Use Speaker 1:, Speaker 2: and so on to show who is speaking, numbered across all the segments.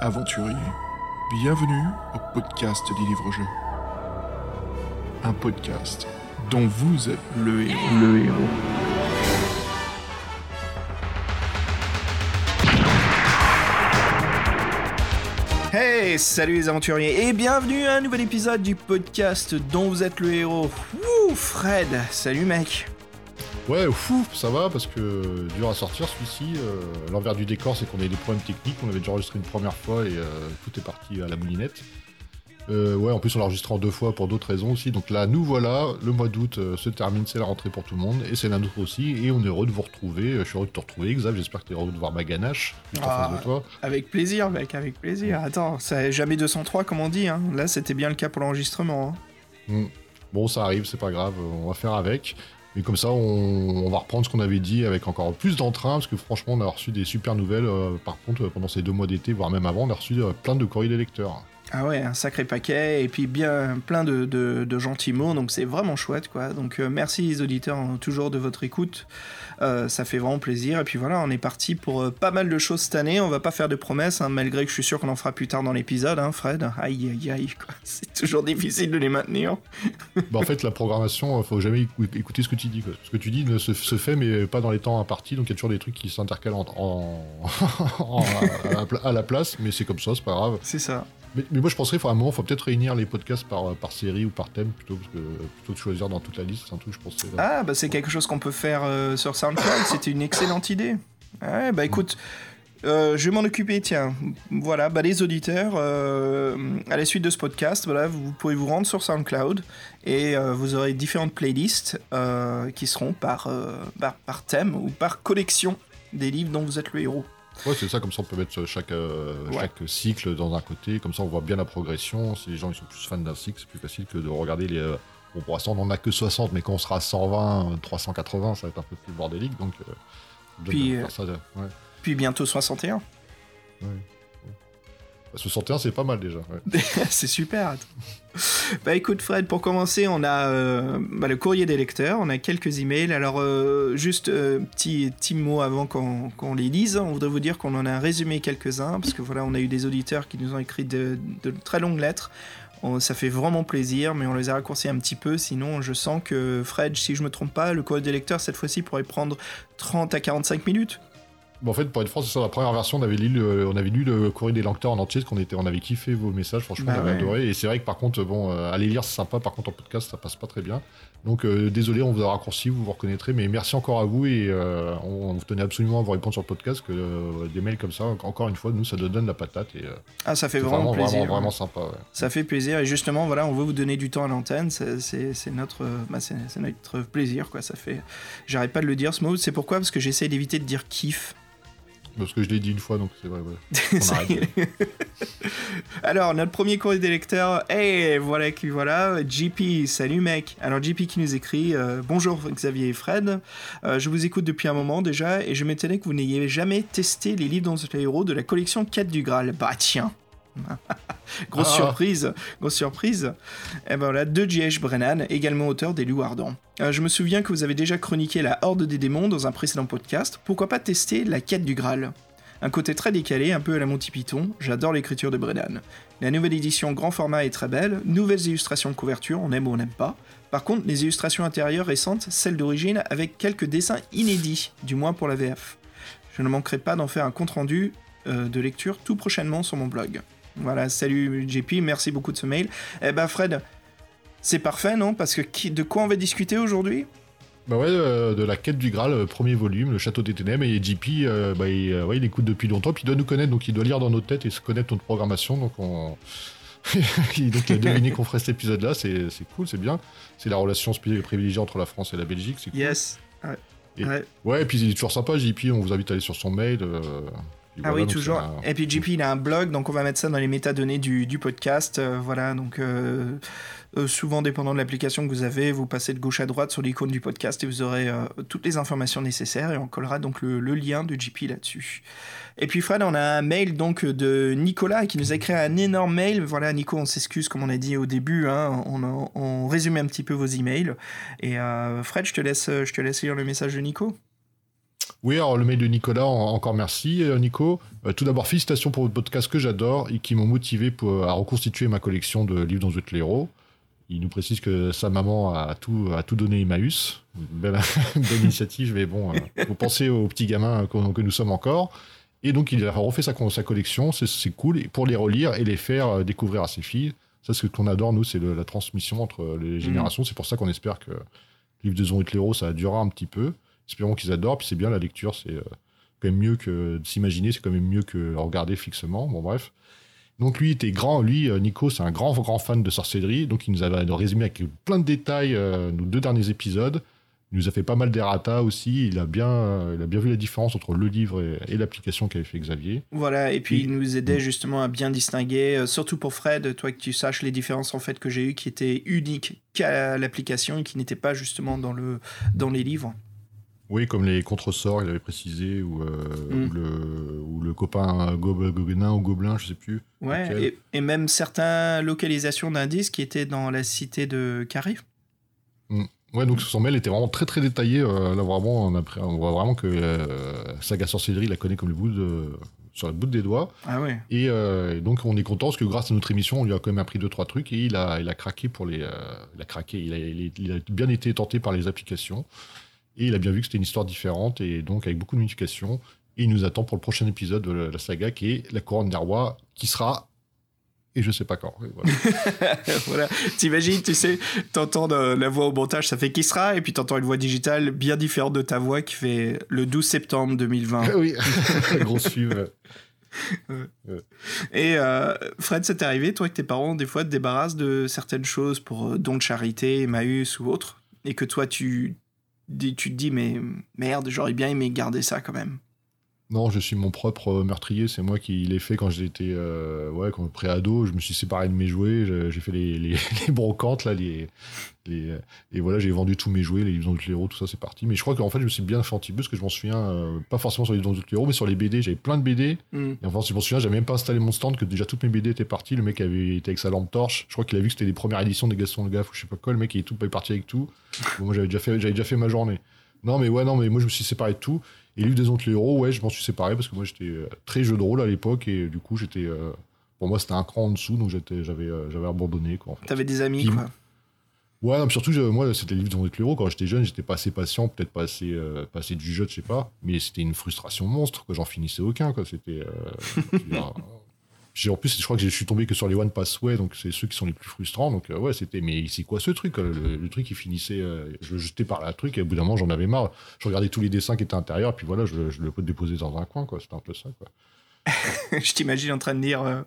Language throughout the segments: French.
Speaker 1: aventuriers, bienvenue au podcast des livres-jeux. Un podcast dont vous êtes le héros. Le héros.
Speaker 2: Hey, salut les aventuriers et bienvenue à un nouvel épisode du podcast dont vous êtes le héros. Wouh, Fred, salut mec.
Speaker 3: Ouais, fou, ça va parce que dur à sortir celui-ci. euh, L'envers du décor, c'est qu'on a eu des problèmes techniques. On avait déjà enregistré une première fois et euh, tout est parti à la moulinette. Euh, ouais, en plus on l'a enregistré en deux fois pour d'autres raisons aussi. Donc là, nous voilà, le mois d'août se termine, c'est la rentrée pour tout le monde et c'est la nôtre aussi. Et on est heureux de vous retrouver. Je suis heureux de te retrouver, Xav. J'espère que tu es heureux de voir ma ganache
Speaker 2: Ah.
Speaker 3: face de toi?
Speaker 2: Avec plaisir mec, avec plaisir. Attends, ça jamais 203 comme on dit. Hein. Là, c'était bien le cas pour l'enregistrement. hein.
Speaker 3: Mm. Bon, ça arrive, c'est pas grave, on va faire avec. Et comme ça, on, va reprendre ce qu'on avait dit avec encore plus d'entrain, parce que franchement, on a reçu des super nouvelles. euh, par contre, euh, pendant ces deux mois d'été, voire même avant, on a reçu euh, plein de courriers des lecteurs.
Speaker 2: Ah ouais, un sacré paquet et puis bien plein de, de, de gentils mots, donc c'est vraiment chouette quoi. Donc euh, merci les auditeurs hein, toujours de votre écoute, Euh, ça fait vraiment plaisir. Et puis voilà, on est parti pour euh, pas mal de choses cette année. On va pas faire de promesses, hein, malgré que je suis sûr qu'on en fera plus tard dans l'épisode, hein, Fred. Aïe aïe aïe, quoi. c'est toujours difficile de les maintenir.
Speaker 3: bah, en fait, la programmation, faut jamais écou- écouter ce que tu dis. Quoi. Ce que tu dis ne se, se fait, mais pas dans les temps impartis, donc il y a toujours des trucs qui s'intercalent en, en- en- à, la, pla- à la place, mais c'est comme ça, c'est pas grave.
Speaker 2: C'est ça.
Speaker 3: Mais, moi, je penserais, à un moment, faut peut-être réunir les podcasts par, par série ou par thème, plutôt, parce que, plutôt que choisir dans toute la liste, c'est un je pensais. là.
Speaker 2: Ah bah c'est quelque chose qu'on peut faire euh, sur SoundCloud, c'était une excellente idée. Ouais, bah écoute, euh, je vais m'en occuper, tiens. Voilà, bah les auditeurs, euh, à la suite de ce podcast, voilà, vous pouvez vous rendre sur SoundCloud et euh, vous aurez différentes playlists euh, qui seront par, euh, par, par thème ou par collection des livres dont vous êtes le héros.
Speaker 3: Ouais, c'est ça, comme ça on peut mettre chaque, euh,
Speaker 2: Ouais.
Speaker 3: chaque cycle dans un côté, comme ça on voit bien la progression. Si les gens ils sont plus fans d'un cycle, c'est plus facile que de regarder les. euh, Bon, pour l'instant on en a que 60, mais quand on sera à 120, euh, 380, ça va être un peu plus bordélique, donc. euh,
Speaker 2: Puis, euh,
Speaker 3: ça, ouais.
Speaker 2: Puis bientôt 61.
Speaker 3: Bah, 61, c'est pas mal déjà.
Speaker 2: c'est super. Bah écoute Fred, pour commencer, on a euh, bah, le courrier des lecteurs, on a quelques emails. Alors euh, juste euh, petit mot avant qu'on les lise, on voudrait vous dire qu'on en a résumé quelques-uns parce que voilà, on a eu des auditeurs qui nous ont écrit de, très longues lettres. Ça fait vraiment plaisir, mais on les a raccourcis un petit peu. Sinon, je sens que Fred, si je me trompe pas, le courrier des lecteurs cette fois-ci pourrait prendre 30 à 45 minutes.
Speaker 3: Bon, en fait, pour être franc, c'est ça, la première version, on avait lu le, on avait lu le courrier des lecteurs en entier, parce qu'on était, on avait kiffé vos messages, franchement,
Speaker 2: Bah
Speaker 3: on avait
Speaker 2: ouais.
Speaker 3: adoré. Et c'est vrai que par contre, bon, euh, aller lire, c'est sympa, par contre, en podcast, ça passe pas très bien. Donc, euh, désolé, on vous a raccourci, vous vous reconnaîtrez, mais merci encore à vous et euh, on, on vous tenait absolument à vous répondre sur le podcast, que des mails comme ça, encore une fois, nous, ça nous donne la patate et
Speaker 2: Ah, ça fait vraiment,
Speaker 3: vraiment,
Speaker 2: plaisir.
Speaker 3: vraiment, vraiment sympa. ouais.
Speaker 2: Ça fait plaisir et justement voilà on veut vous donner du temps à l'antenne c'est- notre bah, c'est notre plaisir quoi ça fait j'arrête pas de le dire ce mot c'est pourquoi? Parce que j'essaie d'éviter de dire kiff
Speaker 3: Parce que je l'ai dit une fois, donc c'est vrai, ouais. On
Speaker 2: alors notre premier courrier des lecteurs et voilà qui voilà. JP salut mec. Alors JP qui nous écrit euh, bonjour Xavier et Fred. Euh, je vous écoute depuis un moment déjà et je m'étonnais que vous n'ayez jamais testé les livres dont vous êtes le héros de la collection 4 du Graal. Bah tiens Grosse
Speaker 3: Ah.
Speaker 2: surprise, grosse surprise. Et ben voilà, de J.H. Brennan, également auteur des Loups Ardents. Euh, je me souviens que vous avez déjà chroniqué la Horde des démons dans un précédent podcast. Pourquoi pas tester la quête du Graal? Un côté très décalé, un peu à la Monty Python. J'adore l'écriture de Brennan. La nouvelle édition grand format est très belle. Nouvelles illustrations de couverture, on aime ou on n'aime pas. Par contre, les illustrations intérieures récentes, celles d'origine, avec quelques dessins inédits, du moins pour la VF. Je ne manquerai pas d'en faire un compte-rendu euh, de lecture tout prochainement sur mon blog. Voilà, salut JP, merci beaucoup de ce mail. Eh ben Fred, c'est parfait, non? Parce que qui- de quoi on va discuter aujourd'hui?
Speaker 3: Bah ouais, euh, de la quête du Graal, euh, premier volume, le château des ténèbres, et JP, euh, bah, il, euh, ouais, il écoute depuis longtemps, puis il doit nous connaître, donc il doit lire dans nos têtes et se connaître notre programmation, donc on... il- donc il a deviné qu'on ferait cet épisode-là, c'est cool, c'est bien. C'est la relation privilégiée entre la France et la Belgique, c'est cool.
Speaker 2: Yes. Ouais.
Speaker 3: Et-
Speaker 2: Ouais.
Speaker 3: Ouais, et puis il est toujours sympa, JP, on vous invite à aller sur son mail. euh,
Speaker 2: Ah
Speaker 3: voilà,
Speaker 2: oui, toujours.
Speaker 3: un-
Speaker 2: Et puis JP, il a un blog, donc on va mettre ça dans les métadonnées du, du podcast. euh, voilà, donc euh, euh, souvent, dépendant de l'application que vous avez, vous passez de gauche à droite sur l'icône du podcast et vous aurez euh, toutes les informations nécessaires et on collera donc le, le lien de JP là-dessus. Et puis Fred, on a un mail donc de Nicolas qui nous a écrit un énorme mail. Voilà, Nico, on s'excuse comme on a dit au début, hein, on, résume un petit peu vos emails. Et euh, Fred, je te laisse, je te laisse lire le message de Nico.
Speaker 3: Oui, alors le mail de Nicolas, encore merci euh, Nico. Euh, tout d'abord, félicitations pour votre podcast que j'adore et qui m'ont motivé pour, à reconstituer ma collection de livres vous êtes l'héros. Il nous précise que sa maman a tout, a tout donné Emmaüs. Belle, belle initiative, mais bon, il faut penser aux petits gamins que, que, nous sommes encore. Et donc, il a refait sa, sa collection, c'est cool, pour les relire et les faire découvrir à ses filles. Ça, ce qu'on adore, nous, c'est la transmission entre les mmh. générations. C'est pour ça qu'on espère que livre de Zon et ça durera un petit peu. Espérons qu'ils adorent. Puis c'est bien, la lecture, c'est euh, quand même mieux que de s'imaginer, c'est quand même mieux que regarder fixement. Bon, bref. Donc lui était grand, lui, euh, Nico, c'est un grand, grand fan de sorcellerie. Donc il nous a résumé avec plein de détails euh, nos deux derniers épisodes. Il nous a fait pas mal d'errata aussi. Il a bien, il a bien vu la différence entre le livre et, l'application qu'avait fait Xavier.
Speaker 2: Voilà, et puis il nous aidait justement à bien distinguer, surtout pour Fred, toi que tu saches les différences en fait que j'ai eues qui étaient uniques qu'à l'application et qui n'étaient pas justement dans, le, dans les livres.
Speaker 3: Oui, comme les contresorts, il avait précisé, ou, euh, mm. le, ou le copain Gobenin ou Gobelin, je sais plus.
Speaker 2: Ouais, et, même certaines localisations d'indices qui étaient dans la cité de Carif.
Speaker 3: Mm. Ouais, donc son mail était vraiment très très détaillé. Euh, là, vraiment, on, on, voit vraiment que euh, Saga Sorcellerie la connaît comme le bout de, sur le bout des doigts.
Speaker 2: Ah ouais.
Speaker 3: Et, donc, on est content parce que grâce à notre émission, on lui a quand même appris deux trois trucs et il a, il a craqué pour les. il a craqué, il a, il a bien été tenté par les applications. Et il a bien vu que c'était une histoire différente et donc avec beaucoup de modifications. Et il nous attend pour le prochain épisode de la saga qui est La couronne des rois, qui sera et je sais pas quand.
Speaker 2: Voilà. T'imagines, tu sais, t'entends la voix au montage, ça fait qui sera, et puis t'entends une voix digitale bien différente de ta voix qui fait le 12 septembre 2020.
Speaker 3: oui, grosse suive.
Speaker 2: Et euh, Fred, c'est arrivé, toi, que tes parents, des fois, te débarrassent de certaines choses pour euh, dons de charité, Emmaüs ou autre, et que toi, tu tu te dis, mais merde, j'aurais bien aimé garder ça quand même.
Speaker 3: Non, je suis mon propre meurtrier. C'est moi qui l'ai fait quand j'étais euh, ouais, quand pré-ado. Je me suis séparé de mes jouets. J'ai fait les, les, brocantes, là, les, les, et voilà, j'ai vendu tous mes jouets, les livres de héros, tout ça, c'est parti. Mais je crois qu'en fait, je me suis bien peu parce que je m'en souviens, euh, pas forcément sur les livres de héros, mais sur les BD. J'avais plein de BD. Mm. Et enfin, je m'en souviens, j'avais même pas installé mon stand, que déjà toutes mes BD étaient parties. Le mec avait été avec sa lampe torche. Je crois qu'il a vu que c'était les premières éditions des Gaston Le Gaffe ou je sais pas quoi. Le mec il est tout parti avec tout. moi, j'avais déjà fait, j'avais déjà fait ma journée. Non, mais ouais, non, mais moi, je me suis séparé de tout. Et Livre des Ondes héros, ouais, je m'en suis séparé parce que moi j'étais euh, très jeu de rôle à l'époque et du coup j'étais. Euh, pour moi c'était un cran en dessous donc j'avais euh, j'avais abandonné quoi. En fait.
Speaker 2: T'avais des amis quoi.
Speaker 3: Ouais, non, surtout moi c'était Livre des Ondes héros quand j'étais jeune, j'étais pas assez patient, peut-être pas assez, pas assez du jeu, je sais pas, mais c'était une frustration monstre que j'en finissais aucun quoi. C'était. en plus, je crois que je suis tombé que sur les One Passway, donc c'est ceux qui sont les plus frustrants. Donc, euh, ouais, c'était, mais c'est quoi ce truc le, truc, il finissait, euh, je le jetais par la truc, et au bout d'un moment, j'en avais marre. Je regardais tous les dessins qui étaient à l'intérieur, puis voilà, je, je le déposer dans un coin, quoi. C'était un peu ça, quoi.
Speaker 2: je t'imagine en train de lire euh,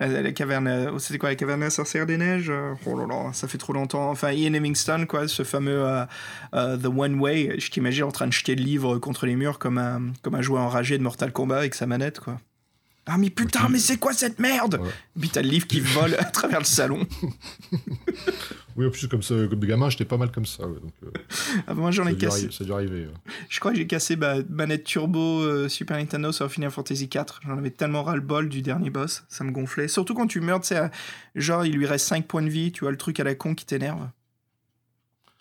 Speaker 2: la, caverne. C'était quoi la caverne à sorcière des neiges Oh là là, ça fait trop longtemps. Enfin, Ian Hemingstone, quoi, ce fameux The One Way. Je t'imagine en train de jeter le livre contre les murs comme un, comme un joueur enragé de Mortal Kombat avec sa manette, quoi. Ah mais putain, mais c'est quoi cette merde Et puis t'as le livre qui vole à travers le salon.
Speaker 3: oui, en plus, comme ça, comme gamin, j'étais pas mal comme ça. donc, euh,
Speaker 2: ah, moi j'en ai cassé.
Speaker 3: ça a dû arriver.
Speaker 2: Je crois que j'ai cassé ma manette turbo euh, Super Nintendo sur Final Fantasy 4. J'en avais tellement ras le bol du dernier boss, ça me gonflait. Surtout quand tu meurs, tu sais, genre il lui reste 5 points de vie, tu vois le truc à la con qui t'énerve.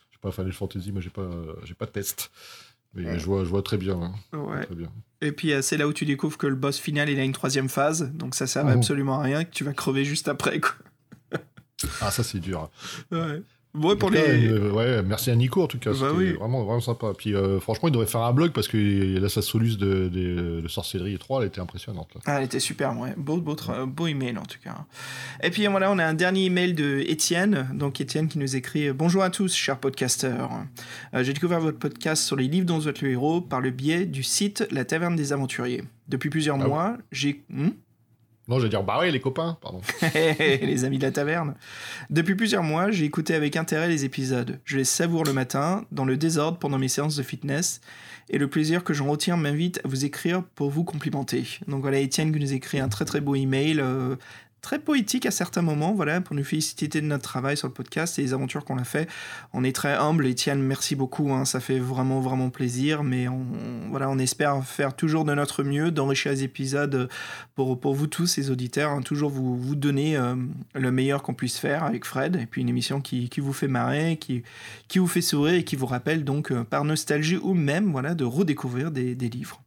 Speaker 3: Je suis pas Final Fantasy, mais j'ai pas, j'ai pas de test. Je, vois, je vois très bien. Hein.
Speaker 2: Très bien. Et puis euh, c'est là où tu découvres que le boss final il a une troisième phase, donc ça sert oh. absolument à rien, que tu vas crever juste après. Quoi.
Speaker 3: ah ça c'est dur.
Speaker 2: Ouais pour les...
Speaker 3: Euh, ouais, merci à Nico en tout cas. Bah c'était vraiment, vraiment sympa. Puis euh, franchement, il devrait faire un blog parce que là, sa soluce de, de, de, Sorcellerie 3, elle était impressionnante.
Speaker 2: Ah, elle était super, ouais. Beau, beau, beau email en tout cas. Et puis voilà, on a un dernier email de Étienne. Donc Étienne qui nous écrit Bonjour à tous, chers podcasteurs. Euh, j'ai découvert votre podcast sur les livres dont vous êtes le héros par le biais du site La Taverne des Aventuriers. Depuis plusieurs ah mois, j'ai. Hmm?
Speaker 3: Non, je vais dire, bah ouais, les copains, pardon.
Speaker 2: les amis de la taverne. Depuis plusieurs mois, j'ai écouté avec intérêt les épisodes. Je les savoure le matin, dans le désordre pendant mes séances de fitness, et le plaisir que j'en retiens m'invite à vous écrire pour vous complimenter. Donc voilà, Étienne qui nous écrit un très très beau email, euh, très poétique à certains moments, voilà, pour nous féliciter de notre travail sur le podcast et les aventures qu'on a fait. On est très humble, Étienne, merci beaucoup, hein, ça fait vraiment, vraiment plaisir, mais on, voilà, on espère faire toujours de notre mieux, d'enrichir les épisodes pour, pour vous tous, les auditeurs, hein, toujours vous, vous donner euh, le meilleur qu'on puisse faire avec Fred, et puis une émission qui, qui, vous fait marrer, qui, qui vous fait sourire et qui vous rappelle donc euh, par nostalgie ou même voilà, de redécouvrir des, des livres.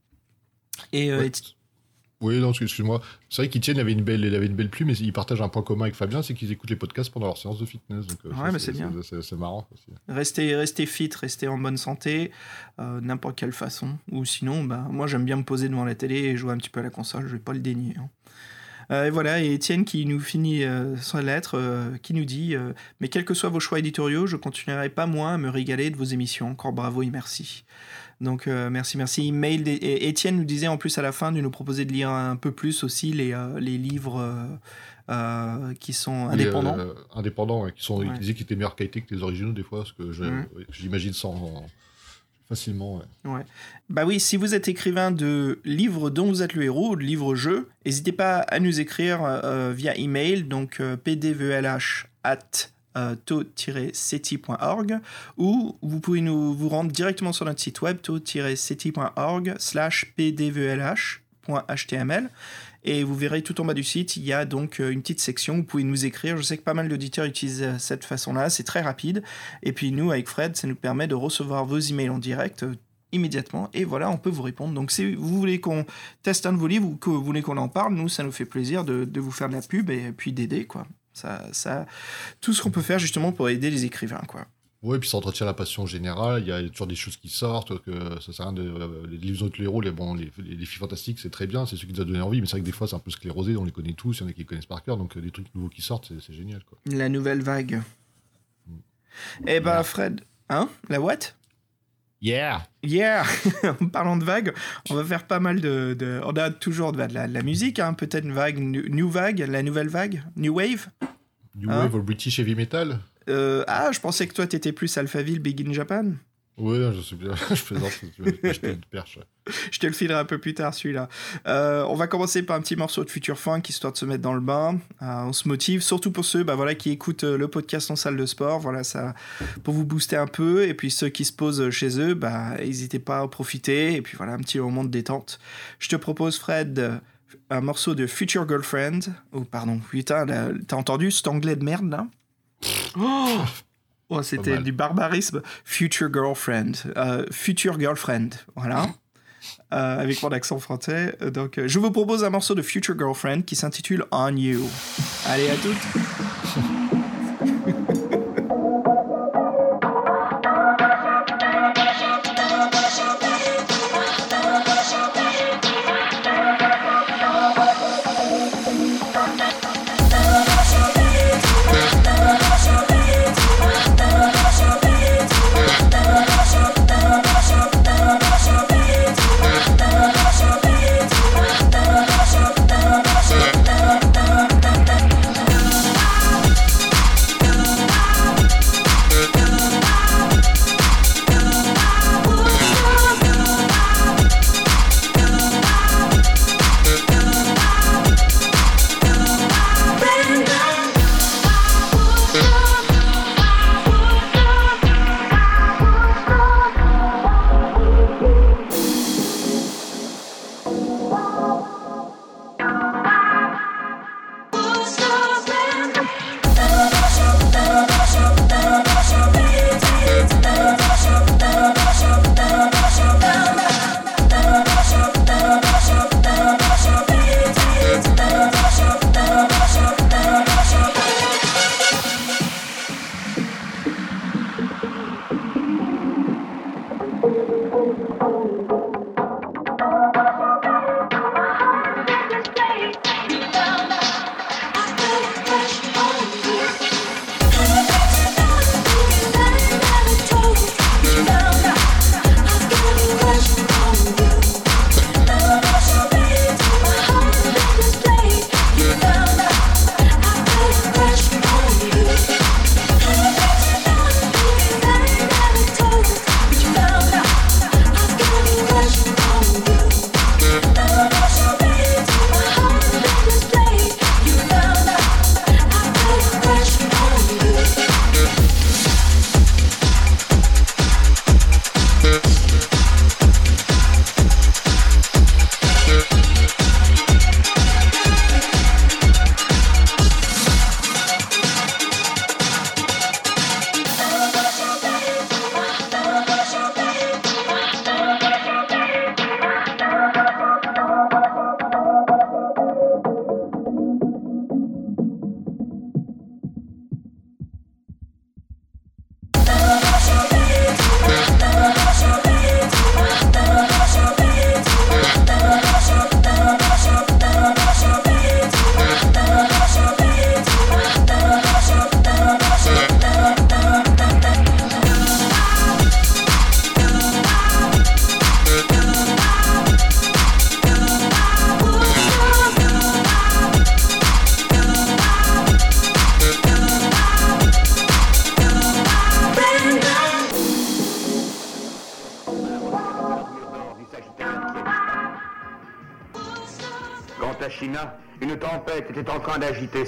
Speaker 2: Et, euh,
Speaker 3: Ouais. Oui, non, excuse-moi. C'est vrai qu'Etienne avait une belle, il avait une belle plume, mais il partage un point commun avec Fabien, c'est qu'ils écoutent les podcasts pendant leur séance de fitness. Donc, euh,
Speaker 2: Ouais,
Speaker 3: ça,
Speaker 2: mais c'est bien.
Speaker 3: C'est marrant aussi.
Speaker 2: Restez, restez fit, restez en bonne santé, euh, n'importe quelle façon. Ou sinon, bah, moi j'aime bien me poser devant la télé et jouer un petit peu à la console, je vais pas le dénier. hein. Euh, et voilà, et Étienne qui nous finit euh, sa lettre, euh, qui nous dit Mais quels que soient vos choix éditoriaux, je continuerai pas moins à me régaler de vos émissions. Encore bravo et merci. Donc euh, merci, merci. Mail des- et Étienne nous disait en plus à la fin de nous proposer de lire un peu plus aussi les, euh, les livres euh, qui sont
Speaker 3: Oui,
Speaker 2: indépendants.
Speaker 3: euh, indépendants, ouais, qui sont,
Speaker 2: Ouais.
Speaker 3: qu'ils étaient meilleure qualité que les originaux des fois, parce que
Speaker 2: Mhm.
Speaker 3: ouais, j'imagine ça en- facilement. ouais.
Speaker 2: Bah oui, si vous êtes écrivain de livres dont vous êtes le héros, ou de livres-jeux, n'hésitez pas à nous écrire euh, via email, donc pdvlh at to-seti.org ou vous pouvez nous vous rendre directement sur notre site web to-seti.org slash pdvlh.html et vous verrez tout en bas du site, il y a donc euh, une petite section où vous pouvez nous écrire. Je sais que pas mal d'auditeurs utilisent euh, cette façon-là, c'est très rapide. Et puis nous, avec Fred, ça nous permet de recevoir vos emails en direct euh, immédiatement. Et voilà, on peut vous répondre. Donc si vous voulez qu'on teste un de vos livres ou que vous voulez qu'on en parle, nous, ça nous fait plaisir de, de vous faire de la pub et puis d'aider, quoi. Ça, ça, tout ce qu'on peut faire justement pour aider les écrivains, quoi.
Speaker 3: Ouais, puis ça entretient la passion générale. Il y a toujours des choses qui sortent, que ça sert à rien de. euh, Les livres autres héros, les, bon, les, les, les filles fantastiques, c'est très bien, c'est ceux qui nous a donné envie, mais c'est vrai que des fois, c'est un peu sclérosé, on les connaît tous, il y en a qui les connaissent par cœur, donc euh, des trucs nouveaux qui sortent, c'est- génial, quoi.
Speaker 2: La nouvelle vague. Eh ben. Fred, hein? La what?
Speaker 3: Yeah!
Speaker 2: Yeah En parlant de vagues, on va faire pas mal de... de- on a toujours de la, de la- de la musique, hein, peut-être une vague, new, new vague, la nouvelle vague, new wave.
Speaker 3: New
Speaker 2: Hein?
Speaker 3: Wave of British Heavy Metal?
Speaker 2: Euh, ah, je pensais que toi, t'étais plus Alphaville, Big in Japan.
Speaker 3: Ouais, je sais bien, je plaisante, m'acheter une perche.
Speaker 2: Je te le filerai un peu plus tard, celui-là. Euh, on va commencer par un petit morceau de Future Funk, histoire de se mettre dans le bain. Euh, on se motive, surtout pour ceux bah, voilà, qui écoutent euh, le podcast en salle de sport. Voilà, ça, pour vous booster un peu. Et puis ceux qui se posent chez eux, bah, n'hésitez pas à en profiter. Et puis voilà, un petit moment de détente. Je te propose, Fred, un morceau de Future Girlfriend. Oh, pardon, putain, t'as entendu cet anglais de merde, là? Oh Oh, c'était du barbarisme. Future Girlfriend. Euh, future Girlfriend. Voilà. Euh, avec mon accent français. Euh, Donc, euh, je vous propose un morceau de Future Girlfriend qui s'intitule On You. Allez, à toutes.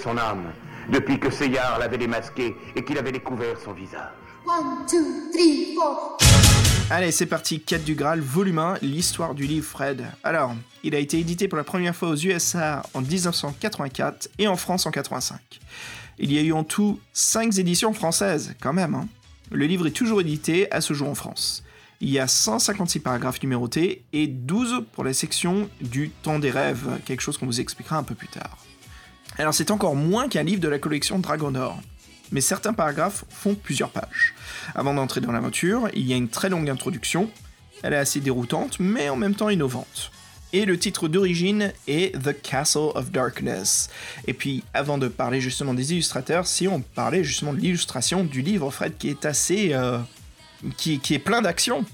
Speaker 4: Son âme, depuis que Seyar l'avait démasqué et qu'il avait découvert son visage.
Speaker 5: One, two, three, four.
Speaker 2: Allez, c'est parti, Quête du Graal, volume 1, l'histoire du livre Fred. Alors, il a été édité pour la première fois aux USA en 1984 et en France en 85. Il y a eu en tout 5 éditions françaises, quand même. hein. Le livre est toujours édité à ce jour en France. Il y a 156 paragraphes numérotés et 12 pour la section du temps des rêves, quelque chose qu'on vous expliquera un peu plus tard. Alors c'est encore moins qu'un livre de la collection Dragon d'Or, mais certains paragraphes font plusieurs pages. Avant d'entrer dans l'aventure, il y a une très longue introduction, elle est assez déroutante, mais en même temps innovante. Et le titre d'origine est The Castle of Darkness. Et puis, avant de parler justement des illustrateurs, si on parlait justement de l'illustration du livre, Fred, qui est assez... euh, qui, est plein d'action.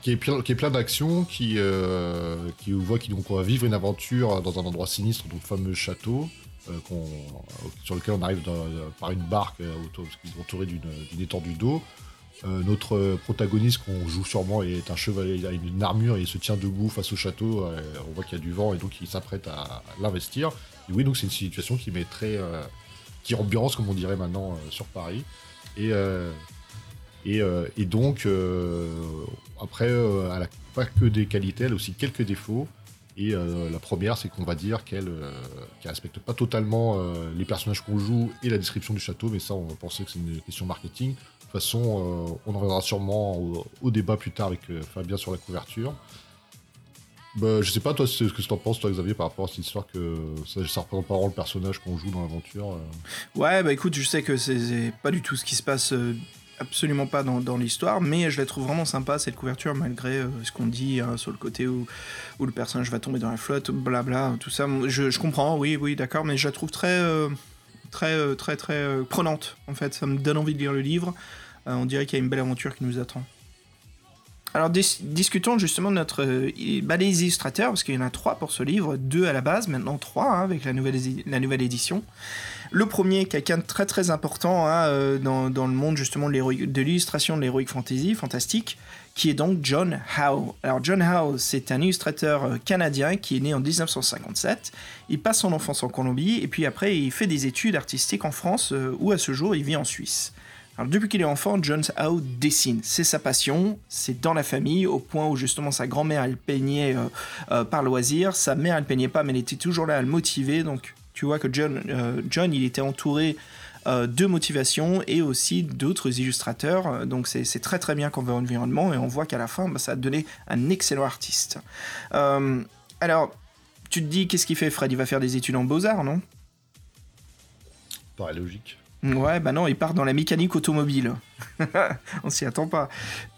Speaker 3: qui est plein, qui d'actions, qui, euh, qui voit qu'il donc on va vivre une aventure dans un endroit sinistre, donc le fameux château, qu'on- sur lequel on arrive dans- par une barque euh, autour, parce qu'il est entouré d'une étendue d'eau. Euh, notre protagoniste qu'on joue sûrement est un chevalier, il a une armure et il se tient debout face au château. euh, on voit qu'il y a du vent et donc il s'apprête à, l'investir. Et oui, donc c'est une situation qui met très, euh, qui ambiance comme on dirait maintenant euh, sur Paris. Et euh, euh, donc, euh, après, euh, elle a pas que des qualités, elle a aussi quelques défauts. Et euh, la première, c'est qu'on va dire qu'elle euh, qu'elle respecte pas totalement euh, les personnages qu'on joue et la description du château, mais ça, on va penser que c'est une question marketing. De toute façon, euh, on en reviendra sûrement au, débat plus tard avec Fabien sur la couverture. Bah, je sais pas, toi, ce que tu en penses, toi, Xavier, par rapport à cette histoire que ça, ça représente pas vraiment le personnage qu'on joue dans l'aventure.
Speaker 2: Ouais, bah écoute, je sais que c'est- pas du tout ce qui se passe, absolument pas dans, l'histoire, mais je la trouve vraiment sympa cette couverture, malgré euh, ce qu'on dit hein, sur le côté où, le personnage va tomber dans la flotte, blabla, tout ça. Je, je comprends, oui, oui, d'accord, mais je la trouve très, euh, très, euh, très, très euh, prenante, en fait. Ça me donne envie de lire le livre. On dirait qu'il y a une belle aventure qui nous attend. Alors dis- discutons justement de notre euh, illustrateurs, parce qu'il y en a trois pour ce livre, deux à la base, maintenant trois hein, avec la nouvelle, la nouvelle édition. Le premier, quelqu'un de très très important hein, euh, dans, dans le monde justement de l'illustration de l'heroic fantasy, fantastique, qui est donc John Howe. Alors John Howe, c'est un illustrateur euh, canadien qui est né en 1957. Il passe son enfance en Colombie et puis après il fait des études artistiques en France euh, où à ce jour il vit en Suisse. Depuis qu'il est enfant, John Howe dessine. C'est sa passion, c'est dans la famille, au point où justement sa grand-mère elle peignait euh, euh, par loisir, sa mère elle peignait pas, mais elle était toujours là à le motiver. Donc tu vois que John, euh, John il était entouré de motivation et aussi d'autres illustrateurs. Donc c'est très très bien qu'on veut environnement et on voit qu'à la fin, bah, ça a donné un excellent artiste. Alors, tu te dis, qu'est-ce qu'il fait? Fred Il va faire des études en beaux-arts, non?
Speaker 3: Paraît logique.
Speaker 2: Ouais, bah non, il part dans la mécanique automobile. On s'y attend pas.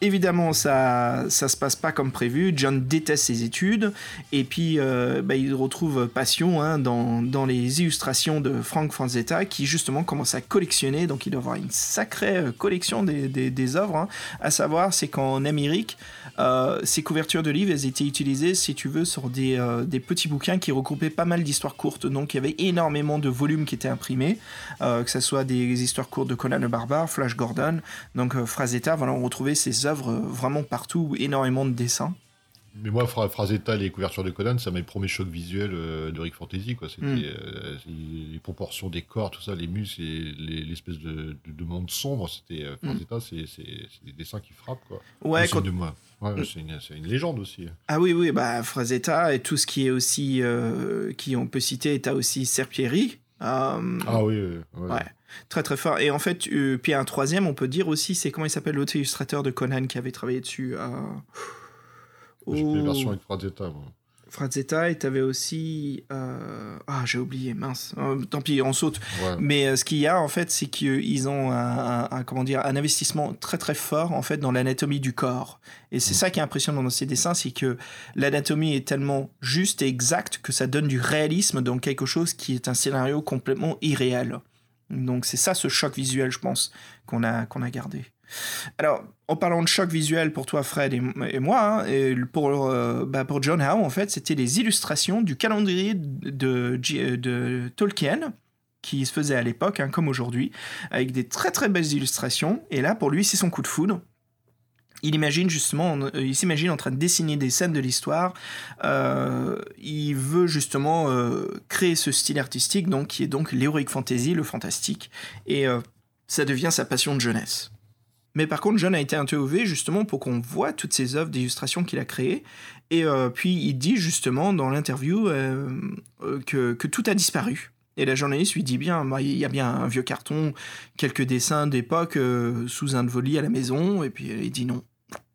Speaker 2: Évidemment, ça, ça se passe pas comme prévu. John déteste ses études et puis euh, bah, il retrouve passion hein, dans, dans les illustrations de Frank Franzetta qui justement commence à collectionner. Donc il doit avoir une sacrée euh, collection des, des, œuvres. hein. À savoir, c'est qu'en Amérique, euh, ces couvertures de livres, elles étaient utilisées, si tu veux, sur des, des petits bouquins qui regroupaient pas mal d'histoires courtes. Donc il y avait énormément de volumes qui étaient imprimés, que ce soit des histoires courtes de Conan le Barbare, Flash Gordon, donc euh, Frazetta, voilà, on retrouvait ces œuvres euh, vraiment partout, énormément de dessins.
Speaker 3: Mais moi, Fra- Frazetta, les couvertures de Conan, ça m'a le premier choc visuel euh, de Rick Fantasy. Quoi. C'était
Speaker 2: Mm.
Speaker 3: euh, c'est- les proportions des corps, tout ça, les muscles et l'espèce de, de, de monde sombre. C'était euh, Frazetta, c'est- des dessins qui frappent. Quoi.
Speaker 2: Ouais,
Speaker 3: Mais c'est
Speaker 2: quand-
Speaker 3: une de moi. Ouais, ouais, c'est une, c'est une légende aussi.
Speaker 2: Ah oui, oui, bah Frazetta et tout ce qui est aussi, euh, qui on peut citer, t'as aussi Serpieri.
Speaker 3: Ah oui, oui, ouais.
Speaker 2: Ouais. Très très fort. Et en fait, euh, puis un troisième, on peut dire aussi, c'est comment il s'appelle l'autre illustrateur de Conan qui avait travaillé dessus. Euh...
Speaker 3: J'ai fait
Speaker 2: oh,
Speaker 3: versions avec Frazetta. moi.
Speaker 2: Frazetta, et t'avais aussi. euh, Ah, j'ai oublié, mince. Euh, tant pis, on saute.
Speaker 3: Ouais.
Speaker 2: Mais euh, ce qu'il y a en fait, c'est qu'ils ont un, un- un- comment dire, un investissement très très fort en fait dans l'anatomie du corps. Et c'est ça qui est impressionnant dans ces dessins, c'est que l'anatomie est tellement juste et exacte que ça donne du réalisme dans quelque chose qui est un scénario complètement irréel. Donc c'est ça ce choc visuel, je pense, qu'on a, a gardé. Alors, en parlant de choc visuel pour toi, Fred et, moi, hein, et pour, euh, bah, pour John Howe, en fait, c'était les illustrations du calendrier de, de Tolkien, qui se faisait à l'époque, hein, comme aujourd'hui, avec des très très belles illustrations. Et là, pour lui, c'est son coup de foudre. Il imagine justement, euh, il s'imagine en train de dessiner des scènes de l'histoire. Euh, il veut justement euh, créer ce style artistique, donc qui est donc l'heroic fantasy, le fantastique, et ça devient sa passion de jeunesse. Mais par contre, John a été interviewé justement pour qu'on voit toutes ces œuvres d'illustration qu'il a créées. Et puis il dit justement dans l'interview que, que tout a disparu. Et la journaliste lui dit bien, bah, il y a bien un vieux carton, quelques dessins d'époque sous un de vos lits à la maison. Et puis il dit non,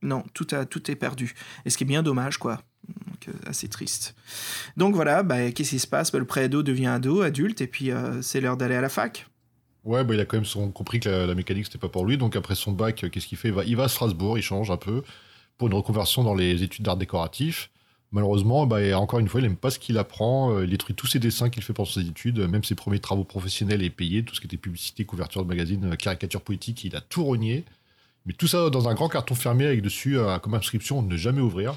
Speaker 2: non, tout, a, tout est perdu. Et ce qui est bien dommage, quoi. Donc, euh, assez triste. Donc voilà, bah, qu'est-ce qui se passe? Bah, Le pré-ado devient ado, adulte, et puis euh, c'est l'heure d'aller à la fac.
Speaker 3: Ouais, bah, il a quand même compris que la, la mécanique c'était pas pour lui. Donc après son bac, qu'est-ce qu'il fait? Il va, à Strasbourg, il change un peu pour une reconversion dans les études d'art décoratif. Malheureusement, bah, encore une fois, il aime pas ce qu'il apprend. euh, Il détruit tous ses dessins qu'il fait pendant ses études, même ses premiers travaux professionnels et payés, tout ce qui était publicité, couverture de magazine, caricature politique, il a tout renié. Mais tout ça dans un grand carton fermé avec dessus euh, comme inscription ne jamais ouvrir.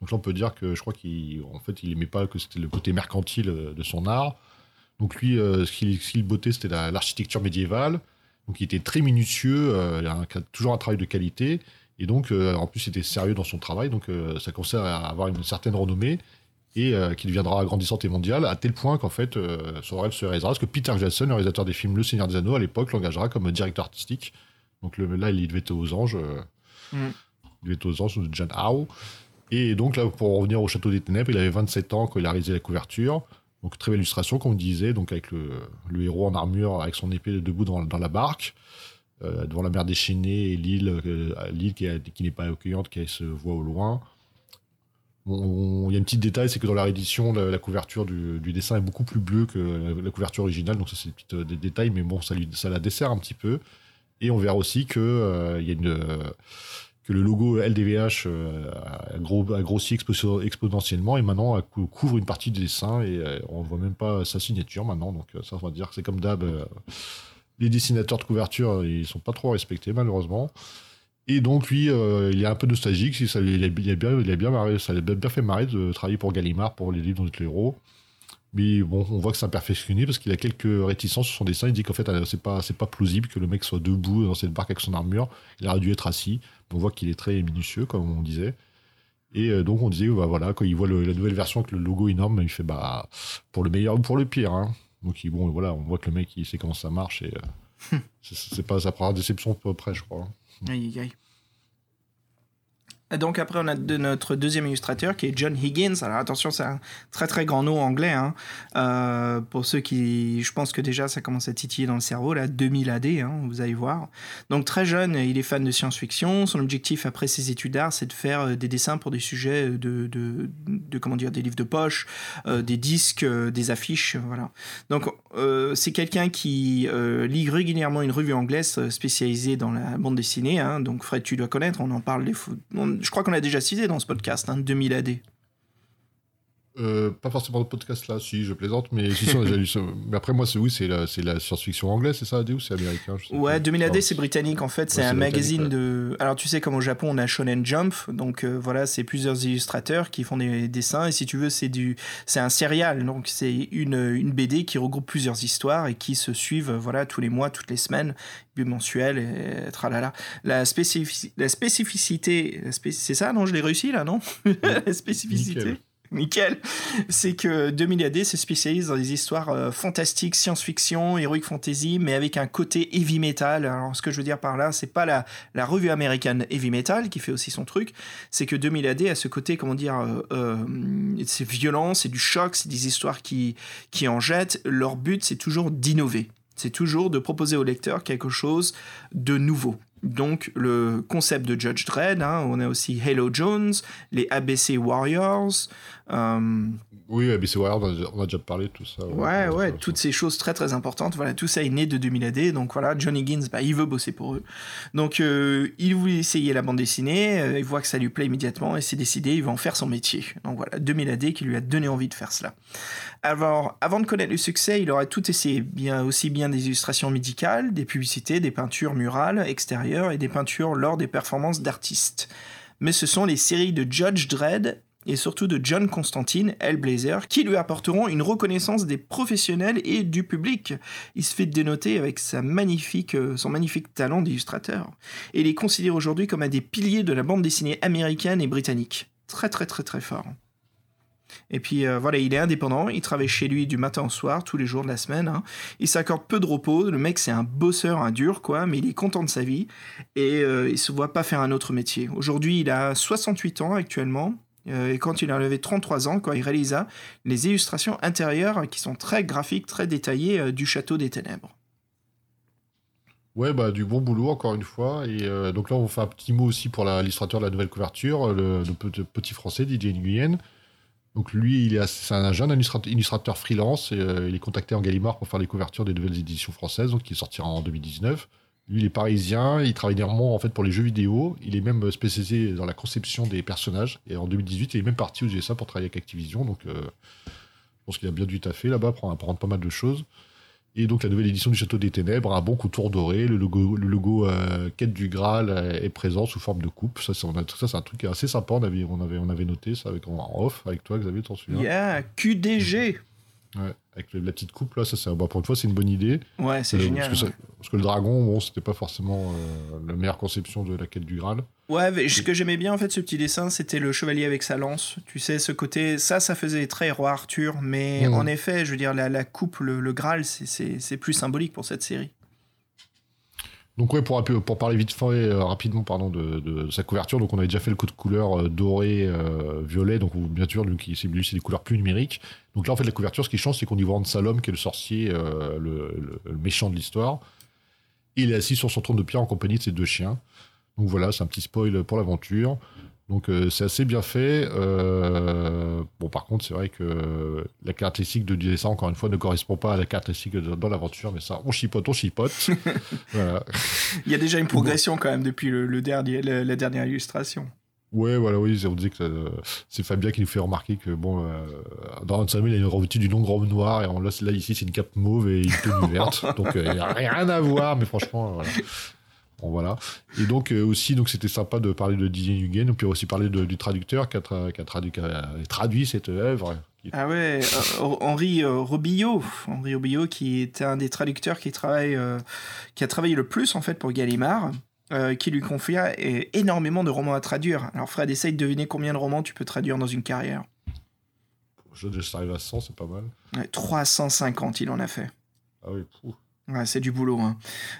Speaker 3: Donc là, on peut dire que je crois qu'il en fait, il aimait pas que c'était le côté mercantile euh, de son art. Donc lui, euh, ce qu'il bottait, c'était la- l'architecture médiévale. Donc il était très minutieux, toujours un travail de qualité. Et donc, en plus, il était sérieux dans son travail. Donc ça commençait à avoir une certaine renommée et qui deviendra grandissante et mondiale, à tel point qu'en fait, son rêve se réalisera. Parce que Peter Jackson, le réalisateur des films Le Seigneur des Anneaux, à l'époque, l'engagera comme directeur artistique. Donc le, là, il devait être aux anges. euh,
Speaker 2: Mm.
Speaker 3: Il devait être aux anges de John Howe. Et donc là, pour revenir au Château des Ténèbres, il avait 27 ans quand il a réalisé la couverture. Donc très belle illustration, comme on disait, donc avec le, le héros en armure, avec son épée debout dans, dans la barque, euh, devant la mer déchaînée et l'île, euh, l'île qui, n'est pas accueillante, qui se voit au loin. Il y a un petit détail, c'est que dans la réédition, la, la couverture du, du dessin est beaucoup plus bleue que la, la couverture originale, donc ça c'est des, des détails, mais bon, ça, lui, ça la dessert un petit peu. Et on verra aussi que euh, il y a une euh, que le logo LDVH euh, a, gros, a grossi expo- exponentiellement et maintenant cou- couvre une partie du dessin et on voit même pas sa signature maintenant. Donc ça, on va dire que c'est comme d'hab. les dessinateurs de couverture, ils sont pas trop respectés malheureusement. Et donc lui, il est un peu nostalgique. Ça, il, a, il bien, il a bien l'a bien fait marrer de travailler pour Gallimard pour les livres le héros. Mais bon, on voit que c'est un perfectionné parce qu'il a quelques réticences sur son dessin. Il dit qu'en fait, euh, c'est pas, c'est pas plausible que le mec soit debout dans cette barque avec son armure. Il aurait dû être assis. On voit qu'il est très minutieux, comme on disait. Et euh, donc, on disait, bah, voilà, quand il voit le- la nouvelle version avec le logo énorme, il fait, bah, pour le meilleur ou pour le pire. Hein. Donc, bon, voilà, on voit que le mec, il sait comment ça marche et euh, c'est- pas, ça prendra déception peu près, je crois.
Speaker 2: Aïe, aïe, aïe. Donc après, on a de notre deuxième illustrateur qui est John Higgins. Alors attention, c'est un très très grand nom anglais. hein. Euh, pour ceux qui... Je pense que déjà, ça commence à titiller dans le cerveau, là, 2000 AD, hein, vous allez voir. Donc très jeune, il est fan de science-fiction. Son objectif après ses études d'art, c'est de faire euh, des dessins pour des sujets de, de, de comment dire, des livres de poche, euh, des disques, euh, des affiches, euh, voilà. Donc euh, c'est quelqu'un qui euh, lit régulièrement une revue anglaise euh, spécialisée dans la bande dessinée. hein. Donc Fred, tu dois connaître, on en parle. des on- je crois qu'on l'a déjà cité dans ce podcast, hein, 2000 AD.
Speaker 3: Euh, pas forcément le podcast là, si je plaisante, mais si, si, on a déjà lu ça. Mais après, moi, c'est oui, c'est la, c'est la science-fiction anglaise, c'est ça, AD, ou c'est américain je sais
Speaker 2: Ouais,
Speaker 3: pas.
Speaker 2: 2000 AD, c'est britannique en fait. C'est
Speaker 3: Ouais,
Speaker 2: un magazine de. Alors, tu sais, comme au Japon, on a Shonen Jump. Donc, euh, voilà, c'est plusieurs illustrateurs qui font des dessins. Et si tu veux, c'est du, c'est un serial. Donc, c'est une, une BD qui regroupe plusieurs histoires et qui se suivent, voilà, tous les mois, toutes les semaines, bimensuel et tralala. La, spécifici- la spécificité, c'est ça, non Je l'ai réussi là, non? La spécificité.
Speaker 3: Nickel.
Speaker 2: Nickel. C'est que 2000 AD se spécialise dans les histoires euh, fantastiques, science-fiction, heroic fantasy, mais avec un côté heavy metal. Alors, ce que je veux dire par là, c'est pas la, la revue américaine heavy metal qui fait aussi son truc, c'est que 2000 AD a ce côté, comment dire, euh, euh, c'est violent, c'est du choc, c'est des histoires qui, qui en jettent. Leur but, c'est toujours d'innover. C'est toujours de proposer au lecteur quelque chose de nouveau. Donc, le concept de Judge Dredd, hein, on a aussi Halo Jones, les ABC Warriors. Euh,
Speaker 3: Oui, ABC on a, déjà- parlé de tout ça.
Speaker 2: Ouais, ouais, toutes ces choses très très importantes. Voilà, tout ça est né de 2000 AD. Donc voilà, John Higgins, bah, il veut bosser pour eux. Donc euh, il voulait essayer la bande dessinée, euh, il voit que ça lui plaît immédiatement et c'est décidé, il va en faire son métier. Donc voilà, 2000 AD qui lui a donné envie de faire cela. Alors, avant de connaître le succès, il aurait tout essayé, bien, aussi bien des illustrations médicales, des publicités, des peintures murales extérieures et des peintures lors des performances d'artistes. Mais ce sont les séries de Judge Dredd et surtout de John Constantine, Hellblazer, qui lui apporteront une reconnaissance des professionnels et du public. Il se fait dénoter avec euh, son magnifique talent d'illustrateur. Et il est considéré aujourd'hui comme un des piliers de la bande dessinée américaine et britannique. Très très très très fort. Et puis euh, voilà, il est indépendant, il travaille chez lui du matin au soir, tous les jours de la semaine. hein. Il s'accorde peu de repos, le mec c'est un bosseur, un dur quoi, mais il est content de sa vie et euh, il se voit pas faire un autre métier. Aujourd'hui, il a 68 ans actuellement. Euh, et quand il avait 33 ans, quand il réalisa les illustrations intérieures qui sont très graphiques, très détaillées euh, du Château des Ténèbres.
Speaker 3: Ouais, bah, du bon boulot, encore une fois. Et euh, donc là, on fait un petit mot aussi pour l'illustrateur de la nouvelle couverture, le, le pe- petit français Didier Nguyen. Donc lui, il est un jeune illustrateur, freelance et il est contacté en Gallimard pour faire les couvertures des nouvelles éditions françaises, donc qui sortira en 2019. Lui, il est parisien, il travaille énormément en fait pour les jeux vidéo. Il est même spécialisé dans la conception des personnages. Et en 2018, il est même parti aux USA pour travailler avec Activision. Donc, euh, je pense qu'il a bien du taffer là-bas pour apprendre pas mal de choses. Et donc la nouvelle édition du Château des Ténèbres, un bon couture doré, le logo, le euh, Quête du Graal euh, est présent sous forme de coupe. Ça, c'est, un truc assez sympa. On avait, on avait, on avait noté ça avec, en off avec toi, Xavier, t'en souviens?
Speaker 2: Yeah, QDG
Speaker 3: Ouais, Avec la petite coupe là, ça, c'est, bah, pour une fois, c'est une bonne idée.
Speaker 2: Ouais, c'est
Speaker 3: Euh,
Speaker 2: génial.
Speaker 3: Parce que, ça- parce que le dragon, bon, c'était pas forcément euh, la meilleure conception de la Quête du Graal.
Speaker 2: Ouais, mais ce que j'aimais bien en fait, ce petit dessin, c'était le chevalier avec sa lance. Tu sais, ce côté, ça, ça faisait très roi Arthur, mais en effet, je veux dire, la, la coupe, le, le Graal, c'est plus symbolique pour cette série.
Speaker 3: Donc ouais, pour, parler vite fait, euh, rapidement pardon, de, de sa couverture, donc on avait déjà fait le code couleur euh, doré, euh, violet, donc bien sûr, c'est des couleurs plus numériques. Donc là, en fait, la couverture, ce qui change, c'est qu'on y voit Salom, qui est le sorcier, le, le- le méchant de l'histoire. Il est assis sur son trône de pierre en compagnie de ses deux chiens. Donc voilà, c'est un petit spoil pour l'aventure. Donc euh, c'est assez bien fait. Euh, bon, par contre, c'est vrai que la caractéristique de dessin, encore une fois, ne correspond pas à la caractéristique de- dans l'aventure, mais ça, on chipote, on chipote. voilà.
Speaker 2: Il y a déjà une progression quand même depuis le, le dernier, le- la dernière illustration.
Speaker 3: Ouais, voilà, oui, on disait que euh, c'est Fabien qui nous fait remarquer que, bon, euh, dans Hans il a une revêtu d'une longue robe noire, et là, ici, c'est une cape mauve et une tenue verte. Donc, euh, il n'y a rien à voir, mais franchement, voilà. Bon, voilà. Et donc, euh, aussi, donc, c'était sympa de parler de Didier Nguyen, puis aussi parler de- du traducteur qui a, tra- qui a traduit, qui a traduit cette œuvre.
Speaker 2: Ah ouais, euh, Henri euh, Robillot, Henri Robillot qui est un des traducteurs qui travaille, euh, qui a travaillé le plus en fait pour Gallimard, euh, qui lui confia euh, énormément de romans à traduire. Alors Fred, essaye de deviner combien de romans tu peux traduire dans une carrière.
Speaker 3: Je, je arrive à 100, c'est pas mal.
Speaker 2: Ouais, 350, il en a fait.
Speaker 3: Ah oui, pouf.
Speaker 2: Ouais, c'est du boulot. hein.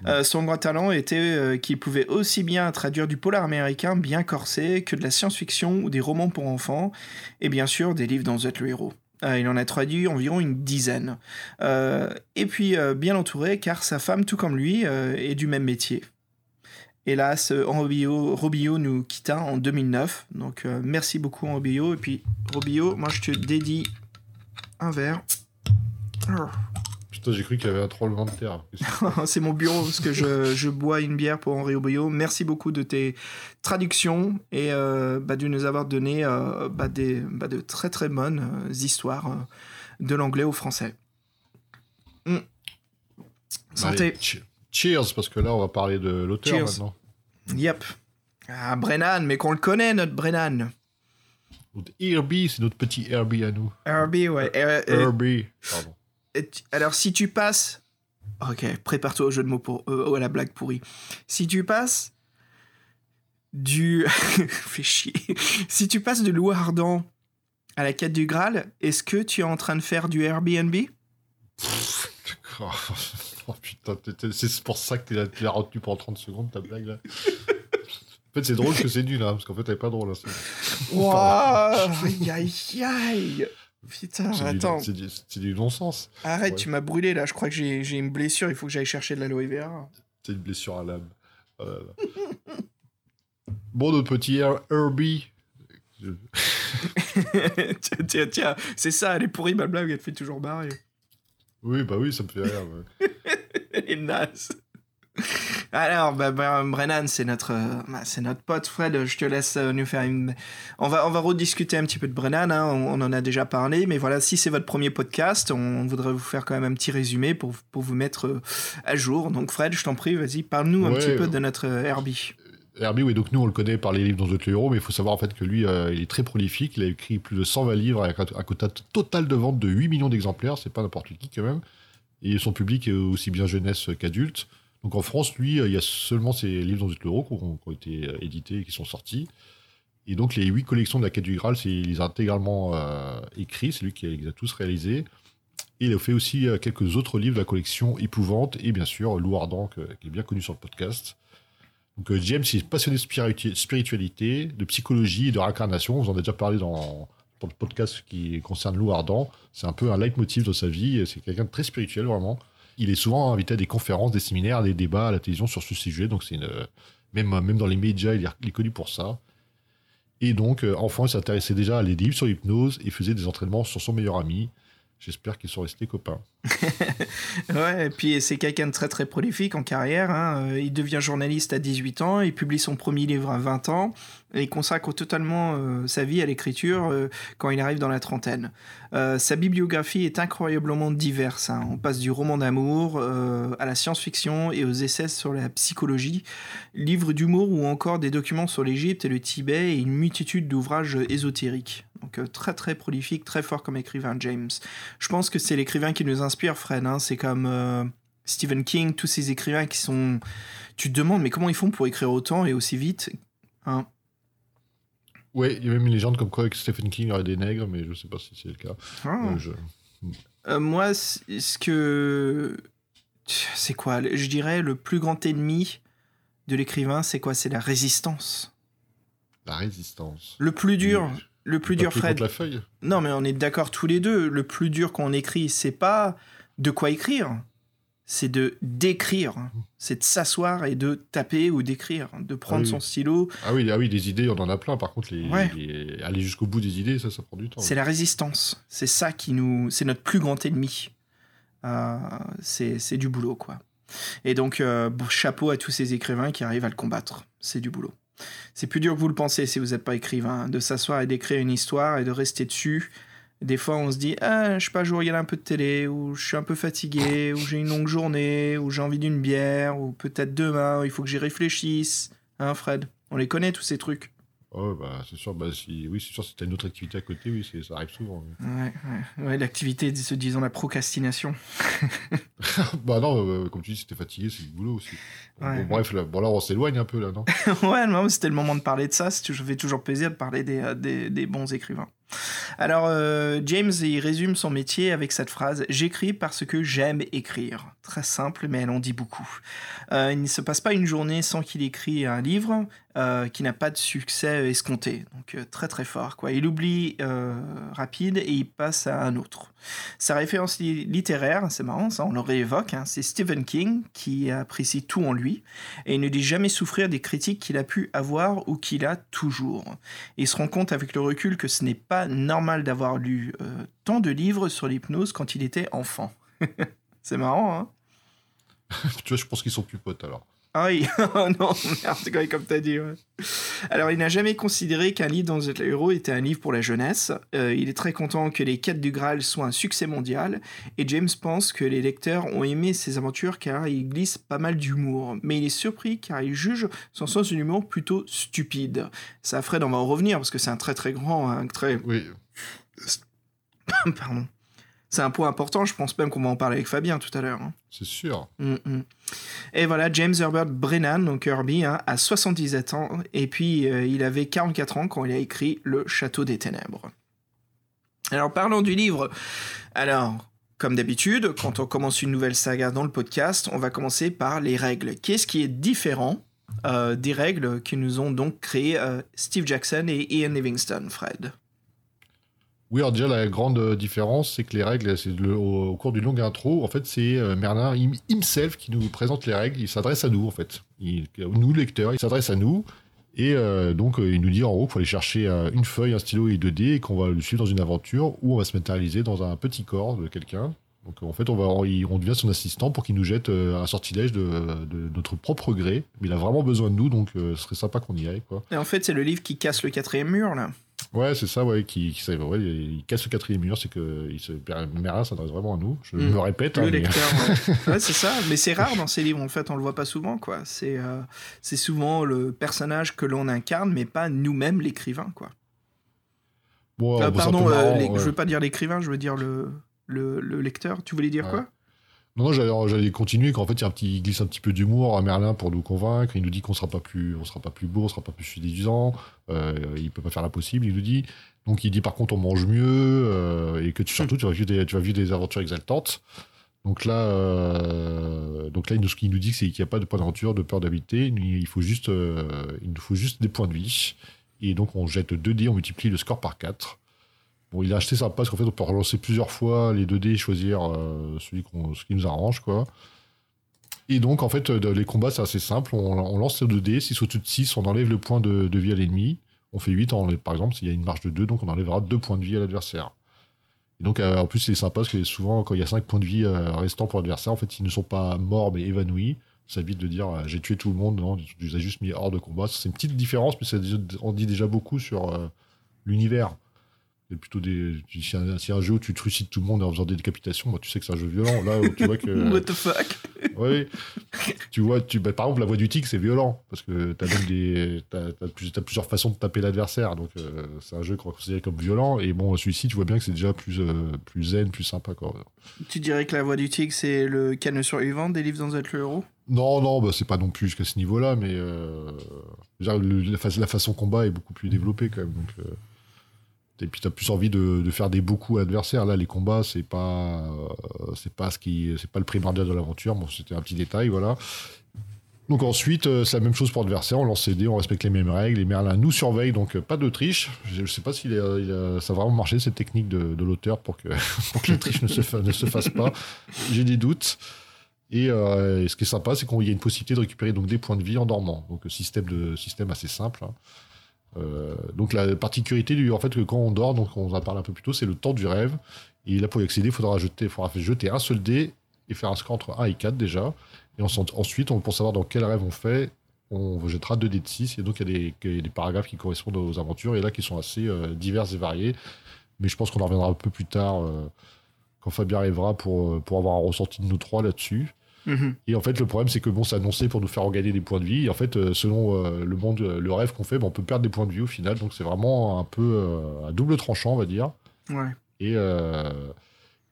Speaker 2: Euh, son grand talent était euh, qu'il pouvait aussi bien traduire du polar américain bien corsé que de la science-fiction ou des romans pour enfants, et bien sûr des livres dont vous êtes le héros. Euh, il en a traduit environ une dizaine. Euh, et puis euh, bien entouré, car sa femme, tout comme lui, euh, est du même métier. Hélas, Robillot, Robillot nous quitta en 2009. Donc merci beaucoup Robillot. Et puis Robillot, moi je te dédie un verre.
Speaker 3: Putain, j'ai cru qu'il y avait un tremblement de terre.
Speaker 2: c'est mon bureau parce que je, je bois une bière pour Henri Oboyo. Merci beaucoup de tes traductions et euh, bah, de nous avoir donné euh, bah, des, bah, de très très bonnes euh, histoires de l'anglais au français. Mm. Santé.
Speaker 3: Allez, cheers, parce que là, on va parler de l'auteur maintenant.
Speaker 2: Yep. Ah, Brennan, mais qu'on le connaît, notre Brennan.
Speaker 3: Notre Herbie, c'est notre petit Herbie à nous.
Speaker 2: Herbie, ouais.
Speaker 3: Herbie. Pardon.
Speaker 2: Alors, si tu passes. Ok, prépare-toi au jeu de mots pour. euh, à la blague pourrie. Si tu passes. Du. Fais chier. Si tu passes de Loup Ardent à la quête du Graal, est-ce que tu es en train de faire du Airbnb?
Speaker 3: Oh, oh, putain, c'est pour ça que tu l'as- retenu pendant 30 secondes, ta blague là. En fait, c'est drôle que c'est nul, hein, parce qu'en fait, elle est pas drôle. hein, c'est-
Speaker 2: Waouh Aïe aïe aïe Putain, attends.
Speaker 3: c'est du, non-sens.
Speaker 2: Arrête,
Speaker 3: ouais.
Speaker 2: tu m'as brûlé là. Je crois que j'ai une blessure. Il faut que j'aille chercher de l'aloe vera.
Speaker 3: C'est une blessure à l'âme. Là. bon, notre petit Her- Herbie.
Speaker 2: Tiens, tiens, tiens. C'est ça, elle est pourrie ma blague. Elle te fait toujours marrer.
Speaker 3: Oui, bah oui, ça me fait rire. ouais.
Speaker 2: Elle est naze. Alors, bah, bah, Brennan, c'est notre, euh, bah, c'est notre pote Fred. Je te laisse euh, nous faire une. On va, on va rediscuter un petit peu de Brennan. hein, On, on en a déjà parlé, mais voilà, si c'est votre premier podcast, on voudrait vous faire quand même un petit résumé pour, pour vous mettre euh, à jour. Donc, Fred, je t'en prie, vas-y, parle-nous un
Speaker 3: Ouais,
Speaker 2: petit peu de notre Herbie.
Speaker 3: Herbie, oui, donc nous on le connaît par les livres dans d'autres héros, mais il faut savoir en fait que lui, euh, il est très prolifique. Il a écrit plus de 120 livres avec un, un quota total de vente de 8 millions d'exemplaires. C'est pas n'importe qui quand même. Et son public est aussi bien jeunesse qu'adulte. Donc en France, lui, il y a seulement ses livres dans d'autres héros qui ont, été euh, édités et qui sont sortis. Et donc les 8 collections de la quête du Graal, il les a intégralement euh, écrits. C'est lui qui les a tous réalisés. Et il a fait aussi euh, quelques autres livres de la collection Épouvante et bien sûr Lou Ardent, qui est bien connu sur le podcast. Donc euh, James, il est passionné de spiritu- spiritualité, de psychologie et de réincarnation. On en a déjà parlé dans, dans le podcast qui concerne Lou Ardent. C'est un peu un leitmotiv de sa vie. C'est quelqu'un de très spirituel, vraiment. Il est souvent invité à des conférences, des séminaires, des débats à la télévision sur ce sujet. Donc c'est une... même, dans les médias, il est, connu pour ça. Et donc, euh, enfant, il s'intéressait déjà à livres sur l'hypnose et faisait des entraînements sur son meilleur ami. J'espère qu'ils sont restés copains.
Speaker 2: Ouais, et puis c'est quelqu'un de très très prolifique en carrière. hein. Euh, Il devient journaliste à 18 ans, il publie son premier livre à 20 ans, et il consacre totalement euh, sa vie à l'écriture euh, quand il arrive dans la trentaine. Sa bibliographie est incroyablement diverse. hein. On passe du roman d'amour à la science-fiction et aux essais sur la psychologie, livres d'humour ou encore des documents sur l'Égypte et le Tibet et une multitude d'ouvrages ésotériques. Donc euh, très très prolifique, très fort comme écrivain James. Je pense que c'est l'écrivain qui nous inspire, Fred. hein. C'est comme euh, Stephen King, tous ces écrivains qui sont. Tu te demandes, mais comment ils font pour écrire autant et aussi vite hein?
Speaker 3: Ouais, il y a même une légende comme quoi avec Stephen King, aurait des nègres, mais je sais pas si c'est le cas.
Speaker 2: Ah.
Speaker 3: Euh, je-
Speaker 2: Euh, Moi, ce que. C'est quoi? Je dirais le plus grand ennemi de l'écrivain, c'est quoi? C'est la résistance.
Speaker 3: La résistance.
Speaker 2: Le plus dur,
Speaker 3: Oui.
Speaker 2: Le plus dur, Fred.
Speaker 3: la feuille
Speaker 2: Non, mais on est d'accord tous les deux. Le plus dur qu'on écrit, c'est pas de quoi écrire, c'est de d'écrire. C'est de s'asseoir et de taper ou d'écrire, de prendre
Speaker 3: oui.
Speaker 2: son stylo.
Speaker 3: ah oui, ah oui, des idées, on en a plein. Par contre, les,
Speaker 2: Ouais.
Speaker 3: les- aller jusqu'au bout des idées, ça, ça prend du temps.
Speaker 2: C'est la résistance. C'est ça qui nous. C'est notre plus grand ennemi. Euh, c'est c'est du boulot, quoi. Et donc, euh, bon, chapeau à tous ces écrivains qui arrivent à le combattre. C'est du boulot. C'est plus dur que vous le pensez si vous n'êtes pas écrivain, de s'asseoir et d'écrire une histoire et de rester dessus. Des fois, on se dit, ah, je sais pas, je regarde un peu de télé, ou je suis un peu fatigué, ou j'ai une longue journée, ou j'ai envie d'une bière, ou peut-être demain, il faut que j'y réfléchisse. Hein, Fred? On les connaît, tous ces trucs.
Speaker 3: Oh, bah, c'est sûr, bah, si, oui, c'est sûr, si t'as une autre activité à côté, oui, ça arrive souvent. oui.
Speaker 2: Ouais, ouais, ouais l'activité, se disons la procrastination.
Speaker 3: bah non, euh, comme tu dis, t'es fatigué, c'est du boulot aussi. Bon,
Speaker 2: Ouais.
Speaker 3: bon, bref, là, bon, là, on s'éloigne un peu, là, non?
Speaker 2: Ouais, non, c'était le moment de parler de ça. Ça fait toujours plaisir de parler des, euh, des, des bons écrivains. Alors, euh, James, il résume son métier avec cette phrase J'écris parce que j'aime écrire. Très simple, mais elle en dit beaucoup. Euh, il ne se passe pas une journée sans qu'il écrit un livre euh, qui n'a pas de succès escompté. Donc, très très fort. Quoi. Il oublie rapide et il passe à un autre. Sa référence li- littéraire, c'est marrant, ça, on le réévoque, hein, c'est Stephen King qui apprécie tout en lui et ne dit jamais souffrir des critiques qu'il a pu avoir ou qu'il a toujours. Il se rend compte avec le recul que ce n'est pas normal d'avoir lu euh, tant de livres sur l'hypnose quand il était enfant. c'est marrant, hein
Speaker 3: Tu vois, je pense qu'ils sont plus potes, alors.
Speaker 2: Ah oui, oh non, merde, comme- t'as dit. ouais. Alors, il n'a jamais considéré qu'un livre dans The Héros était un livre pour la jeunesse. Euh, il est très content que Les Quêtes du Graal soient un succès mondial. Et James pense que les lecteurs ont aimé ses aventures car il glisse pas mal d'humour. Mais il est surpris car il juge son sens de l'humour plutôt stupide. Ça, Fred, on va en revenir parce que c'est un très très grand, un très.
Speaker 3: Oui,
Speaker 2: Pardon. C'est un point important, je pense même qu'on va en parler avec Fabien tout à l'heure. hein.
Speaker 3: c'est sûr.
Speaker 2: Mm, mm. Et voilà, James Herbert Brennan, donc Herbie, hein, a 77 ans, et puis euh, il avait 44 ans quand il a écrit Le Château des Ténèbres. Alors parlons du livre. Alors, comme d'habitude, quand on commence une nouvelle saga dans le podcast, on va commencer par les règles. Qu'est-ce qui est différent euh, des règles que nous ont donc créées euh, Steve Jackson et Ian Livingstone, Fred?
Speaker 3: Oui, alors déjà, la grande euh, différence, c'est que les règles, au, cours d'une longue intro, en fait, c'est euh, Merlin him- himself qui nous présente les règles. Il s'adresse à nous, en fait. Il- nous, lecteurs, il s'adresse à nous. Et euh, donc, euh, il nous dit en gros qu'il faut aller chercher une feuille, un stylo et 2D et qu'on va le suivre dans une aventure où on va se matérialiser dans un petit corps de quelqu'un. Donc, en fait, on, va, on, devient son assistant pour qu'il nous jette un sortilège de, notre propre gré. Mais il a vraiment besoin de nous, donc ce serait sympa qu'on y aille, quoi.
Speaker 2: Et en fait, c'est le livre qui casse le quatrième mur, là.
Speaker 3: Ouais, c'est ça, ouais, qui, qui, ouais, il casse le quatrième mur, c'est que il se, Merlin s'adresse vraiment à nous. Je
Speaker 2: Mm.
Speaker 3: me répète.
Speaker 2: Le
Speaker 3: hein, mais-
Speaker 2: lecteur, ouais. Ouais, c'est ça. Mais c'est rare dans ces livres, en fait, on le voit pas souvent, quoi. C'est euh, c'est souvent le personnage que l'on incarne, mais pas nous-mêmes l'écrivain, quoi.
Speaker 3: Bon, un
Speaker 2: pardon, euh, les-
Speaker 3: ouais.
Speaker 2: je veux pas dire l'écrivain, je veux dire le, le, le lecteur. Tu voulais dire quoi?
Speaker 3: Non, non, j'allais, continuer. Qu'en fait, il, il glisse un petit peu d'humour à Merlin pour nous convaincre. Il nous dit qu'on sera pas plus, on sera pas plus beau, on sera pas plus séduisant. Euh, il peut pas faire l'impossible. Il nous dit. Donc, il dit par contre, on mange mieux euh, et que surtout, tu vas vivre des, tu vas vivre des aventures exaltantes. Donc là, euh, donc là, il nous, ce qu'il nous dit, c'est qu'il n'y a pas de point d'aventure, de peur d'habiter. Il il faut juste, euh, il nous faut juste des points de vie. Et donc, on jette 2 dés, on multiplie le score par 4. Bon, il a acheté ça parce qu'en fait, on peut relancer plusieurs fois les 2 dés et choisir euh, celui ce qui nous arrange, quoi. Et donc, en fait, euh, les combats, c'est assez simple. On, on lance les 2 dés. Si c'est au-dessus de 6, on enlève le point de, vie à l'ennemi. On fait 8, on enlève- par exemple, s'il y a une marge de 2, donc on enlèvera 2 points de vie à l'adversaire. Et donc, euh, en plus, c'est sympa parce que souvent, quand il y a 5 points de vie restants pour l'adversaire, en fait, ils ne sont pas morts mais évanouis. Ça évite de dire j'ai tué tout le monde. Non, tu les as juste mis hors de combat. C'est une petite différence, mais ça en dit déjà beaucoup sur l'univers. C'est plutôt des. Si un, si un jeu où tu trucides tout le monde en faisant des décapitations, bah, tu sais que c'est un jeu violent. Là, tu vois que.
Speaker 2: What the fuck?
Speaker 3: Oui. tu vois, tu, bah, par exemple, la voix du tigre, c'est violent. Parce que t'as même des. T'as, t'as plusieurs façons de taper l'adversaire. Donc, euh, c'est un jeu qu'on va considérer comme violent. Et bon, celui-ci, tu vois bien que c'est déjà plus, euh, plus zen, plus sympa. Quoi.
Speaker 2: Tu dirais que la voix du tigre, c'est le canne survivant des livres êtes le héros?
Speaker 3: Non, non, bah, c'est pas non plus jusqu'à ce niveau-là, mais. Euh, le- la, la façon combat est beaucoup plus développée quand même. Donc, euh, et puis, t'as plus envie de, faire des beaux coups à l'adversaire. Là, les combats, c'est pas. euh, c'est pas ce qui. C'est pas le primordial de l'aventure. Bon, c'était un petit détail, voilà. Donc ensuite, euh, c'est la même chose pour l'adversaire, on lance ses dés, on respecte les mêmes règles, les Merlins nous surveillent, donc euh, pas de triche. Je, je sais pas si ça a vraiment marché cette technique de, l'auteur pour que, pour que la triche ne se, ne se fasse pas. J'ai des doutes. Et, et ce qui est sympa, c'est qu'il y a une possibilité de récupérer donc des points de vie en dormant. Donc système de système assez simple. hein. Euh, donc la particularité du, en fait, que quand on dort, donc on en parlé un peu plus tôt, c'est le temps du rêve. Et là, pour y accéder, il faudra jeter, faudra jeter un seul dé et faire un score entre 1 et 4 déjà. Et ensuite, pour savoir dans quel rêve on fait, on jettera 2 dés de 6. Et donc, il y a des, paragraphes qui correspondent aux aventures et là qui sont assez euh, divers et variés. Mais je pense qu'on en reviendra un peu plus tard euh, quand Fabien arrivera pour, euh, pour avoir un ressenti de nous trois là-dessus.
Speaker 2: Mhm.
Speaker 3: Et en fait, le problème, c'est que bon, c'est annoncé pour nous faire gagner des points de vie. Et en fait, euh, selon euh, le monde, euh, le rêve qu'on fait, ben, on peut perdre des points de vie au final. Donc, c'est vraiment un peu euh, un double tranchant, on va dire.
Speaker 2: Ouais.
Speaker 3: Et, euh,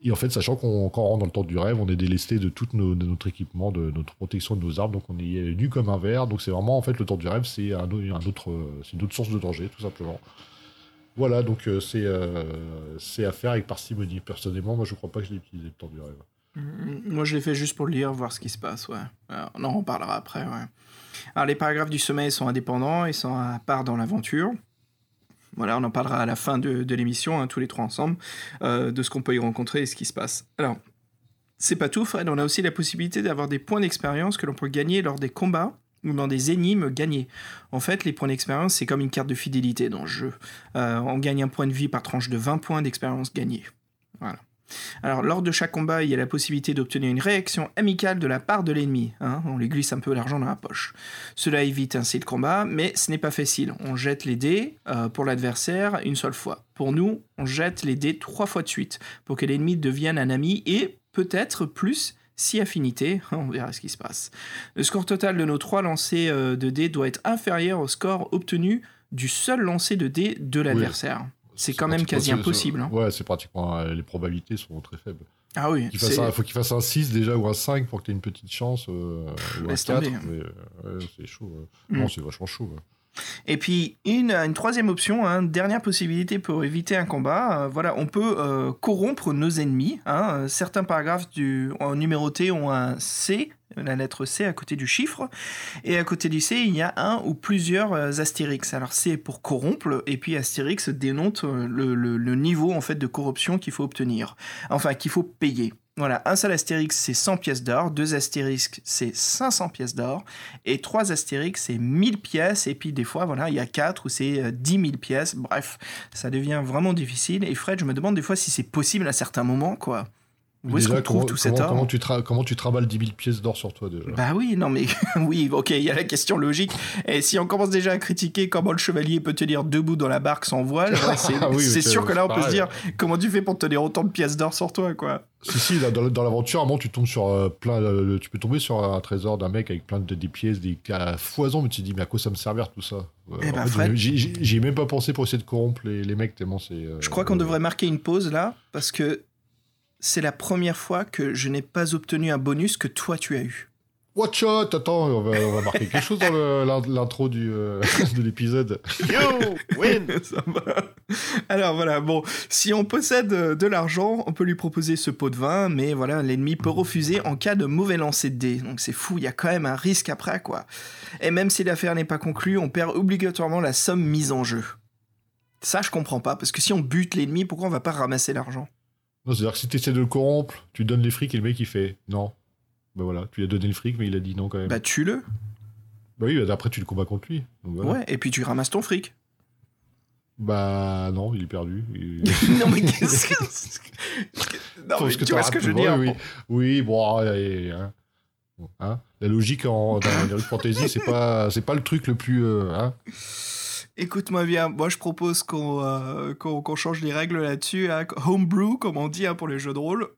Speaker 3: et en fait, sachant qu'on quand on rentre dans le temps du rêve, on est délesté de tout nos- de notre équipement, de notre protection de nos armes. Donc, on est nu comme un verre. Donc, c'est vraiment, en fait, le temps du rêve, c'est un, au- un autre, c'est une autre source de danger, tout simplement. Voilà, donc c'est c'est à faire avec parcimonie. Personnellement, moi, je crois pas que je l'ai utilisé le temps du rêve.
Speaker 2: Mm, Moi, je l'ai fait juste pour le lire, voir ce qui se passe, ouais. On en reparlera après, ouais. Alors, les paragraphes du sommeil sont indépendants, ils sont à part dans l'aventure. Voilà, on en parlera à la fin de, l'émission, hein, tous les trois ensemble, euh, de ce qu'on peut y rencontrer et ce qui se passe. Alors, c'est pas tout, Fred, on a aussi la possibilité d'avoir des points d'expérience que l'on peut gagner lors des combats ou dans des énigmes gagnés. En fait, les points d'expérience, c'est comme une carte de fidélité dans le jeu. Euh, on gagne un point de vie par tranche de 20 points d'expérience gagnés. Voilà. Alors, lors de chaque combat, il y a la possibilité d'obtenir une réaction amicale de la part de l'ennemi. hein, on lui glisse un peu l'argent dans la poche. Cela évite ainsi le combat, mais ce n'est pas facile. On jette les dés euh, pour l'adversaire une seule fois. Pour nous, on jette les dés trois fois de suite pour que l'ennemi devienne un ami et peut-être plus si affinité. On verra ce qui se passe. Le score total de nos trois lancers euh, de dés doit être inférieur au score obtenu du seul lancer de dés de l'adversaire. C'est quand même quasi impossible, hein.
Speaker 3: Ouais, c'est pratiquement. euh, les probabilités sont très faibles.
Speaker 2: Ah oui,
Speaker 3: Il un- faut qu'il fasse un 6 déjà ou un 5 pour que tu aies une petite chance. euh, ou un
Speaker 2: Laisse
Speaker 3: 4.
Speaker 2: tomber.
Speaker 3: mais, euh, ouais, c'est chaud.
Speaker 2: Mm.
Speaker 3: Non, c'est vachement chaud. ouais.
Speaker 2: Et puis, une, une troisième option, hein, dernière possibilité pour éviter un combat, euh, voilà, on peut euh, corrompre nos ennemis. hein. Certains paragraphes du, en numérotés ont un C, la lettre C à côté du chiffre, et à côté du C, il y a un ou plusieurs euh, astérix. Alors, C pour corrompre, et puis astérix dénote euh, le, niveau en fait de corruption qu'il faut obtenir, enfin qu'il faut payer. Voilà, un seul astérix, c'est 100 pièces d'or, deux astérisques, c'est 500 pièces d'or, et trois astérix, c'est 1000 pièces, et puis des fois, voilà, il y a quatre où c'est euh, 10 000 pièces. Bref, ça devient vraiment difficile. Et Fred, je me demande des fois si c'est possible à certains moments, quoi. Où est-ce qu'on trouve tout cet
Speaker 3: comment-
Speaker 2: or
Speaker 3: comment tu tra- comment tu travailles 10 000 pièces d'or sur toi déjà
Speaker 2: Bah oui, non mais oui, ok, il y a la question logique. Et si on commence déjà à critiquer comment le chevalier peut tenir debout dans la barque sans voile, c'est
Speaker 3: Ah oui,
Speaker 2: c'est sûr que là on peut se dire comment tu fais pour tenir autant de pièces d'or sur toi, quoi?
Speaker 3: Si, si, là, dans, dans l'aventure, à un moment, tu tombes sur euh, plein. euh, tu peux tomber sur un trésor d'un mec avec plein de des pièces, des à foison, mais tu te dis, mais à quoi ça me servir tout ça? Euh,
Speaker 2: Eh Fred-
Speaker 3: j'y- ai même pas pensé pour essayer de corrompre les, les mecs tellement c'est.
Speaker 2: Je crois qu'on devrait marquer une pause là, parce que c'est la première fois que je n'ai pas obtenu un bonus que toi tu as eu.
Speaker 3: Watch out Attends, on va, on va marquer quelque chose dans l'intro du, euh, de l'épisode.
Speaker 6: You win!
Speaker 2: Ça va. Alors voilà, bon, si on possède euh, de l'argent, on peut lui proposer ce pot de vin, mais voilà, l'ennemi peut refuser en cas de mauvais lancer de dés. Donc c'est fou, il y a quand même un risque après, quoi. Et même si l'affaire n'est pas conclue, on perd obligatoirement la somme mise en jeu. Ça, je comprends pas, parce que si on bute l'ennemi, pourquoi on va pas ramasser l'argent?
Speaker 3: Non, c'est-à-dire que si tu essaies de le corrompre, tu donnes les frics et le mec il fait non. Bah voilà, tu lui as donné le fric, mais il a dit non quand même. Bah,
Speaker 2: Bah tue-le,
Speaker 3: oui, bah, après tu le combats contre lui. Donc, voilà.
Speaker 2: ouais, et puis tu ramasses ton fric.
Speaker 3: Bah non, il est perdu. Il-
Speaker 2: non mais qu'est-ce que... Non mais
Speaker 3: que
Speaker 2: tu vois ce que je veux dire
Speaker 3: Oui, oui, bon, allez, hein. Bon, hein. La logique en, de fantasy, c'est pas, c'est pas le truc le plus. euh, hein.
Speaker 2: Écoute-moi bien, moi je propose qu'on euh, change les règles là-dessus. hein. Homebrew, comme on dit hein, pour les jeux de rôle.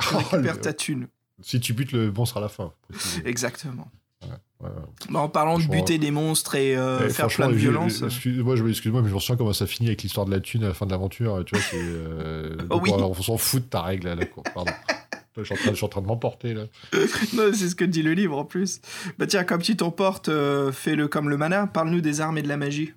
Speaker 2: Tu
Speaker 3: Oh,
Speaker 2: récupères
Speaker 3: le-
Speaker 2: ta thune.
Speaker 3: Si tu butes le monstre à la fin.
Speaker 2: Exactement.
Speaker 3: Ouais, ouais.
Speaker 2: Bah, en parlant de buter des monstres et euh,
Speaker 3: Eh,
Speaker 2: faire plein de violence.
Speaker 3: Excuse-moi, je, excuse-moi, mais je me souviens comment ça finit avec l'histoire de la thune à la fin de l'aventure. Tu vois, c'est. euh,
Speaker 2: Oh oui.
Speaker 3: on, s'en fout de ta règle là, quoi. Pardon. je, suis en train, je suis en train de m'emporter là.
Speaker 2: Non, c'est ce que dit le livre en plus. Bah tiens, comme tu t'emportes, euh, fais-le comme le mana. Parle-nous des armes et de la magie.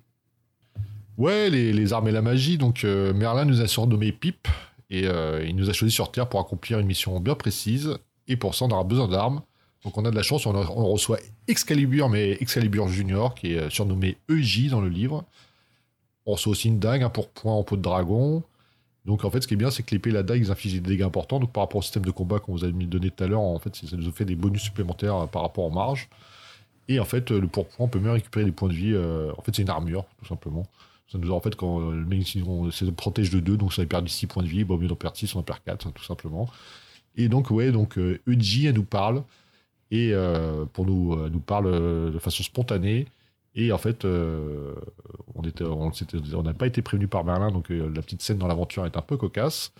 Speaker 3: Ouais, les, armes et la magie. Donc, euh, Merlin nous a surnommé Pipe et euh, il nous a choisi sur Terre pour accomplir une mission bien précise. Et pour ça, on aura besoin d'armes. Donc, on a de la chance, on, reçoit Excalibur, mais Excalibur Junior, qui est surnommé EJ dans le livre. On reçoit aussi une dague, un pourpoint en peau de dragon. Donc, en fait, ce qui est bien, c'est que l'épée et la dague, ils infligent des dégâts importants. Donc, par rapport au système de combat qu'on vous a donné tout à l'heure, en fait, ça nous fait des bonus supplémentaires euh, par rapport aux marges. Et en fait, le pourpoint, on peut même récupérer des points de vie. en fait, c'est une armure, tout simplement. Ça nous a, en fait, quand euh, le mec se protège de 2, donc ça a perdu 6 points de vie, bah, au mieux d'en perdre 6, on en perd 4, tout simplement. Et donc, ouais, donc euh, Uji, elle nous parle, et euh, pour nous, elle nous parle euh, de façon spontanée. Et en fait, euh, on n'a pas été prévenu par Merlin, donc euh, la petite scène dans l'aventure est un peu cocasse.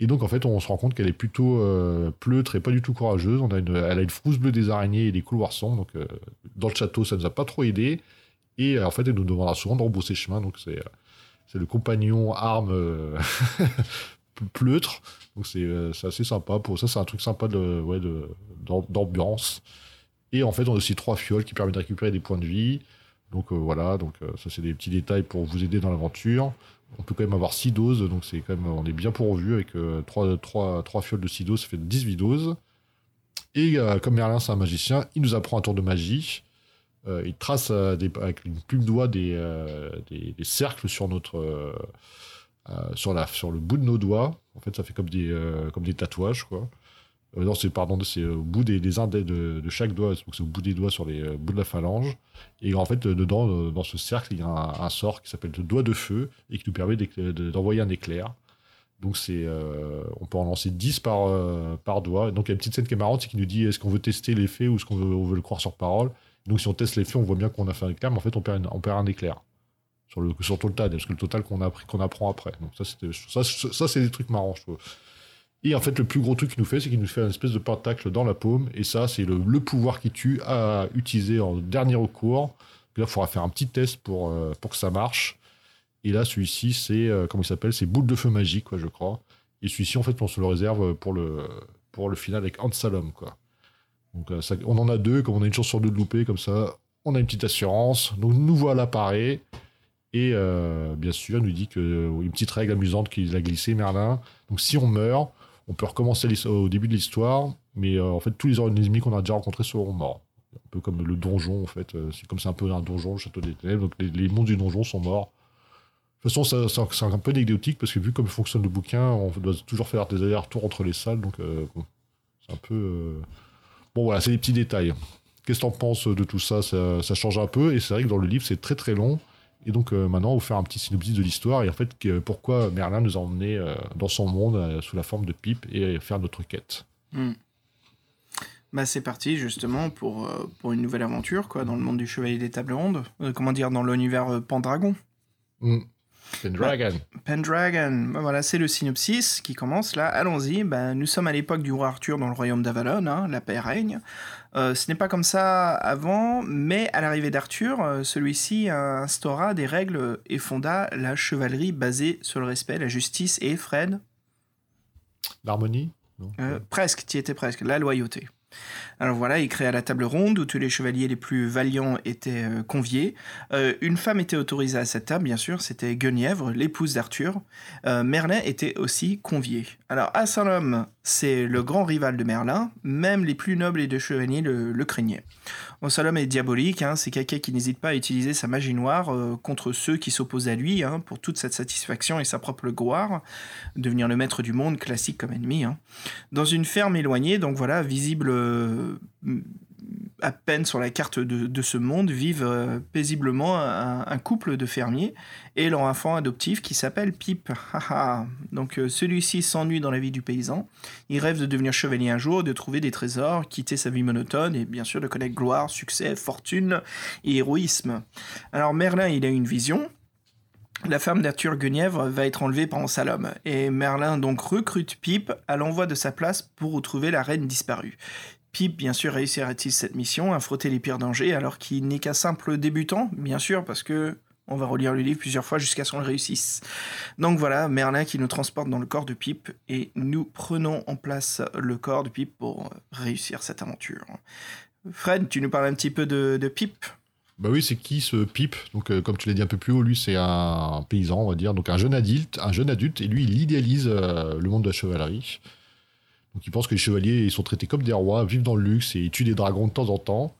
Speaker 3: Et donc, en fait, on se rend compte qu'elle est plutôt euh, pleutre et pas du tout courageuse. On a elle a une frousse bleue des araignées et des couloirs sombres. Donc, euh, dans le château, ça nous a pas trop aidé. Et euh, en fait, elle nous demandera souvent de rebrousser chemin. Donc, c'est euh, le compagnon arme euh, pleutre. Donc, c'est assez sympa. Pour ça, c'est un truc sympa de, ouais, d'ambiance. Et en fait, on a aussi trois fioles qui permettent de récupérer des points de vie. Donc, voilà. Donc, ça, c'est des petits détails pour vous aider dans l'aventure. On peut quand même avoir 6 doses, donc c'est quand même, on est bien pourvu avec 3, fioles de 6 doses, ça fait 18 doses. Et comme Merlin, c'est un magicien, il nous apprend un tour de magie. Euh, il trace euh, avec une plume doigt des, euh, des, des cercles sur, notre, sur, la, sur le bout de nos doigts. En fait, ça fait comme des, comme des tatouages, quoi. Non, c'est pardon, c'est au bout des, des indés de, de chaque doigt, c'est au bout des doigts sur les bouts de la phalange. Et en fait, dedans, dans ce cercle, il y a un, sort qui s'appelle le doigt de feu et qui nous permet d'envoyer un éclair. Donc c'est, on peut en lancer 10 par, par doigt. Donc il y a une petite scène qui est marrante, c'est qu'il nous dit est-ce qu'on veut tester l'effet ou est-ce qu'on veut, veut le croire sur parole? Donc si on teste l'effet, on voit bien qu'on a fait un éclair, mais en fait on perd, on perd un éclair sur le, sur le total, parce que le total qu'on apprend après. Donc ça, c'est des trucs marrants, je trouve. Et en fait, le plus gros truc qu'il nous fait, c'est qu'il nous fait une espèce de pentacle dans la paume. Et ça, c'est le, pouvoir qui tue à utiliser en dernier recours. Là, il faudra faire un petit test pour, euh, que ça marche. Et là, celui-ci, c'est, euh, comment s'appelle? C'est boule de feu magique, quoi, je crois. Et celui-ci, en fait, on se le réserve pour le, pour le final avec Ansalom, quoi. Donc, euh, on en a deux, comme on a une chance sur deux de louper, comme ça, on a une petite assurance. Donc, nous voilà parés. Et euh, bien sûr, il nous dit que une petite règle amusante qu'il a glissée, Merlin. Donc, si on meurt, on peut recommencer au début de l'histoire, mais euh, en fait, tous les ennemis qu'on a déjà rencontrés seront morts. Un peu comme le donjon, en fait. Euh, C'est comme c'est un peu un donjon, le château des ténèbres. Donc, les, les monstres du donjon sont morts. De toute façon, c'est un peu anecdotique parce que vu comme fonctionne le bouquin, on doit toujours faire des allers-retours entre les salles. Donc, euh, bon, c'est un peu. euh, Bon, voilà, c'est des petits détails. Qu'est-ce que t'en penses de tout ça, ça Ça change un peu. Et c'est vrai que dans le livre, c'est très très long. Et donc euh, maintenant, on va faire un petit synopsis de l'histoire et en fait que- pourquoi Merlin nous a emmenés euh, dans son monde euh, sous la forme de pipe et faire notre quête.
Speaker 2: Hmm. Bah c'est parti justement pour, pour une nouvelle aventure quoi dans le monde du Chevalier des Tables Rondes. Comment dire dans l'univers Pendragon.
Speaker 3: Mm. Pendragon.
Speaker 2: Pendragon, bah voilà, c'est le synopsis qui commence là. Allons-y, bah, nous sommes à l'époque du roi Arthur dans le royaume d'Avalon, hein, la paix règne. Euh, ce n'est pas comme ça avant, mais à l'arrivée d'Arthur, euh, celui-ci instaura des règles et fonda la chevalerie basée sur le respect, la justice et Fred,
Speaker 3: L'harmonie
Speaker 2: euh, presque, tu étais presque, la loyauté. Alors voilà, il créa la table ronde où tous les chevaliers les plus valiants étaient euh, conviés. Euh, une femme était autorisée à cette table, bien sûr, c'était Guenièvre, l'épouse d'Arthur. Euh, Merlin était aussi convié. Alors Assalom, c'est le grand rival de Merlin, même les plus nobles et de chevaliers le, le craignaient. Assalom est diabolique, hein, c'est quelqu'un qui n'hésite pas à utiliser sa magie noire euh, contre ceux qui s'opposent à lui, hein, pour toute cette satisfaction et sa propre gloire. Devenir le maître du monde, classique comme ennemi. hein dans une ferme éloignée, donc voilà, visible euh, à peine sur la carte de, ce monde, vivent euh, paisiblement un, un couple de fermiers et leur enfant adoptif qui s'appelle Pipe. Donc euh, celui-ci s'ennuie dans la vie du paysan. Il rêve de devenir chevalier un jour, de trouver des trésors, quitter sa vie monotone et bien sûr de connaître gloire, succès, fortune et héroïsme. Alors Merlin, il a une vision. La femme d'Arthur Guenièvre va être enlevée par Salom, et Merlin donc recrute Pipe à l'envoi de sa place pour retrouver la reine disparue. Pipe, bien sûr, réussira-t-il cette mission, à frotter les pires dangers, alors qu'il n'est qu'un simple débutant, bien sûr, parce que on va relire le livre plusieurs fois jusqu'à ce qu'on le réussisse. Donc voilà, Merlin qui nous transporte dans le corps de Pipe, et nous prenons en place le corps de Pipe pour réussir cette aventure. Fred, tu nous parles un petit peu de, de Pipe
Speaker 3: Bah oui, c'est qui ce Pipe Donc, euh, comme tu l'as dit un peu plus haut, lui, c'est un paysan, on va dire, donc un jeune adulte, un jeune adulte, et lui, il idéalise euh, le monde de la chevalerie. Donc, il pense que les chevaliers, ils sont traités comme des rois, vivent dans le luxe et ils tuent des dragons de temps en temps.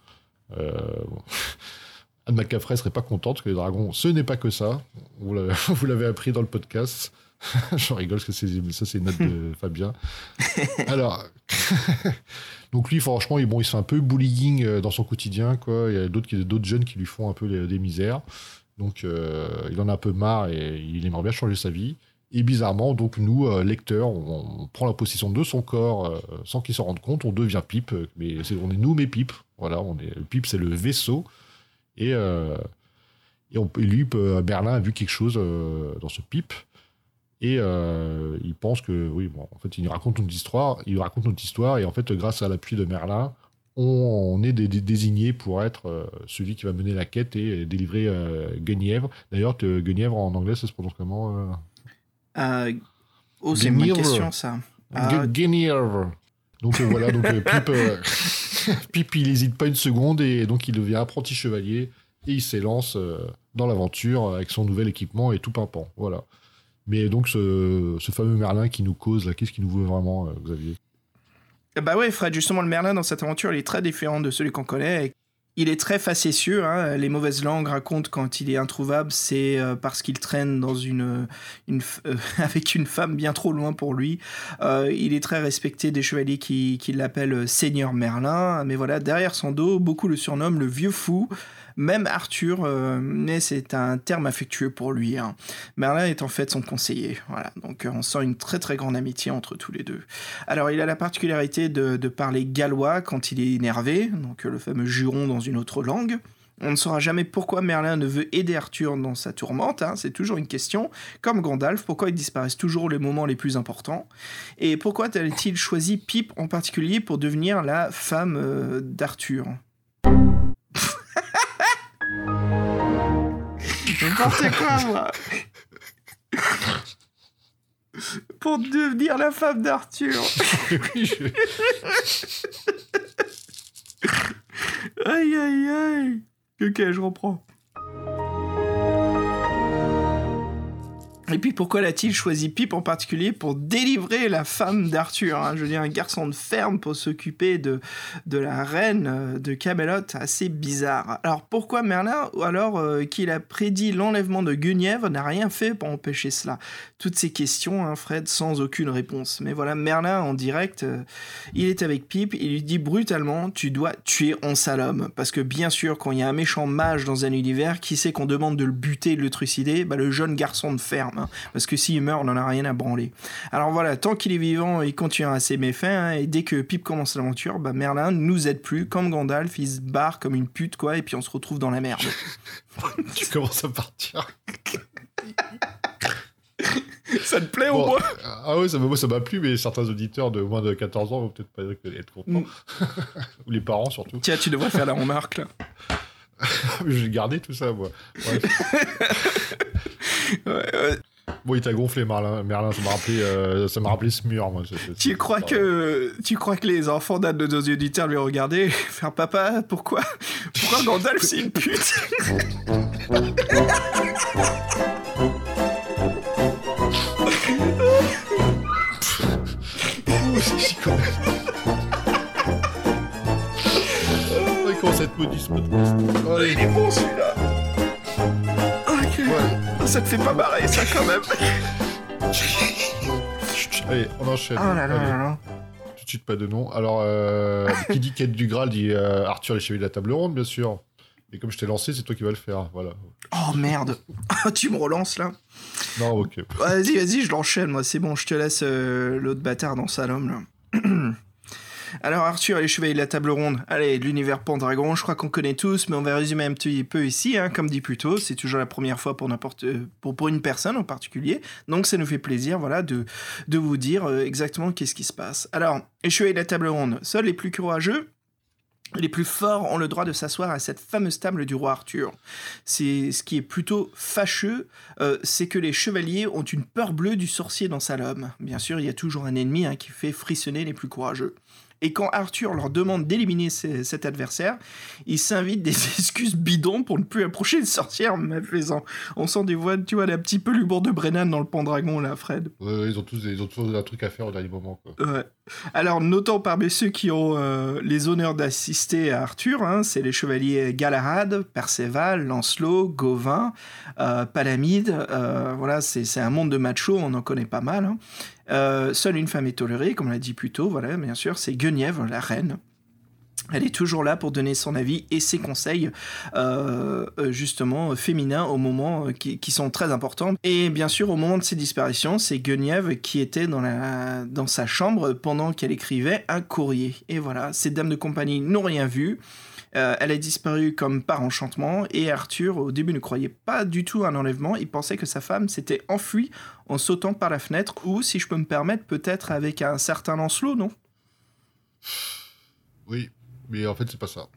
Speaker 3: Euh, bon. Anne McCaffrey serait pas contente que les dragons, ce n'est pas que ça. Vous l'avez appris dans le podcast. J'en rigole parce que c'est- ça, c'est une note de Fabien. Alors, donc lui, franchement, il, bon, il se fait un peu bullying euh, dans son quotidien. Quoi. Il y a d'autres jeunes qui lui font un peu des misères. Donc, euh, il en a un peu marre et il aimerait bien changer sa vie. Et bizarrement, donc nous, euh, lecteurs, on, prend la possession de son corps euh, sans qu'il s'en rende compte. On devient pipe. euh, Mais on est nous, mais pipe. Voilà, on est, le pipe, c'est le vaisseau. Et, et, on, lui, Berlin a vu quelque chose dans ce pipe. Et il pense que, oui, bon, en fait, il raconte notre histoire. Il raconte notre histoire. Et en fait, grâce à l'appui de Merlin, on, est dé- dé- désigné pour être celui qui va mener la quête et délivrer Guenièvre. D'ailleurs, Guenièvre en anglais, ça se prononce comment
Speaker 2: Oh, c'est une question, ça. Ah,
Speaker 3: Gu- Guenièvre. Donc euh, voilà, donc euh, euh, Pipe, il n'hésite pas une seconde et donc il devient apprenti chevalier et il s'élance dans l'aventure avec son nouvel équipement et tout pimpant. Voilà. Mais donc ce, ce fameux Merlin qui nous cause, là, qu'est-ce qu'il nous veut vraiment, Xavier?
Speaker 2: Bah ouais, Fred, justement, le Merlin dans cette aventure, il est très différent de celui qu'on connaît. Il est très facétieux. hein. Les mauvaises langues racontent quand il est introuvable, c'est euh, parce qu'il traîne euh, avec une femme bien trop loin pour lui. Euh, il est très respecté des chevaliers qui l'appellent Seigneur Merlin. Mais voilà, derrière son dos, beaucoup le surnomment le vieux fou. Même Arthur, euh, mais c'est un terme affectueux pour lui. hein. Merlin est en fait son conseiller. Donc euh, on sent une très très grande amitié entre tous les deux. Alors, il a la particularité de, parler gallois quand il est énervé, donc euh, le fameux juron dans une autre langue. On ne saura jamais pourquoi Merlin ne veut aider Arthur dans sa tourmente, hein, c'est toujours une question. Comme Gandalf, pourquoi ils disparaissent toujours les moments les plus importants? Et pourquoi a-t-il choisi Pipe en particulier pour devenir la femme d'Arthur? N'importe quoi, moi. Pour devenir la femme d'Arthur.
Speaker 3: Oui, je-
Speaker 2: Aïe aïe aïe. Ok, je reprends. Et puis pourquoi l'a-t-il choisi Pipe en particulier pour délivrer la femme d'Arthur hein? Je veux dire, un garçon de ferme pour s'occuper de, la reine euh, de Camelot, assez bizarre. Alors pourquoi Merlin, alors euh, qu'il a prédit l'enlèvement de Guenièvre, n'a rien fait pour empêcher cela? Toutes ces questions, hein, Fred, sans aucune réponse. Mais voilà, Merlin en direct, euh, il est avec Pipe, il lui dit brutalement Tu dois tuer Ansalom. Parce que bien sûr, quand il y a un méchant mage dans un univers, qui sait qu'on demande de le buter de le trucider? Bah, Le jeune garçon de ferme. Hein. parce que s'il meurt, on n'en a rien à branler. Alors voilà, tant qu'il est vivant, il continue à ses méfaits, hein, et dès que Pip commence l'aventure, bah Merlin nous aide plus, comme Gandalf, il se barre comme une pute, quoi, et puis on se retrouve dans la merde.
Speaker 3: tu commences à partir.
Speaker 2: ça te plaît au moins?
Speaker 3: Ah ouais, ça, moi ça m'a plu, mais certains auditeurs de moins de 14 ans vont peut-être pas être contents. Mm. Ou les parents surtout.
Speaker 2: Tiens, tu devrais faire la remarque là.
Speaker 3: je vais garder tout ça, moi. Bon, il t'a gonflé, Merlin. Merlin, ça m'a rappelé, euh, ça m'a rappelé ce mur, moi.
Speaker 2: tu crois que, tu crois que les enfants d'un de nos auditeurs lui regardaient, faire papa, pourquoi, pourquoi Gandalf c'est une pute?
Speaker 3: Cette maudite
Speaker 2: Il est bon celui-là. Ok. Ça te fait pas marrer ça quand même.
Speaker 3: Allez, on enchaîne.
Speaker 2: Oh là là là là.
Speaker 3: Tout de suite pas de nom. Alors, euh, qui dit quête du Graal dit euh, Arthur les chevaliers de la table ronde, bien sûr. Et comme je t'ai lancé, c'est toi qui vas le faire. Voilà.
Speaker 2: Oh merde. tu me relances là
Speaker 3: Non, ok.
Speaker 2: Vas-y, vas-y, je l'enchaîne, moi. C'est bon, je te laisse euh, l'autre bâtard dans Salom là. Alors Arthur et les chevaliers de la table ronde, allez, l'univers Pendragon, je crois qu'on connaît tous, mais on va résumer un petit peu ici, hein, comme dit plus tôt, c'est toujours la première fois pour n'importe pour, pour une personne en particulier, donc ça nous fait plaisir, voilà, de, de vous dire euh, exactement qu'est-ce qui se passe. Alors, les chevaliers de la table ronde, seuls les plus courageux les plus forts ont le droit de s'asseoir à cette fameuse table du roi Arthur. C'est ce qui est plutôt fâcheux, euh, c'est que les chevaliers ont une peur bleue du sorcier dans sa lomme. Bien sûr, il y a toujours un ennemi hein, qui fait frissonner les plus courageux. Et quand Arthur leur demande d'éliminer cet adversaire, ils s'invitent des excuses bidons pour ne plus approcher une sorcière malfaisant. On sent des voix, tu vois, un petit peu l'humour de Brennan dans le Pendragon, là, Fred.
Speaker 3: Ouais, ils ont tous, ils ont tous un truc à faire au dernier moment, quoi.
Speaker 2: Ouais. Alors, notant parmi ceux qui ont euh, les honneurs d'assister à Arthur, hein, c'est les chevaliers Galahad, Perceval, Lancelot, Gauvin, euh, Palamide. Euh, voilà, c'est un monde de machos, on en connaît pas mal. Hein. Euh, seule une femme est tolérée, comme on l'a dit plus tôt, voilà, bien sûr, c'est Guenièvre, la reine. Elle est toujours là pour donner son avis et ses conseils, euh, euh, justement, féminins au moment qui, sont très importants. Et bien sûr, au moment de ses disparitions, c'est Guenièvre qui était dans, la, dans sa chambre pendant qu'elle écrivait un courrier. Et voilà, ces dames de compagnie n'ont rien vu. Euh, elle a disparu comme par enchantement et Arthur, au début, ne croyait pas du tout à un enlèvement. Il pensait que sa femme s'était enfuie en sautant par la fenêtre ou, si je peux me permettre, peut-être avec un certain Lancelot, non?
Speaker 3: Oui, mais en fait, c'est pas ça.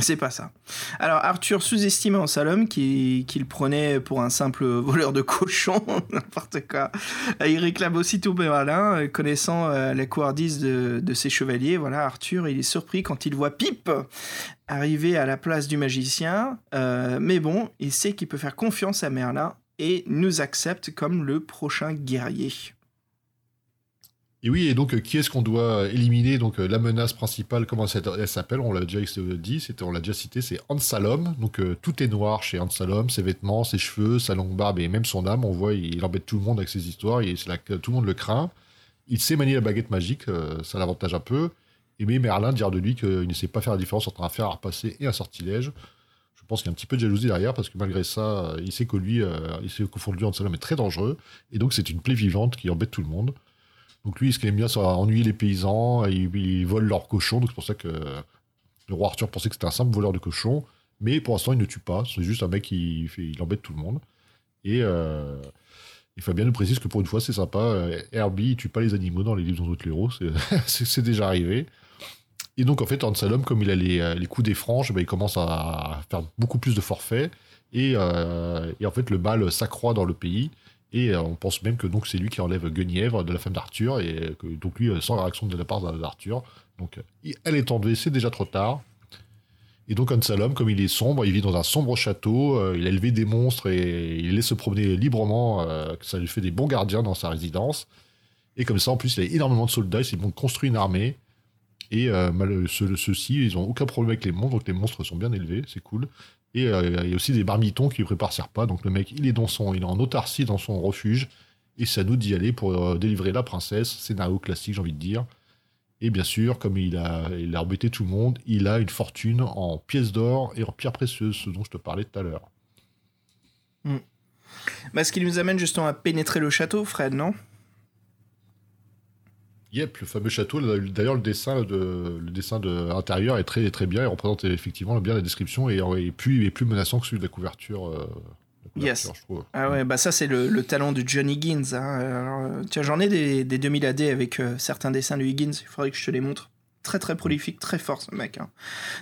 Speaker 2: C'est pas ça. Alors Arthur sous-estimait Ansalom qu'il prenait pour un simple voleur de cochon, n'importe quoi. Il réclame aussi tout malin, connaissant euh, la couardise de, de, ses chevaliers. Voilà, Arthur, il est surpris quand il voit Pipe arriver à la place du magicien. Euh, mais bon, il sait qu'il peut faire confiance à Merlin et nous accepte comme le prochain guerrier.
Speaker 3: Et oui, et donc euh, qui est-ce qu'on doit éliminer? Donc euh, la menace principale, comment elle s'appelle? On l'a déjà dit, on l'a déjà cité, c'est Ansalom. Donc euh, tout est noir chez Ansalom, ses vêtements, ses cheveux, sa longue barbe et même son âme. On voit, il, embête tout le monde avec ses histoires. Et tout le monde le craint. Il sait manier la baguette magique, ça l'avantage un peu. Et mais Merlin dire de lui qu'il ne sait pas faire la différence entre un fer à repasser et un sortilège. Je pense qu'il y a un petit peu de jalousie derrière parce que malgré ça, il sait que lui, il sait qu'au fond de lui, Ansalom est très dangereux. Et donc c'est une plaie vivante qui embête tout le monde. Donc lui, ce qu'il aime bien, c'est ennuyer les paysans, il, vole leurs cochons, donc c'est pour ça que le roi Arthur pensait que c'était un simple voleur de cochons, mais pour l'instant, il ne tue pas, c'est juste un mec qui fait, il embête tout le monde. Et euh, il faut bien nous préciser que pour une fois, c'est sympa, Herbie, il tue pas les animaux dans les livres d'autres héros, c'est déjà arrivé. Et donc, en fait, Ansalom, comme il a les, les coups des franges, ben, il commence à faire beaucoup plus de forfaits, et, euh, et en fait, le mal s'accroît dans le pays. Et euh, on pense même que donc c'est lui qui enlève Guenièvre de la femme d'Arthur, et que donc lui, euh, sans réaction de la part d'Arthur. Donc euh, elle est enlevée, c'est déjà trop tard. Et donc Ansalom, comme il est sombre, il vit dans un sombre château, il a élevé des monstres et il laisse se promener librement, ça lui fait des bons gardiens dans sa résidence. Et comme ça, en plus, il a énormément de soldats, ils ont construit une armée. Et ceux-ci, ils ont aucun problème avec les monstres, donc les monstres sont bien élevés, c'est cool. Et euh, il y a aussi des marmitons qui préparent ses repas, donc le mec, il est, dans son, en autarcie dans son refuge, et à nous d'y aller pour euh, délivrer la princesse, scénario classique, j'ai envie de dire. Et bien sûr, comme il a, il embêté tout le monde, il a une fortune en pièces d'or et en pierres précieuses, ce dont je te parlais tout à l'heure.
Speaker 2: Bah, ce qui nous amène justement à pénétrer le château, Fred, non?
Speaker 3: Yep, le fameux château. D'ailleurs, le dessin de le dessin de intérieur est très très bien. Il représente effectivement bien la description et est plus est plus menaçant que celui de la couverture. euh, la couverture,
Speaker 2: Yes.
Speaker 3: je trouve.
Speaker 2: Ah ouais, bah ça c'est le, le talent de John Higgins. hein. Alors, euh, tiens, j'en ai des, des 2000 AD avec euh, certains dessins de Higgins, il faudrait que je te les montre. Très très prolifique, très fort ce mec. hein.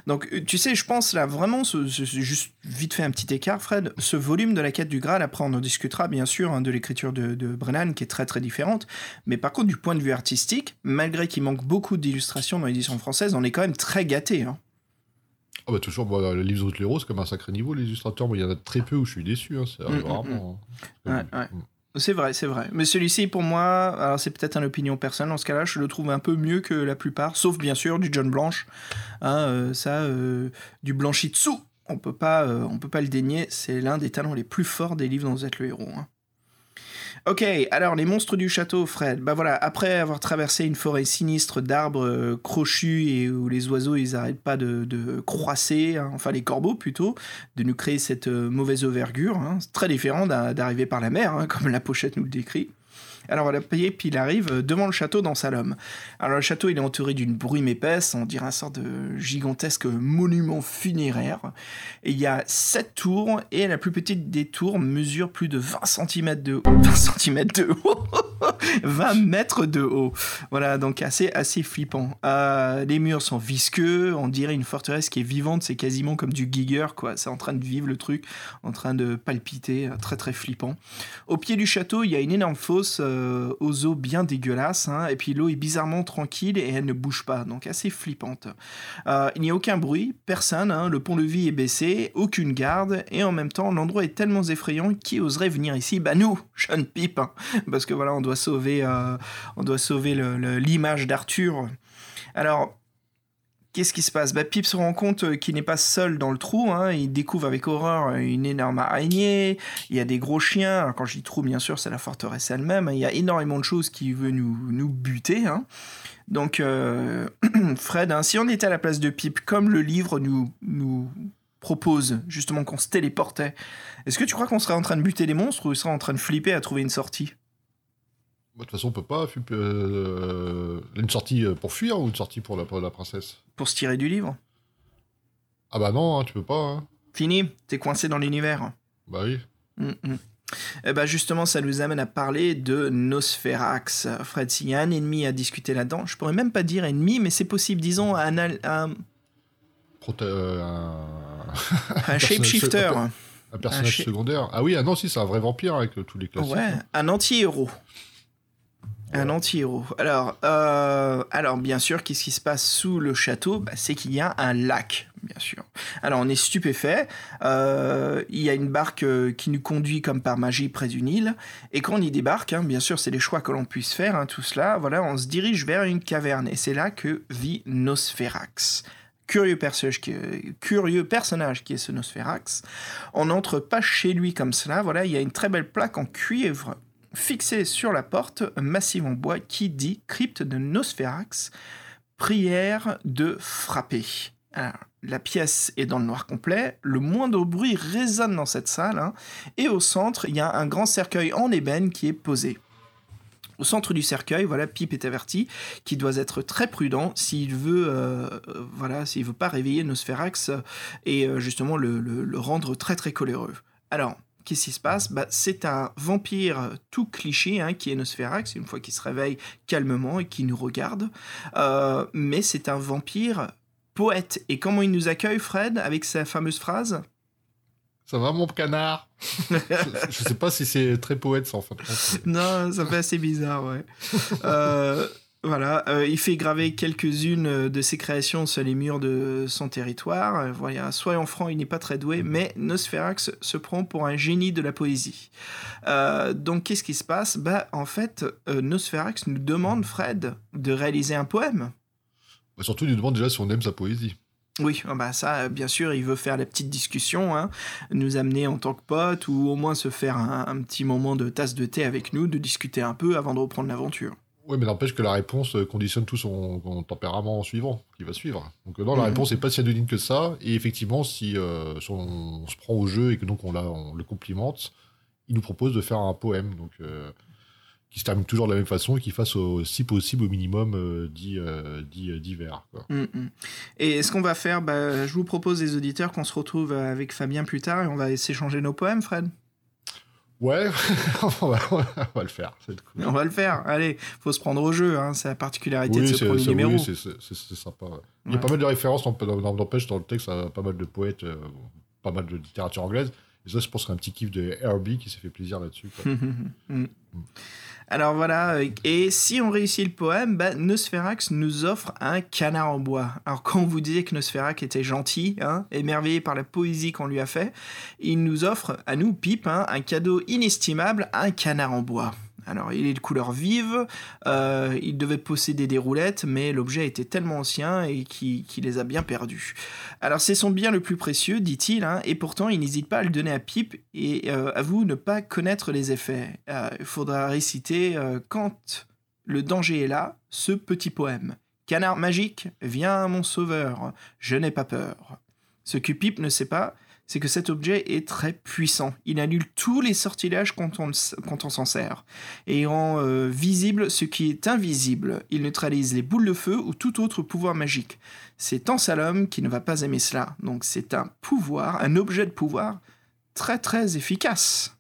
Speaker 2: Donc euh, tu sais, je pense là vraiment, ce, ce- ce- juste vite fait un petit écart, Fred, ce volume de la quête du Graal, après on en discutera bien sûr hein, de l'écriture de, de Brennan qui est très très différente, mais par contre du point de vue artistique, malgré qu'il manque beaucoup d'illustrations dans l'édition française, on est quand même très gâté. Hein.
Speaker 3: Ah bah toujours, moi, le livre de l'héros, c'est comme un sacré niveau, les illustrateurs. Il y en a très peu où je suis déçu. Hein, c'est
Speaker 2: Mm, mm,
Speaker 3: vraiment.
Speaker 2: Ouais, ouais. C'est vrai, c'est vrai. Mais celui-ci, pour moi, alors c'est peut-être une opinion personnelle dans ce cas-là, je le trouve un peu mieux que la plupart, sauf bien sûr du John Blanche. Hein, euh, ça, euh, du Blanchitsu, on peut pas, euh, peut pas le dénier. C'est l'un des talents les plus forts des livres dont vous êtes le héros. hein. Ok, alors les monstres du château, Fred. Bah voilà, après avoir traversé une forêt sinistre d'arbres euh, crochus et où les oiseaux ils arrêtent pas de, de croisser, hein, enfin les corbeaux plutôt, de nous créer cette euh, mauvaise auvergure. hein. C'est très différent d'a- d'arriver par la mer, hein, comme la pochette nous le décrit. Alors voilà, puis puis il arrive euh, devant le château dans Salom. Alors le château il est entouré d'une brume épaisse, on dirait un sort de gigantesque monument funéraire. Et il y a sept tours et la plus petite des tours mesure plus de 20 cm de haut. 20 cm de haut 20 mètres de haut. Voilà, donc assez, assez flippant. Euh, les murs sont visqueux, on dirait une forteresse qui est vivante, c'est quasiment comme du Giger, quoi. C'est en train de vivre le truc, en train de palpiter, euh, très très flippant. Au pied du château, il y a une énorme fosse aux eaux bien dégueulasses, hein, et puis l'eau est bizarrement tranquille et elle ne bouge pas, donc assez flippante. Euh, il n'y a aucun bruit, personne, hein, le pont-levis est baissé, aucune garde, et en même temps, l'endroit est tellement effrayant qui oserait venir ici? Bah nous, jeune pipe, hein, parce que voilà, on doit sauver, euh, on doit sauver l'image d'Arthur. Alors, Qu'est-ce qui se passe? Bah, Pip se rend compte euh, qu'il n'est pas seul dans le trou. hein. Il découvre avec horreur euh, une énorme araignée. Il y a des gros chiens. Quand je dis trou, bien sûr, c'est la forteresse elle-même. Il y a énormément de choses qui veulent nous, nous buter. hein. Donc, euh, Fred, hein, si on était à la place de Pip, comme le livre nous, nous propose justement qu'on se téléportait, est-ce que tu crois qu'on serait en train de buter les monstres ou on serait en train de flipper à trouver une sortie?
Speaker 3: De toute façon, on peut pas. fu- euh, une sortie pour fuir ou une sortie pour la, pour la princesse?
Speaker 2: Pour se tirer du livre
Speaker 3: Ah bah non, hein, tu peux pas. hein.
Speaker 2: Fini, t'es coincé dans l'univers.
Speaker 3: Bah oui.
Speaker 2: Mm, mm. Eh ben justement, ça nous amène à parler de Nosferax. Fred, s'il y a un ennemi à discuter là-dedans, je pourrais même pas dire ennemi, mais c'est possible, disons, un, al- un,
Speaker 3: euh, un...
Speaker 2: un shapeshifter.
Speaker 3: un personnage secondaire. Ah oui, ah non, si, c'est un vrai vampire avec euh, tous les classiques.
Speaker 2: Ouais, un anti-héros. Un anti-héros. Alors, euh, alors, bien sûr, qu'est-ce qui se passe sous le château? Bah, C'est qu'il y a un lac, bien sûr. Alors, on est stupéfait. Euh, il y a une barque euh, qui nous conduit comme par magie près d'une île. Et quand on y débarque, hein, bien sûr, c'est les choix que l'on puisse faire, hein, tout cela. Voilà, on se dirige vers une caverne. Et c'est là que vit Nosferax. Curieux personnage, qui, curieux personnage qui est ce Nosferax. On n'entre pas chez lui comme cela. Voilà, il y a une très belle plaque en cuivre fixée sur la porte, massive en bois, qui dit crypte de Nosferax, prière de frapper. Alors, la pièce est dans le noir complet, le moindre bruit résonne dans cette salle, hein, et au centre, il y a un grand cercueil en ébène qui est posé. Au centre du cercueil, voilà, Pip est averti qu'il doit être très prudent s'il veut, euh, euh, voilà, s'il veut pas réveiller Nosferax et euh, justement le, le- le rendre très très coléreux. Alors, qu'est-ce qui se passe? Bah, C'est un vampire tout cliché hein, qui est Nosferax, une fois qu'il se réveille calmement et qui nous regarde. Euh, mais c'est un vampire poète. Et comment il nous accueille, Fred, avec sa fameuse phrase?
Speaker 3: Ça va, mon canard? Je, sais pas si c'est très poète, ça, en fin de compte.
Speaker 2: Non, ça fait assez bizarre, ouais. Euh, Voilà, euh, il fait graver quelques-unes de ses créations sur les murs de son territoire. Euh, Voilà, soyons francs, il n'est pas très doué, mais Nosferax se prend pour un génie de la poésie. Euh, donc, qu'est-ce qui se passe? Bah, en fait, euh, Nosferax nous demande, Fred, de réaliser un poème.
Speaker 3: Bah, surtout, il nous demande déjà si on aime sa poésie.
Speaker 2: Oui, ah bah ça, euh, bien sûr, il veut faire la petite discussion, hein, nous amener en tant que pote, ou au moins se faire un, un petit moment de tasse de thé avec nous, de discuter un peu avant de reprendre l'aventure.
Speaker 3: Oui, mais n'empêche que la réponse euh, conditionne tout son, son tempérament suivant, qui va suivre. Donc euh, non, la
Speaker 2: Mhm.
Speaker 3: réponse n'est pas si anodine que ça. Et effectivement, si, euh, si on, on se prend au jeu et que donc on, l'a- on le complimente, il nous propose de faire un poème, donc euh, qui se termine toujours de la même façon et qui fasse, au- si possible, au minimum euh, 10, 10, euh, 10 vers. quoi.
Speaker 2: Mm, mm. Et ce qu'on va faire, bah, je vous propose, les auditeurs, qu'on se retrouve avec Fabien plus tard et on va s'échanger nos poèmes, Fred.
Speaker 3: Ouais, on, va, on va le faire.
Speaker 2: On va le faire. Allez, faut se prendre au jeu, hein, c'est la particularité
Speaker 3: Oui,
Speaker 2: de ce
Speaker 3: c'est
Speaker 2: premier
Speaker 3: c'est-
Speaker 2: numéro.
Speaker 3: oui, c'est- c'est- c'est- c'est sympa. ouais. Il y a pas mal de références, dans- dans- n'empêche, dans le texte, à pas mal de poètes, euh, pas mal de littérature anglaise. Et ça, je pense qu'un petit kiff de Herbie qui s'est fait plaisir là-dessus.
Speaker 2: Mm. Alors voilà, euh, et si on réussit le poème, bah, Nosferax nous offre un canard en bois. Alors quand on vous disait que Nosferax était gentil, hein, émerveillé par la poésie qu'on lui a fait, il nous offre, à nous, Pipe, hein, un cadeau inestimable, un canard en bois. Alors il est de couleur vive, euh, il devait posséder des roulettes, mais l'objet était tellement ancien et qu'il qu'il les a bien perdus. Alors c'est son bien le plus précieux, dit-il, hein, et pourtant il n'hésite pas à le donner à Pipe et euh, avoue ne pas connaître les effets. Euh, Il faudra réciter euh, Quand le danger est là, ce petit poème. Canard magique, viens mon sauveur, je n'ai pas peur. Ce que Pipe ne sait pas, c'est que cet objet est très puissant. Il annule tous les sortilèges quand on, quand s'en sert. Et il rend euh, visible ce qui est invisible. Il neutralise les boules de feu ou tout autre pouvoir magique. C'est Ansalom qui ne va pas aimer cela. Donc c'est un pouvoir, un objet de pouvoir très très efficace.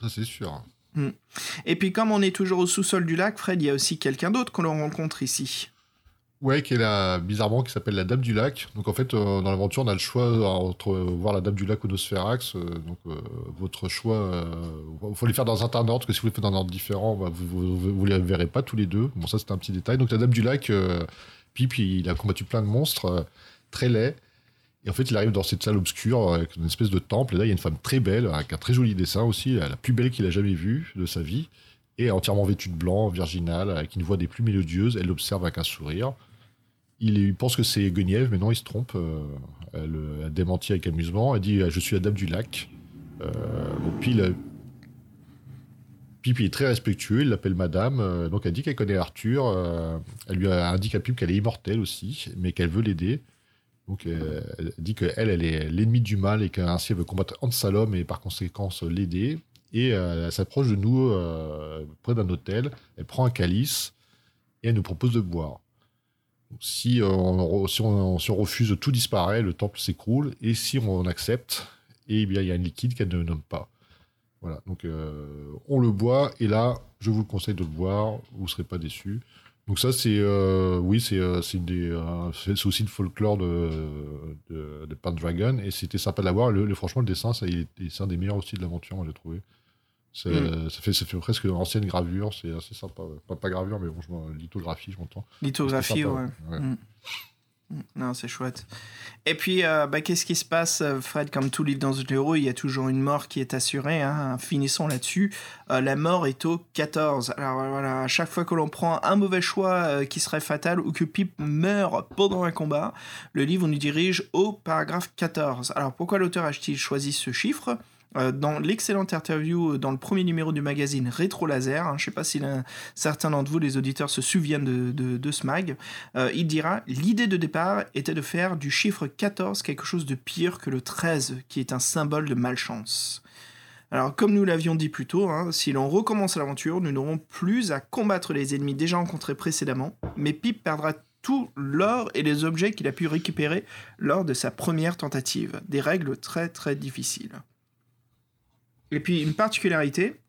Speaker 3: Ça, c'est sûr.
Speaker 2: Et puis comme on est toujours au sous-sol du lac, Fred, il y a aussi quelqu'un d'autre qu'on rencontre ici.
Speaker 3: Ouais, qui est la, bizarrement, qui s'appelle la Dame du Lac. Donc, en fait, euh, dans l'aventure, on a le choix euh, entre voir la Dame du Lac ou Nosferax. euh, donc, euh, votre choix, il faut les faire dans un ordre, parce que si vous les faites dans un ordre différent, bah, vous, vous les verrez pas tous les deux. Bon, ça, c'est un petit détail. Donc, la Dame du Lac, Pip, il a combattu plein de monstres, très laids. Et en fait, il arrive dans cette salle obscure, avec une espèce de temple. Et là, il y a une femme très belle, avec un très joli dessin aussi, la plus belle qu'il a jamais vue de sa vie. Et entièrement vêtue de blanc, virginale, avec une voix des plus mélodieuses. Elle l'observe avec un sourire. Il, pense que c'est Guenièvre, mais non, il se trompe. euh, elle, euh, elle démentit avec amusement. Elle dit euh, Je suis la dame du lac. Euh, bon, il est très respectueux, il l'appelle madame. euh, donc elle dit qu'elle connaît Arthur. euh, elle lui a- indique à Pip qu'elle est immortelle aussi, mais qu'elle veut l'aider. Donc euh, elle dit qu'elle, elle est l'ennemie du mal et qu'ainsi elle veut combattre Ansalom et par conséquent l'aider. Et euh, elle s'approche de nous euh, près d'un hôtel. Elle prend un calice et elle nous propose de boire. Si, euh, on, si, on, on refuse, tout disparaît, le temple s'écroule. Et si on accepte, eh bien, il y a un liquide qu'elle ne nomme pas. Voilà, donc euh, on le boit, et là, je vous le conseille de le boire, vous ne serez pas déçus. Donc ça, c'est euh, oui, c'est aussi le folklore de, de, de Pendragon, et c'était sympa de l'avoir. Le, le- franchement, le dessin, c'est un des meilleurs aussi de l'aventure, moi, j'ai trouvé. C'est-
Speaker 2: Mm.
Speaker 3: ça, fait, ça fait presque une ancienne gravure, c'est assez sympa. ouais. Pas, pas gravure, mais bon, je lithographie, je m'entends.
Speaker 2: Lithographie, ouais.
Speaker 3: sympa, ouais.
Speaker 2: Mm. Mm. Non, c'est chouette. Et puis, euh, bah, qu'est-ce qui se passe, euh, Fred Comme tout livre dans le héros, il y a toujours une mort qui est assurée. Hein. Finissons là-dessus. Euh, la mort est au 14. Alors voilà, à chaque fois que l'on prend un mauvais choix euh, qui serait fatal ou que Pip meurt pendant un combat, le livre nous dirige au paragraphe 14. Alors pourquoi l'auteur a-t-il choisi ce chiffre? Dans l'excellente interview euh, dans le premier numéro du magazine Rétro Laser, hein, je ne sais pas si certains d'entre vous, les auditeurs, se souviennent de ce mag, euh, il dira L'idée de départ était de faire du chiffre 14 quelque chose de pire que le 13, qui est un symbole de malchance. Alors, comme nous l'avions dit plus tôt, hein, si l'on recommence l'aventure, nous n'aurons plus à combattre les ennemis déjà rencontrés précédemment, mais Pip perdra tout l'or et les objets qu'il a pu récupérer lors de sa première tentative. Des règles très très difficiles. Et puis, une particularité,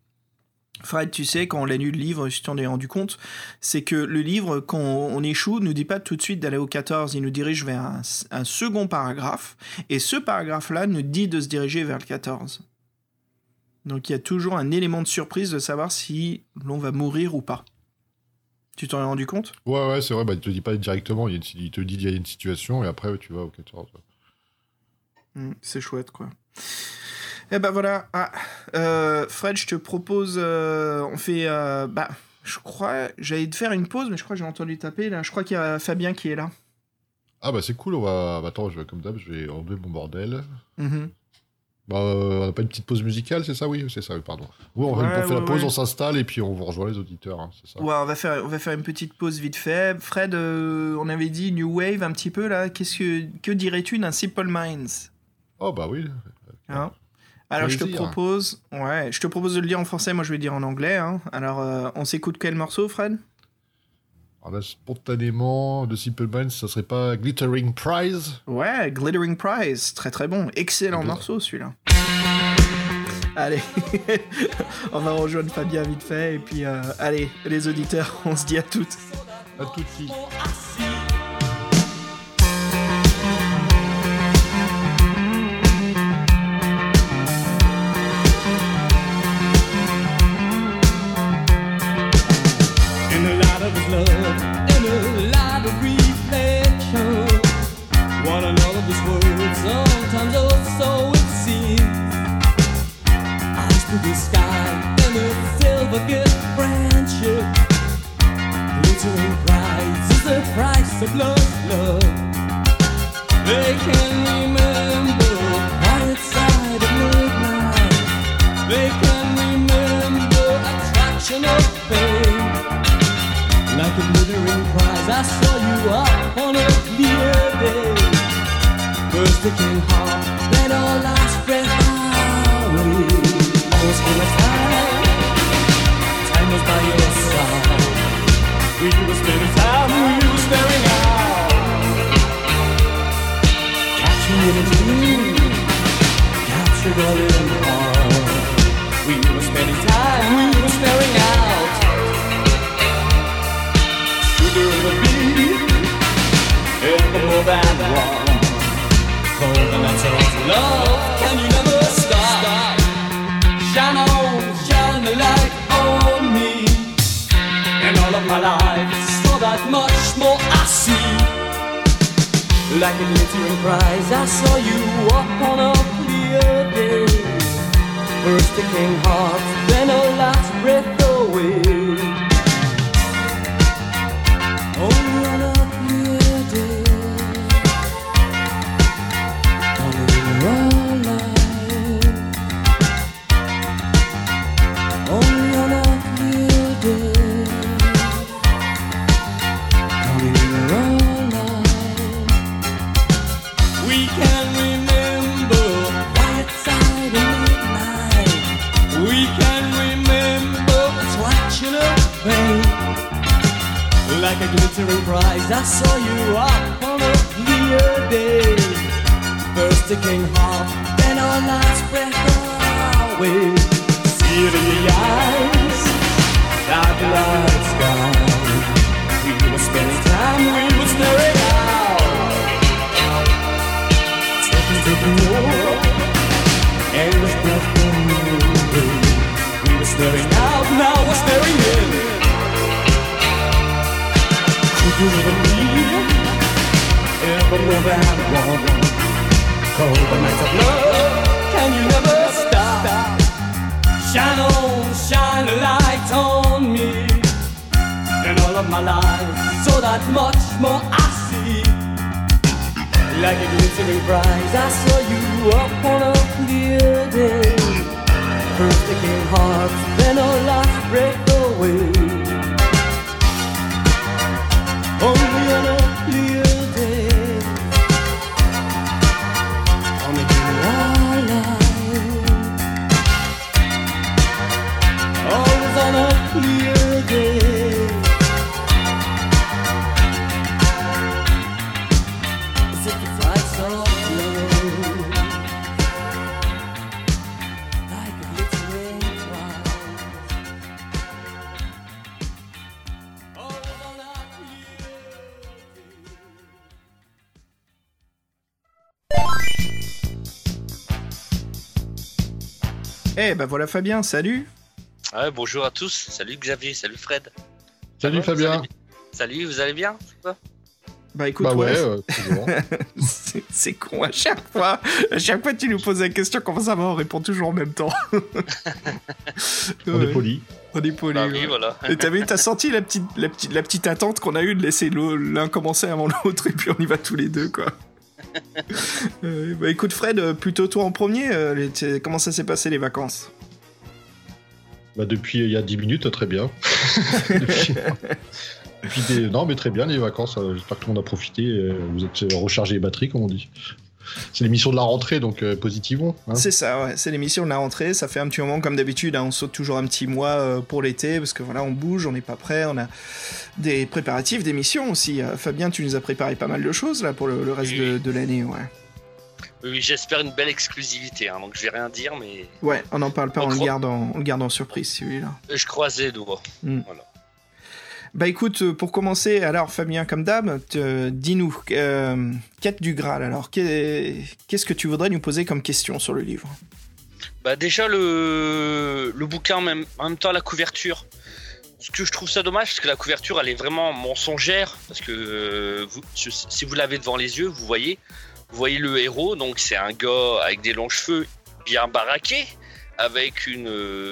Speaker 2: Fred, tu sais, quand on l'a lu le livre, si tu t'en es rendu compte, c'est que le livre, quand on échoue, ne dit pas tout de suite d'aller au 14, il nous dirige vers un, un second paragraphe, et ce paragraphe-là nous dit de se diriger vers le 14. Donc il y a toujours un élément de surprise de savoir si l'on va mourir ou pas. Tu t'en es rendu compte?
Speaker 3: Ouais, ouais, c'est vrai, bah, il te dit pas directement, il, a te dit il y a une situation et après tu vas au 14.
Speaker 2: Hmm, C'est chouette, quoi. Eh ben voilà. Ah, euh, Fred, je te propose. euh, on fait. euh, bah, je crois. J'allais te faire une pause, mais je crois que j'ai entendu taper là. Je crois qu'il y a Fabien qui est là.
Speaker 3: Ah bah c'est cool, on va. bah, attends, je vais comme d'hab, je vais enlever mon bordel.
Speaker 2: Mhm.
Speaker 3: Bah, euh, on n'a pas une petite pause musicale, c'est ça? Oui, c'est ça, oui, pardon. Oui, on,
Speaker 2: Ouais,
Speaker 3: on fait la pause,
Speaker 2: ouais.
Speaker 3: on s'installe et puis on vous rejoint les auditeurs, hein, c'est ça
Speaker 2: Ouais, on va faire, on va faire une petite pause vite fait. Fred, on avait dit New Wave un petit peu là. Qu'est-ce que que dirais-tu d'un Simple Minds?
Speaker 3: Oh bah oui.
Speaker 2: Hein? Alors je te propose, ouais, je te propose de le dire en français. Moi, je vais le dire en anglais. hein. Alors, euh, on s'écoute quel morceau, Fred?
Speaker 3: Alors là, spontanément, de Simple Minds, ça serait pas Glittering Prize?
Speaker 2: Ouais, Glittering Prize, très très bon, excellent morceau celui-là. Allez, on va rejoindre Fabien vite fait et puis euh, allez, les auditeurs, on se dit à toutes.
Speaker 3: À tout de
Speaker 6: Glittering prize is the price of love, love. They can remember quiet side of midnight. They can remember attraction of pain. Like a glittering prize, I saw you up on a clear day. First the king heart, then our last breath away. Almost full of time, time was by your side. More than one. Cold and that's love, can you never my life, so that much more I see. Like a glittering prize, I saw you up on a clear day. First the king heart, then a last breath away. A prize, I saw you up on a clear day. First the king heart, then our last breath away. See the eyes, that light Could you ever more than one? Cold the nights of love, can you never stop? Shine on, shine a light on me. And all of my life, so that much more I see. Like a glittering prize, I saw you up on a clear day. First the king heart, then our last breath away. Only on a clear
Speaker 2: Eh ben voilà Fabien, salut
Speaker 7: Ouais, bonjour à tous. Salut Xavier, salut Fred.
Speaker 3: Salut
Speaker 7: va, vous
Speaker 3: Fabien.
Speaker 7: allez Salut, vous allez bien
Speaker 2: Bah écoute,
Speaker 3: Bah ouais,
Speaker 2: ouais,
Speaker 3: euh,
Speaker 2: c'est- con à chaque fois. À chaque fois, tu nous poses la question comment ça va, on répond toujours en même temps.
Speaker 3: on est poli.
Speaker 2: On est poli.
Speaker 7: Bah
Speaker 2: ouais.
Speaker 7: oui, voilà.
Speaker 2: Et t'as vu, t'as senti la petite, la petite, la petite attente qu'on a eue de laisser l'un commencer avant l'autre et puis on y va tous les deux, quoi. Euh, bah écoute Fred, euh, plutôt toi en premier, euh, comment ça s'est passé les vacances?
Speaker 3: Bah, depuis il y a 10 minutes, très bien. depuis, Non, mais très bien les vacances. J'espère que tout le monde a profité. Vous êtes rechargé les batteries, comme on dit. C'est l'émission de la rentrée, donc euh, positivons. hein.
Speaker 2: C'est ça, ouais, c'est l'émission de la rentrée, ça fait un petit moment comme d'habitude, hein, on saute toujours un petit mois euh, pour l'été, parce que voilà, on bouge, on n'est pas prêt, on a des préparatifs d'émissions aussi. Euh, Fabien, tu nous as préparé pas mal de choses là pour le, le reste de, de l'année, ouais.
Speaker 7: Oui, j'espère une belle exclusivité, hein, donc je vais rien dire, mais
Speaker 2: Ouais, on n'en parle pas,
Speaker 7: On
Speaker 2: on le garde en, on le garde en surprise celui-là.
Speaker 7: je croise les doigts.
Speaker 2: Bah écoute, euh, pour commencer, alors Fabien, comme d'hab, dis-nous, euh, quête du Graal, alors qu'est- qu'est-ce que tu voudrais nous poser comme question sur le livre?
Speaker 7: Bah déjà le, le bouquin, même, en même temps la couverture. Ce que je trouve ça dommage, parce que la couverture, elle est vraiment mensongère, parce que euh, si vous l'avez devant les yeux, vous voyez, vous voyez le héros, donc c'est un gars avec des longs cheveux, bien baraqué, avec une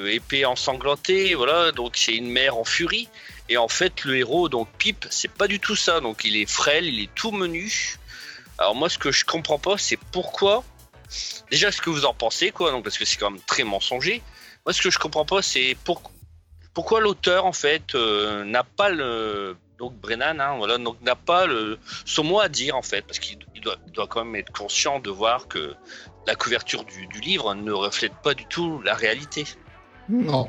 Speaker 7: épée ensanglantée, voilà, donc c'est une mère en furie. Et en fait, le héros, donc Pip, c'est pas du tout ça. Donc il est frêle, il est tout menu. Alors moi, ce que je comprends pas, c'est pourquoi. Déjà, ce que vous en pensez, quoi, donc parce que c'est quand même très mensonger. Moi, ce que je comprends pas, c'est pour- pourquoi l'auteur, en fait, euh, n'a pas le donc Brennan, hein, voilà, donc n'a pas le son mot à dire, en fait, parce qu'il il doit, quand même être conscient de voir que la couverture du livre ne reflète pas du tout la réalité.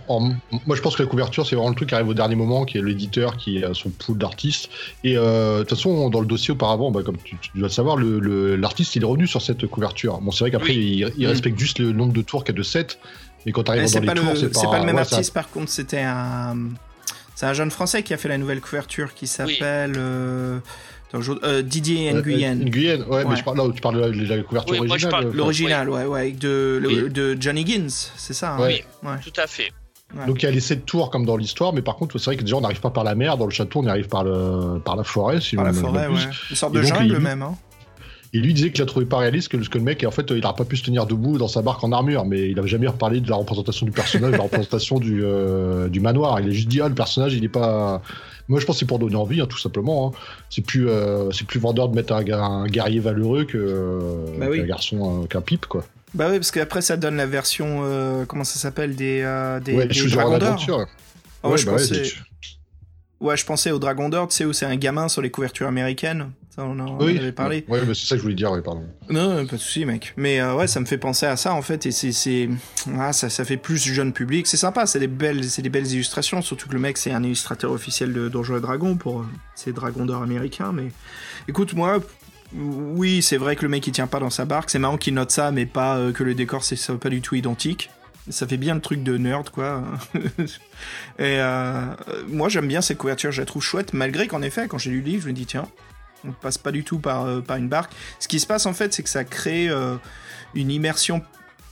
Speaker 3: En- moi, je pense que la couverture, c'est vraiment le truc qui arrive au dernier moment, qui est l'éditeur qui a son pool d'artistes. Et euh, de toute façon, dans le dossier auparavant, bah, comme tu, tu dois le savoir, le- le- l'artiste, il est revenu sur cette couverture. Bon, c'est vrai qu'après, il, il
Speaker 2: Mm.
Speaker 3: respecte juste le nombre de tours qu'il y a de 7. Mais quand tu arrives dans
Speaker 2: pas,
Speaker 3: les
Speaker 2: le-
Speaker 3: tours, c'est
Speaker 2: c'est pas le même
Speaker 3: ouais, ça-
Speaker 2: artiste, par contre, c'était un. C'est un jeune français qui a fait la nouvelle couverture qui s'appelle. euh, euh, Didier
Speaker 3: Euh,
Speaker 2: Nguyen.
Speaker 3: euh, Nguyen, ouais,
Speaker 2: Ouais.
Speaker 3: mais je parle, là, tu parles de la, couverture
Speaker 7: Oui, moi, je
Speaker 3: originale.
Speaker 7: parle-
Speaker 3: enfin.
Speaker 2: L'original, ouais, ouais, avec de, le-
Speaker 3: Oui.
Speaker 2: de Johnny Gins, c'est ça hein
Speaker 3: Ouais.
Speaker 2: Ouais.
Speaker 7: Tout à fait.
Speaker 3: Donc il y a les 7 tours comme dans l'histoire, mais par contre, c'est vrai que déjà, on n'arrive pas par la mer. Dans le château, on y arrive par, le, par la forêt. Si
Speaker 2: Par la forêt, ouais. Une sorte
Speaker 3: Et
Speaker 2: de jungle
Speaker 3: il-
Speaker 2: même, hein.
Speaker 3: Et lui disait qu'il a trouvé pas réaliste que, que le mec, en fait, il n'a pas pu se tenir debout dans sa barque en armure, mais il avait jamais reparlé de la représentation du personnage, de la représentation du, euh, du manoir. Il a juste dit, ah, le personnage, il est pas. Moi, je pense que c'est pour donner envie, hein, tout simplement. hein. C'est plus, euh, c'est plus vendeur de mettre un, guerrier valeureux que euh,
Speaker 2: Bah oui.
Speaker 3: qu'un garçon, euh, qu'un pipe, quoi.
Speaker 2: Bah oui, parce qu'après ça donne la version, euh, comment ça s'appelle, des, des,
Speaker 3: ouais,
Speaker 2: des dragons d'or. Ah ouais,
Speaker 3: Ouais,
Speaker 2: je
Speaker 3: bah ouais,
Speaker 2: pensais... ouais, je pensais au dragon d'or, tu sais, où c'est un gamin sur les couvertures américaines. Ça, on en
Speaker 3: Oui,
Speaker 2: avait parlé.
Speaker 3: Ouais, mais c'est ça que je voulais dire, ouais, pardon.
Speaker 2: Non, pas de souci, mec. Mais euh, ouais, ça me fait penser à ça en fait, et c'est, ah, ça, ça fait plus jeune public. C'est sympa, c'est des belles, c'est des belles illustrations. Surtout que le mec, c'est un illustrateur officiel de Donjons et Dragons pour euh, ces dragons d'or américains. Mais écoute, moi, oui, c'est vrai que le mec il tient pas dans sa barque. C'est marrant qu'il note ça, mais pas euh, que le décor c'est pas du tout identique. Ça fait bien le truc de nerd, quoi. et euh, moi, j'aime bien cette couverture, je la trouve chouette, malgré qu'en effet, quand j'ai lu le livre, je me dis, tiens, on passe pas du tout par, euh, par une barque. Ce qui se passe en fait, c'est que ça crée euh, une immersion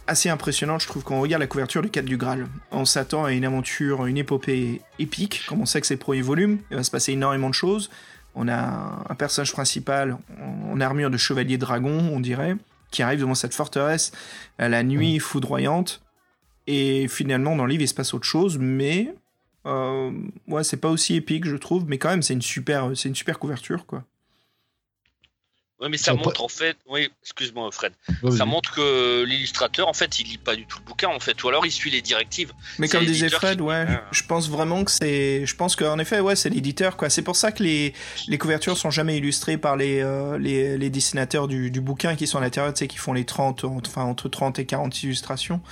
Speaker 2: assez impressionnante, je trouve, quand on regarde la couverture de 4 du Graal. On s'attend à une aventure, une épopée épique, comme on sait que c'est le premier volume, il va se passer énormément de choses. On a un personnage principal en en armure de chevalier dragon, on dirait, qui arrive devant cette forteresse à la nuit foudroyante. Et finalement, dans le livre, il se passe autre chose, mais euh, c'est pas aussi épique, je trouve, mais quand même, c'est une super, c'est une super couverture, quoi.
Speaker 7: Oui, mais ça montre en fait. Oui, excuse-moi, Fred. Ça montre que l'illustrateur, en fait, il lit pas du tout le bouquin, en fait, ou alors il suit les directives.
Speaker 2: Mais
Speaker 7: C'est
Speaker 2: comme disait Fred,
Speaker 7: qui-
Speaker 2: ouais,
Speaker 7: Ah.
Speaker 2: je pense vraiment que c'est, je pense qu'en effet, ouais, c'est l'éditeur, quoi. C'est pour ça que les, les couvertures sont jamais illustrées par les, euh, les, les dessinateurs du, du bouquin qui sont à l'intérieur, tu sais, qui font les 30, enfin, entre 30 et 40 illustrations.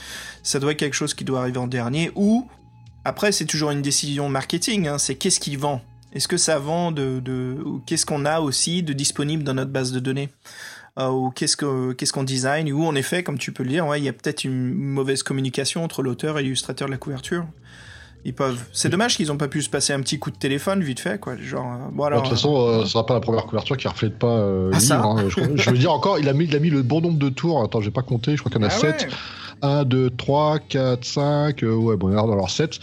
Speaker 2: Ça doit être quelque chose qui doit arriver en dernier, ou, après, c'est toujours une décision marketing, hein, c'est qu'est-ce qui vend? Est-ce que ça vend de, de qu'est-ce qu'on a aussi de disponible dans notre base de données? Euh, ou qu'est-ce que qu'est-ce qu'on design? Ou en effet comme tu peux le dire ouais il y a peut-être une mauvaise communication entre l'auteur et l'illustrateur de la couverture ils peuvent c'est dommage qu'ils ont pas pu se passer un petit coup de téléphone vite fait quoi genre euh, bon
Speaker 3: Bon,
Speaker 2: alors
Speaker 3: de toute façon, euh, ce sera pas la première couverture qui reflète pas euh,
Speaker 2: Ah,
Speaker 3: le
Speaker 2: ça
Speaker 3: livre. hein. Je, je veux dire encore, il a mis, il a mis le bon nombre de tours. Attends, j'ai pas compté. Je crois qu'il y en a
Speaker 2: Ah
Speaker 3: 7.
Speaker 2: ouais.
Speaker 3: 1, 2, 3, 4, 5. euh, ouais, bon, alors, alors 7.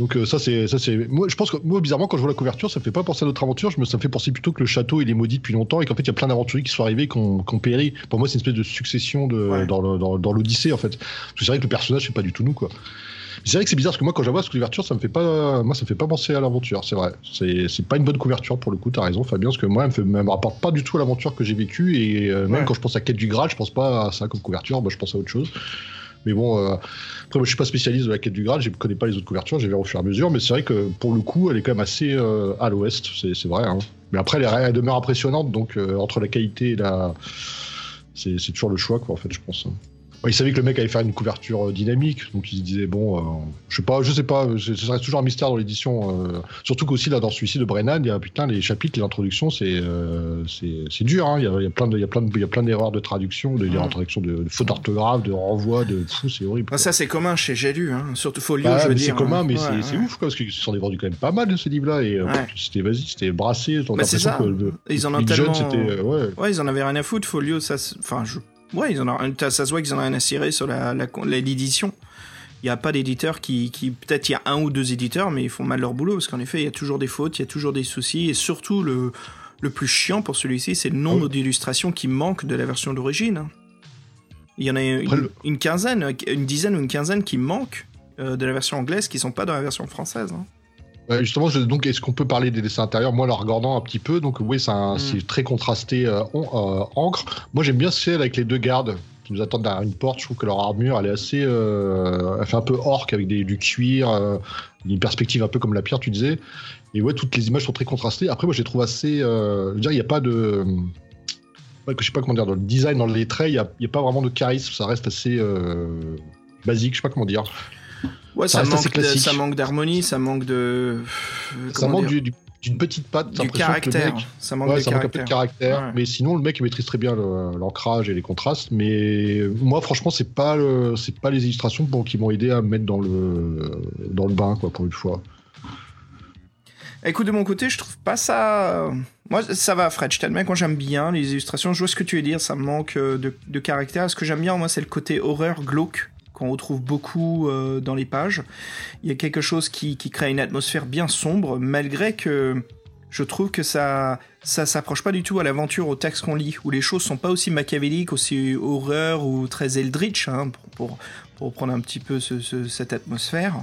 Speaker 3: Donc euh, ça c'est ça c'est moi je pense que moi bizarrement quand je vois la couverture ça me fait pas penser à notre aventure, je me ça me fait penser plutôt que le château il est maudit depuis longtemps et qu'en fait il y a plein d'aventuriers qui sont arrivés qui ont, qui ont péri. Pour moi c'est une espèce de succession de
Speaker 2: Ouais.
Speaker 3: dans le- dans, dans l'Odyssée en fait. Parce que c'est vrai que le personnage c'est pas du tout nous quoi. C'est vrai que c'est bizarre parce que moi quand je vois cette couverture ça me fait pas moi ça me fait pas penser à l'aventure, c'est vrai. C'est c'est pas une bonne couverture pour le coup, t'as raison Fabien parce que moi elle me, fait, elle me rapporte pas du tout à l'aventure que j'ai vécue et euh, même
Speaker 2: Ouais.
Speaker 3: quand je pense à Quête du Graal, je pense pas à ça comme couverture, moi je pense à autre chose. Mais bon, euh, après, moi, je suis pas spécialiste de la quête du Graal, je connais pas les autres couvertures, j'ai vu au fur et à mesure, mais c'est vrai que pour le coup, elle est quand même assez euh, à l'ouest, c'est vrai. hein. Mais après, elle, demeure impressionnante, donc euh, entre la qualité et la. C'est c'est toujours le choix, quoi, en fait, je pense. hein. Ouais, il savait que le mec allait faire une couverture euh, dynamique, donc il se disait, bon, euh, je sais pas, je sais pas, ça reste toujours un mystère dans l'édition. euh, surtout qu'aussi, là, dans celui-ci de Brennan, il y a putain, les chapitres, les introductions, c'est c'est dur, hein. il, y a, il y a plein de- il y a plein de- il y a plein d'erreurs de traduction, de, traduction de, de fautes d'orthographe, de renvoi, de fou, c'est horrible.
Speaker 2: Enfin, ça c'est commun chez J'ai lu, hein. surtout Folio,
Speaker 3: Bah,
Speaker 2: je veux
Speaker 3: mais
Speaker 2: dire.
Speaker 3: c'est commun,
Speaker 2: hein.
Speaker 3: mais
Speaker 2: Ouais,
Speaker 3: c'est
Speaker 2: ouais.
Speaker 3: ouf, quoi, parce qu'ils se sont vendus quand même pas mal de ces livres-là, et
Speaker 2: Ouais.
Speaker 3: c'était, vas-y, c'était brassé,
Speaker 2: Bah, c'est ça.
Speaker 3: que
Speaker 2: Ils en ont tellement.
Speaker 3: ouais.
Speaker 2: Ils en avaient rien à foutre, Folio, ça. Enfin, je. Ouais, ils en ont... ça se voit qu'ils en ont rien à cirer sur la, la... la- l'édition. Il n'y a pas d'éditeur qui, qui... Peut-être il y a un ou deux éditeurs, mais ils font mal leur boulot, parce qu'en effet, il y a toujours des fautes, il y a toujours des soucis, et surtout, le, le plus chiant pour celui-ci, c'est le nombre
Speaker 3: oui.
Speaker 2: d'illustrations qui manquent de la version d'origine. Il y en a une, quinzaine, une dizaine ou une quinzaine qui manquent euh, de la version anglaise, qui sont pas dans la version française. hein.
Speaker 3: Ouais, justement, je- donc, est-ce qu'on peut parler des dessins intérieurs? Moi, en regardant un petit peu, donc oui, c'est,
Speaker 2: Mm.
Speaker 3: très contrasté euh, en- euh, encre. Moi, j'aime bien celle avec les deux gardes qui nous attendent derrière une porte. Je trouve que leur armure, elle est assez, euh, elle fait un peu orque avec des- du cuir, euh, une perspective un peu comme la pierre, tu disais. Et ouais, toutes les images sont très contrastées. Après, moi, je les trouve assez. euh, je veux dire, il n'y a pas de. je sais pas comment dire, dans le design, dans les traits, il n'y a, pas vraiment de charisme. Ça reste assez euh, basique, je sais pas comment dire.
Speaker 2: Ouais,
Speaker 3: Ça
Speaker 2: ça,
Speaker 3: reste assez
Speaker 2: manque, de-
Speaker 3: classique.
Speaker 2: ça manque d'harmonie, ça manque de.
Speaker 3: ça manque
Speaker 2: dire
Speaker 3: du- du- d'une petite patte.
Speaker 2: du
Speaker 3: l'impression que le
Speaker 2: caractère.
Speaker 3: mec-
Speaker 2: Ça manque
Speaker 3: Ouais,
Speaker 2: de
Speaker 3: ça manque un peu
Speaker 2: caractère.
Speaker 3: de caractère.
Speaker 2: Ouais.
Speaker 3: Mais sinon, le mec, il maîtrise très bien le- l'ancrage et les contrastes. Mais moi, franchement, c'est pas, le- c'est pas les illustrations qui m'ont aidé à me mettre dans le, dans le bain, quoi, pour une fois.
Speaker 2: Écoute, de mon côté, je trouve pas ça. Moi, ça va, Fred. Je t'admets, moi j'aime bien les illustrations. Je vois ce que tu veux dire, ça me manque euh, de, de caractère. Ce que j'aime bien, moi, c'est le côté horreur glauque qu'on retrouve beaucoup euh, dans les pages. Il y a quelque chose qui, qui crée une atmosphère bien sombre, malgré que je trouve que ça ça s'approche pas du tout à l'aventure, au texte qu'on lit, où les choses sont pas aussi machiavéliques, aussi horreur ou très eldritch, hein, pour, pour, reprendre un petit peu ce- ce- cette atmosphère.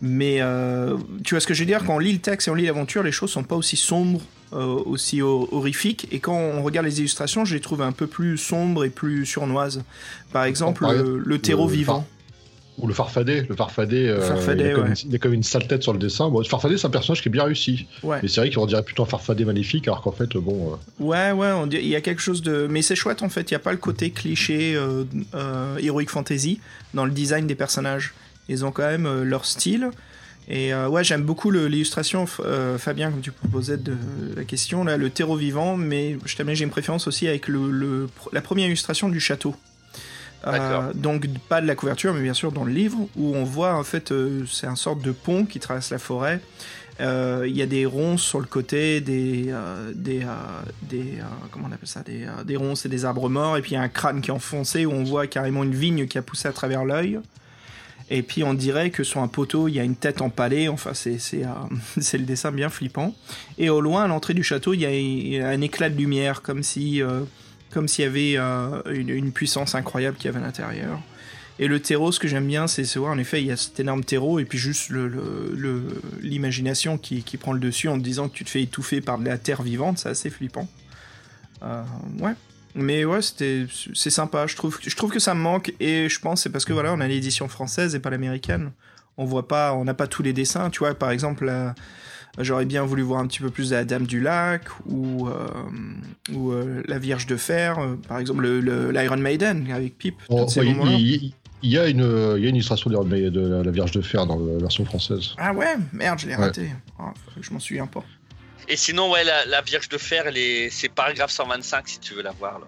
Speaker 2: Mais euh, tu vois ce que je veux dire? Quand on lit le texte et on lit l'aventure, les choses sont pas aussi sombres, euh, aussi hor- horrifiques. Et quand on regarde les illustrations, je les trouve un peu plus sombres et plus surnoises. Par exemple, le, terreau
Speaker 3: le
Speaker 2: vivant.
Speaker 3: Ou le farfadet. Le farfadet, euh,
Speaker 2: farfadet,
Speaker 3: il, a comme
Speaker 2: ouais.
Speaker 3: une, il a comme une sale tête sur le dessin. Bon, le farfadet, c'est un personnage qui est bien réussi.
Speaker 2: Ouais.
Speaker 3: Mais c'est vrai qu'on dirait plutôt un farfadet maléfique, alors qu'en fait, bon. euh,
Speaker 2: Ouais, ouais, on dit- il y a quelque chose de. Mais c'est chouette en fait, il n'y a pas le côté cliché euh, euh, Heroic Fantasy dans le design des personnages. Ils ont quand même leur style. Et euh, ouais, j'aime beaucoup le- l'illustration, euh, Fabien, comme tu proposais de la question, là, le terreau vivant, mais je t'admets, j'ai une préférence aussi avec le, le- la première illustration du château. Euh, donc pas de la couverture, mais bien sûr dans le livre, où on voit en fait, euh, c'est un sorte de pont qui traverse la forêt. Euh, Il y a des ronces sur le côté, des, des, comment on appelle ça, des, des ronces et des arbres morts, et puis il y a un crâne qui est enfoncé où on voit carrément une vigne qui a poussé à travers l'œil. Et puis on dirait que sur un poteau il y a une tête empalée. Enfin c'est le dessin bien flippant. Et au loin à l'entrée du château il y a- un éclat de lumière comme si comme s'il y avait euh, une, puissance incroyable qu'il y avait à l'intérieur. Et le terreau, ce que j'aime bien, c'est voir en effet, il y a cet énorme terreau et puis juste l'imagination qui, prend le dessus en te disant que tu te fais étouffer par de la terre vivante, c'est assez flippant. Euh, ouais. Mais ouais, c'est sympa. Je trouve, je trouve que ça me manque et je pense c'est parce que voilà, on a l'édition française et pas l'américaine. On voit pas, on n'a pas tous les dessins. Tu vois, par exemple, j'aurais bien voulu voir un petit peu plus de la Dame du Lac ou euh, ou euh, la Vierge de Fer. euh, par exemple, le- le- l'Iron Maiden avec Pip.
Speaker 3: ouais, il,
Speaker 2: moments-là.
Speaker 3: il- il y a une, il y a une illustration de la, de la- la Vierge de Fer dans la version française.
Speaker 2: Ah ouais, merde, je l'ai
Speaker 3: Ouais.
Speaker 2: raté. Ah, je m'en souviens pas.
Speaker 7: Et sinon, ouais, la, la Vierge de Fer, est... c'est paragraphe 125 si tu veux la voir. Là.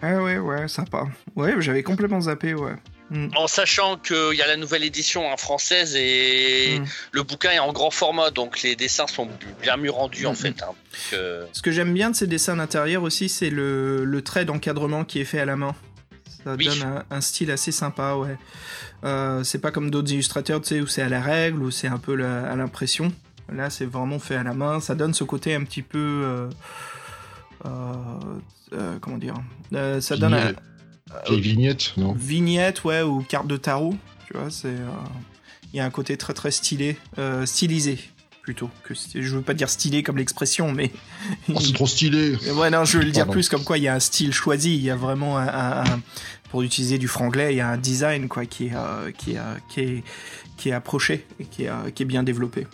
Speaker 2: Ah ouais, ouais, sympa. Ouais, j'avais complètement zappé, ouais. Mm.
Speaker 7: En sachant qu'il y a la nouvelle édition en française et
Speaker 2: Mm.
Speaker 7: le bouquin est en grand format, donc les dessins sont bien mieux rendus en
Speaker 2: Mm.
Speaker 7: fait. hein. Donc, euh,
Speaker 2: Ce que j'aime bien de ces dessins d'intérieur aussi, c'est le, le trait d'encadrement qui est fait à la main. Ça,
Speaker 7: Oui.
Speaker 2: donne un, un style assez sympa, ouais. Euh, c'est pas comme d'autres illustrateurs, tu sais, où c'est à la règle, où c'est un peu la- à l'impression. Là, c'est vraiment fait à la main. Ça donne ce côté un petit peu. euh, comment dire Ça donne un.
Speaker 3: Les vignettes, non
Speaker 2: vignette, ouais, ou carte de tarot. Tu vois, c'est. euh, Il y a un côté très très stylé, euh, stylisé plutôt. Que, je veux pas dire stylé comme l'expression, mais.
Speaker 3: Oh, c'est trop stylé
Speaker 2: Ouais, non, je veux le dire
Speaker 3: Pardon.
Speaker 2: plus comme quoi il y a un style choisi, il y a vraiment un, un- un- pour utiliser du franglais, il y a un design quoi qui est euh, qui est, euh, qui est qui est approché et qui est, euh, qui est bien développé.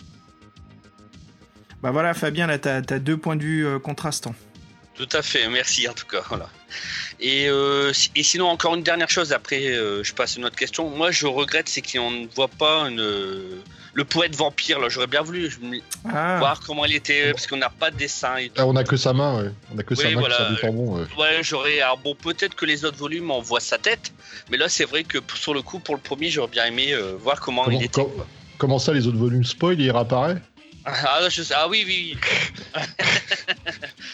Speaker 2: Bah voilà, Fabien, là t'as as deux points de vue euh, contrastants.
Speaker 7: Tout à fait, merci en tout cas. Voilà. Et, euh, et sinon, encore une dernière chose, après euh, je passe à une autre question. Moi, je regrette, c'est qu'on ne voit pas une, le poète vampire. Là, J'aurais bien voulu
Speaker 2: Ah,
Speaker 7: voir comment il était, parce qu'on n'a pas de dessin. Et tout.
Speaker 3: Ah, on a que sa main, ouais. On a que sa
Speaker 7: Oui,
Speaker 3: main
Speaker 7: voilà.
Speaker 3: qui ouais.
Speaker 7: Ouais, j'aurais. Alors bon, peut-être que les autres volumes on voit sa tête, mais là, c'est vrai que sur le coup, pour le premier, j'aurais bien aimé euh, voir comment
Speaker 3: Comment,
Speaker 7: il était.
Speaker 3: com- comment ça, les autres volumes spoil, il réapparaît?
Speaker 7: Ah, je ah oui, oui, oui.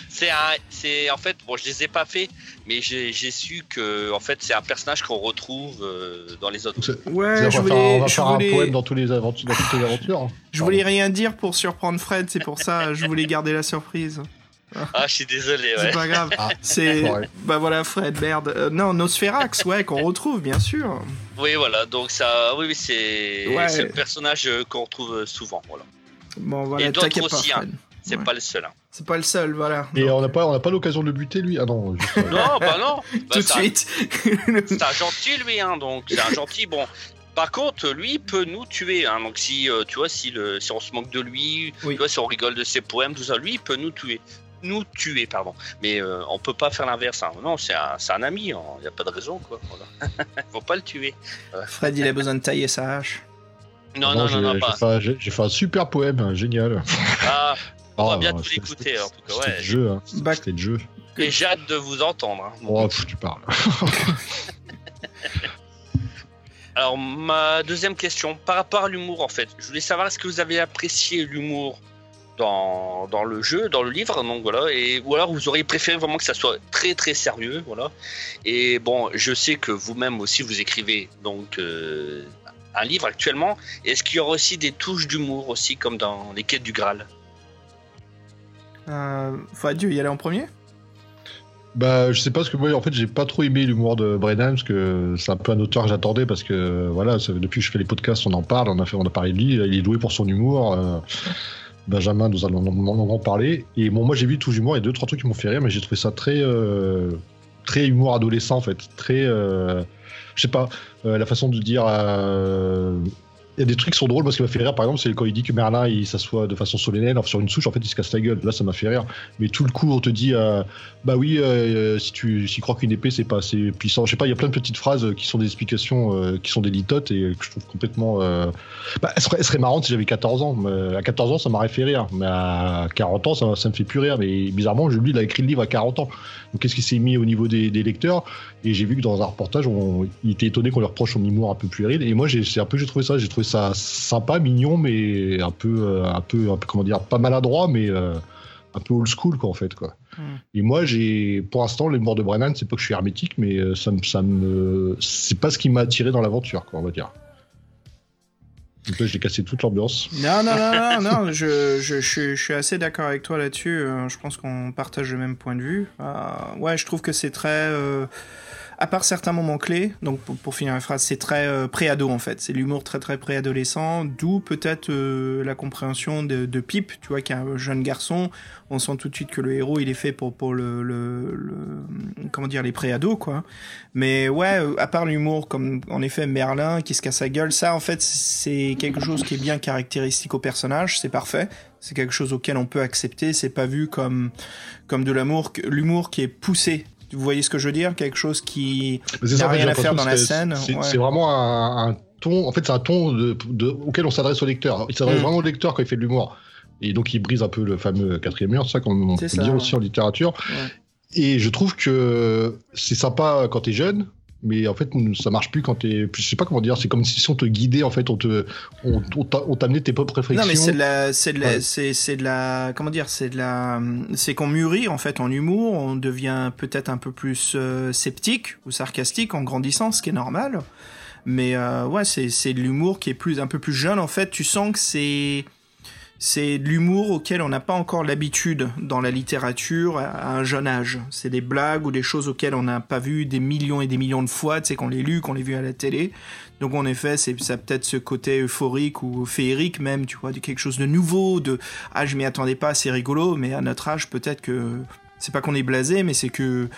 Speaker 7: c'est un, c'est en fait, bon, je les ai pas fait, mais j'ai j'ai su que en fait, c'est un personnage qu'on retrouve euh, dans les autres.
Speaker 3: C'est-
Speaker 2: ouais,
Speaker 3: c'est-
Speaker 2: je
Speaker 3: on va faire,
Speaker 2: voulais,
Speaker 3: on va
Speaker 2: je
Speaker 3: faire un
Speaker 2: voulais,
Speaker 3: poème dans, tous les aventures, dans toutes les aventures. hein.
Speaker 2: je voulais rien dire pour surprendre Fred, c'est pour ça, je voulais garder la surprise.
Speaker 7: Ah, je suis désolé.
Speaker 2: C'est
Speaker 7: Ouais.
Speaker 2: pas grave.
Speaker 3: Ah,
Speaker 2: C'est
Speaker 3: ouais.
Speaker 2: bah voilà Fred merde. Euh, non Nosferax ouais qu'on retrouve bien sûr.
Speaker 7: Oui, voilà. Donc ça, oui, oui, c'est
Speaker 2: Ouais.
Speaker 7: c'est le personnage euh, qu'on retrouve souvent. Voilà.
Speaker 2: Bon voilà
Speaker 7: Et d'autres aussi, hein. C'est
Speaker 2: Ouais.
Speaker 7: pas le seul. hein.
Speaker 2: C'est pas le seul voilà.
Speaker 3: Et on n'a pas, on n'a pas l'occasion de le buter, lui Ah non, juste, euh,
Speaker 7: Non, bah non. Bah,
Speaker 2: tout de
Speaker 7: c'est un-
Speaker 2: suite.
Speaker 7: C'est un gentil lui, hein, donc c'est un gentil. Bon, par contre, lui il peut nous tuer. Hein, donc si euh, tu vois, si, le, si on se moque de lui,
Speaker 2: Oui.
Speaker 7: tu vois, si on rigole de ses poèmes, tout ça, lui il peut nous tuer. Nous tuer, pardon. Mais euh, on peut pas faire l'inverse. hein. Non, c'est un, c'est un ami. Il n'y a pas de raison, quoi. Voilà. Faut pas le tuer.
Speaker 2: Fred il a besoin de tailler sa hache.
Speaker 7: Non, non, non, non, pas.
Speaker 3: J'ai fait un super poème, hein, génial.
Speaker 7: Ah, on va
Speaker 3: Ah,
Speaker 7: bien
Speaker 3: bah,
Speaker 7: tout
Speaker 3: c'était-
Speaker 7: l'écouter, en tout cas.
Speaker 3: C'était
Speaker 7: Ouais.
Speaker 3: le jeu, hein.
Speaker 2: Bac-
Speaker 3: C'était le jeu.
Speaker 7: Et j'ai hâte de vous entendre. hein.
Speaker 3: Oh, pff, tu parles.
Speaker 7: Alors, ma deuxième question, par rapport à l'humour, en fait, je voulais savoir est-ce que vous avez apprécié l'humour dans, dans le jeu, dans le livre, donc voilà, et, ou alors vous auriez préféré vraiment que ça soit très très sérieux, voilà. Et bon, je sais que vous-même aussi vous écrivez donc euh, un livre actuellement. Est-ce qu'il y aura aussi des touches d'humour aussi, comme dans les quêtes du Graal?
Speaker 2: Euh, tu veux y aller en premier?
Speaker 3: Bah, je sais pas, parce que moi, en fait, j'ai pas trop aimé l'humour de Brennan, parce que c'est un peu un auteur que j'attendais, parce que, voilà, ça- depuis que je fais les podcasts, on en parle, on a, fait, on a parlé de lui, il est doué pour son humour. euh, Benjamin nous allons en, parler. Et bon, moi, j'ai vu tout l'humour, il y a deux, trois trucs qui m'ont fait rire, mais j'ai trouvé ça très, euh, très humour adolescent, en fait. Très, euh, je sais pas, euh, la façon de dire. euh, il y a des trucs qui sont drôles, moi ce qui m'a fait rire par exemple, c'est quand il dit que Merlin il s'assoit de façon solennelle sur une souche, en fait il se casse la gueule. Là ça m'a fait rire. Mais tout le coup on te dit, euh, bah oui, euh, si tu si crois qu'une épée c'est pas assez puissant, je sais pas, il y a plein de petites phrases qui sont des explications qui sont des litotes et que je trouve complètement. Bah, elles seraient marrantes si j'avais 14 ans. À 14 ans ça m'aurait fait rire, mais à 40 ans ça, ça me fait plus rire. Mais bizarrement, lui il a écrit le livre à 40 ans. Donc qu'est-ce qui s'est mis au niveau des lecteurs? Et j'ai vu que dans un reportage, on, il était étonné qu'on lui reproche son humour un peu puéril. Et moi j'ai c'est un peu j'ai trouvé ça, j'ai trouvé ça sympa, mignon, mais un peu euh, un peu un peu comment dire, pas maladroit, mais euh, un peu old school quoi en fait quoi.
Speaker 2: Mm.
Speaker 3: Et moi j'ai pour l'instant l'humour de Brennan, c'est pas que je suis hermétique, mais euh, ça me ça me c'est pas ce qui m'a attiré dans l'aventure quoi on va dire. Donc là j'ai cassé toute l'ambiance.
Speaker 2: Non, non, non, non, non, je, je, je, suis- je suis assez d'accord avec toi là-dessus. euh, je pense qu'on partage le même point de vue. Euh, ouais, je trouve que c'est très. euh, à part certains moments clés, donc pour, pour finir la phrase, c'est très euh, pré-ado en fait. C'est l'humour très très pré-adolescent, d'où peut-être euh, la compréhension de, de Pip, tu vois, qui est un jeune garçon. On sent tout de suite que le héros il est fait pour, pour le, le, le- Comment dire, les pré-ados quoi. Mais ouais, euh, à part l'humour, comme en effet Merlin qui se casse la gueule, ça en fait c'est quelque chose qui est bien caractéristique au personnage, c'est parfait. C'est quelque chose auquel on peut accepter, c'est pas vu comme, comme de l'amour, l'humour qui est poussé. Vous voyez ce que je veux dire? Quelque chose qui...
Speaker 3: Mais c'est
Speaker 2: Il y a
Speaker 3: en fait,
Speaker 2: rien à faire dans la scène,
Speaker 3: C'est
Speaker 2: ouais.
Speaker 3: vraiment un, un ton. En fait, c'est un ton de, de- auquel on s'adresse au lecteur. Il s'adresse
Speaker 2: Mm.
Speaker 3: vraiment au lecteur quand il fait de l'humour. Et donc, il brise un peu le fameux quatrième mur, ça, comme on peut
Speaker 2: C'est
Speaker 3: le
Speaker 2: ça,
Speaker 3: dire
Speaker 2: ouais.
Speaker 3: aussi en littérature.
Speaker 2: Ouais.
Speaker 3: Et je trouve que c'est sympa quand t'es jeune, mais en fait, ça marche plus quand t'es. Je sais pas comment dire, c'est comme si on te guidait, en fait, on te. On, on t'a- on t'amenait tes propres réflexions.
Speaker 2: Non mais c'est de la, c'est de la,
Speaker 3: Ouais.
Speaker 2: c'est, c'est de la, comment dire, c'est de la, c'est qu'on mûrit en fait en humour, on devient peut-être un peu plus euh, sceptique ou sarcastique en grandissant, ce qui est normal. Mais euh, ouais, c'est, c'est de l'humour qui est plus, un peu plus jeune en fait. Tu sens que c'est, c'est de l'humour auquel on n'a pas encore l'habitude dans la littérature à un jeune âge. C'est des blagues ou des choses auxquelles on n'a pas vu des millions et des millions de fois, tu sais, qu'on les lu, qu'on les vu à la télé. Donc en effet, c'est ça peut-être ce côté euphorique ou féerique même, tu vois, de quelque chose de nouveau, de ah je m'y attendais pas, c'est rigolo, mais à notre âge peut-être que c'est pas qu'on est blasé, mais c'est que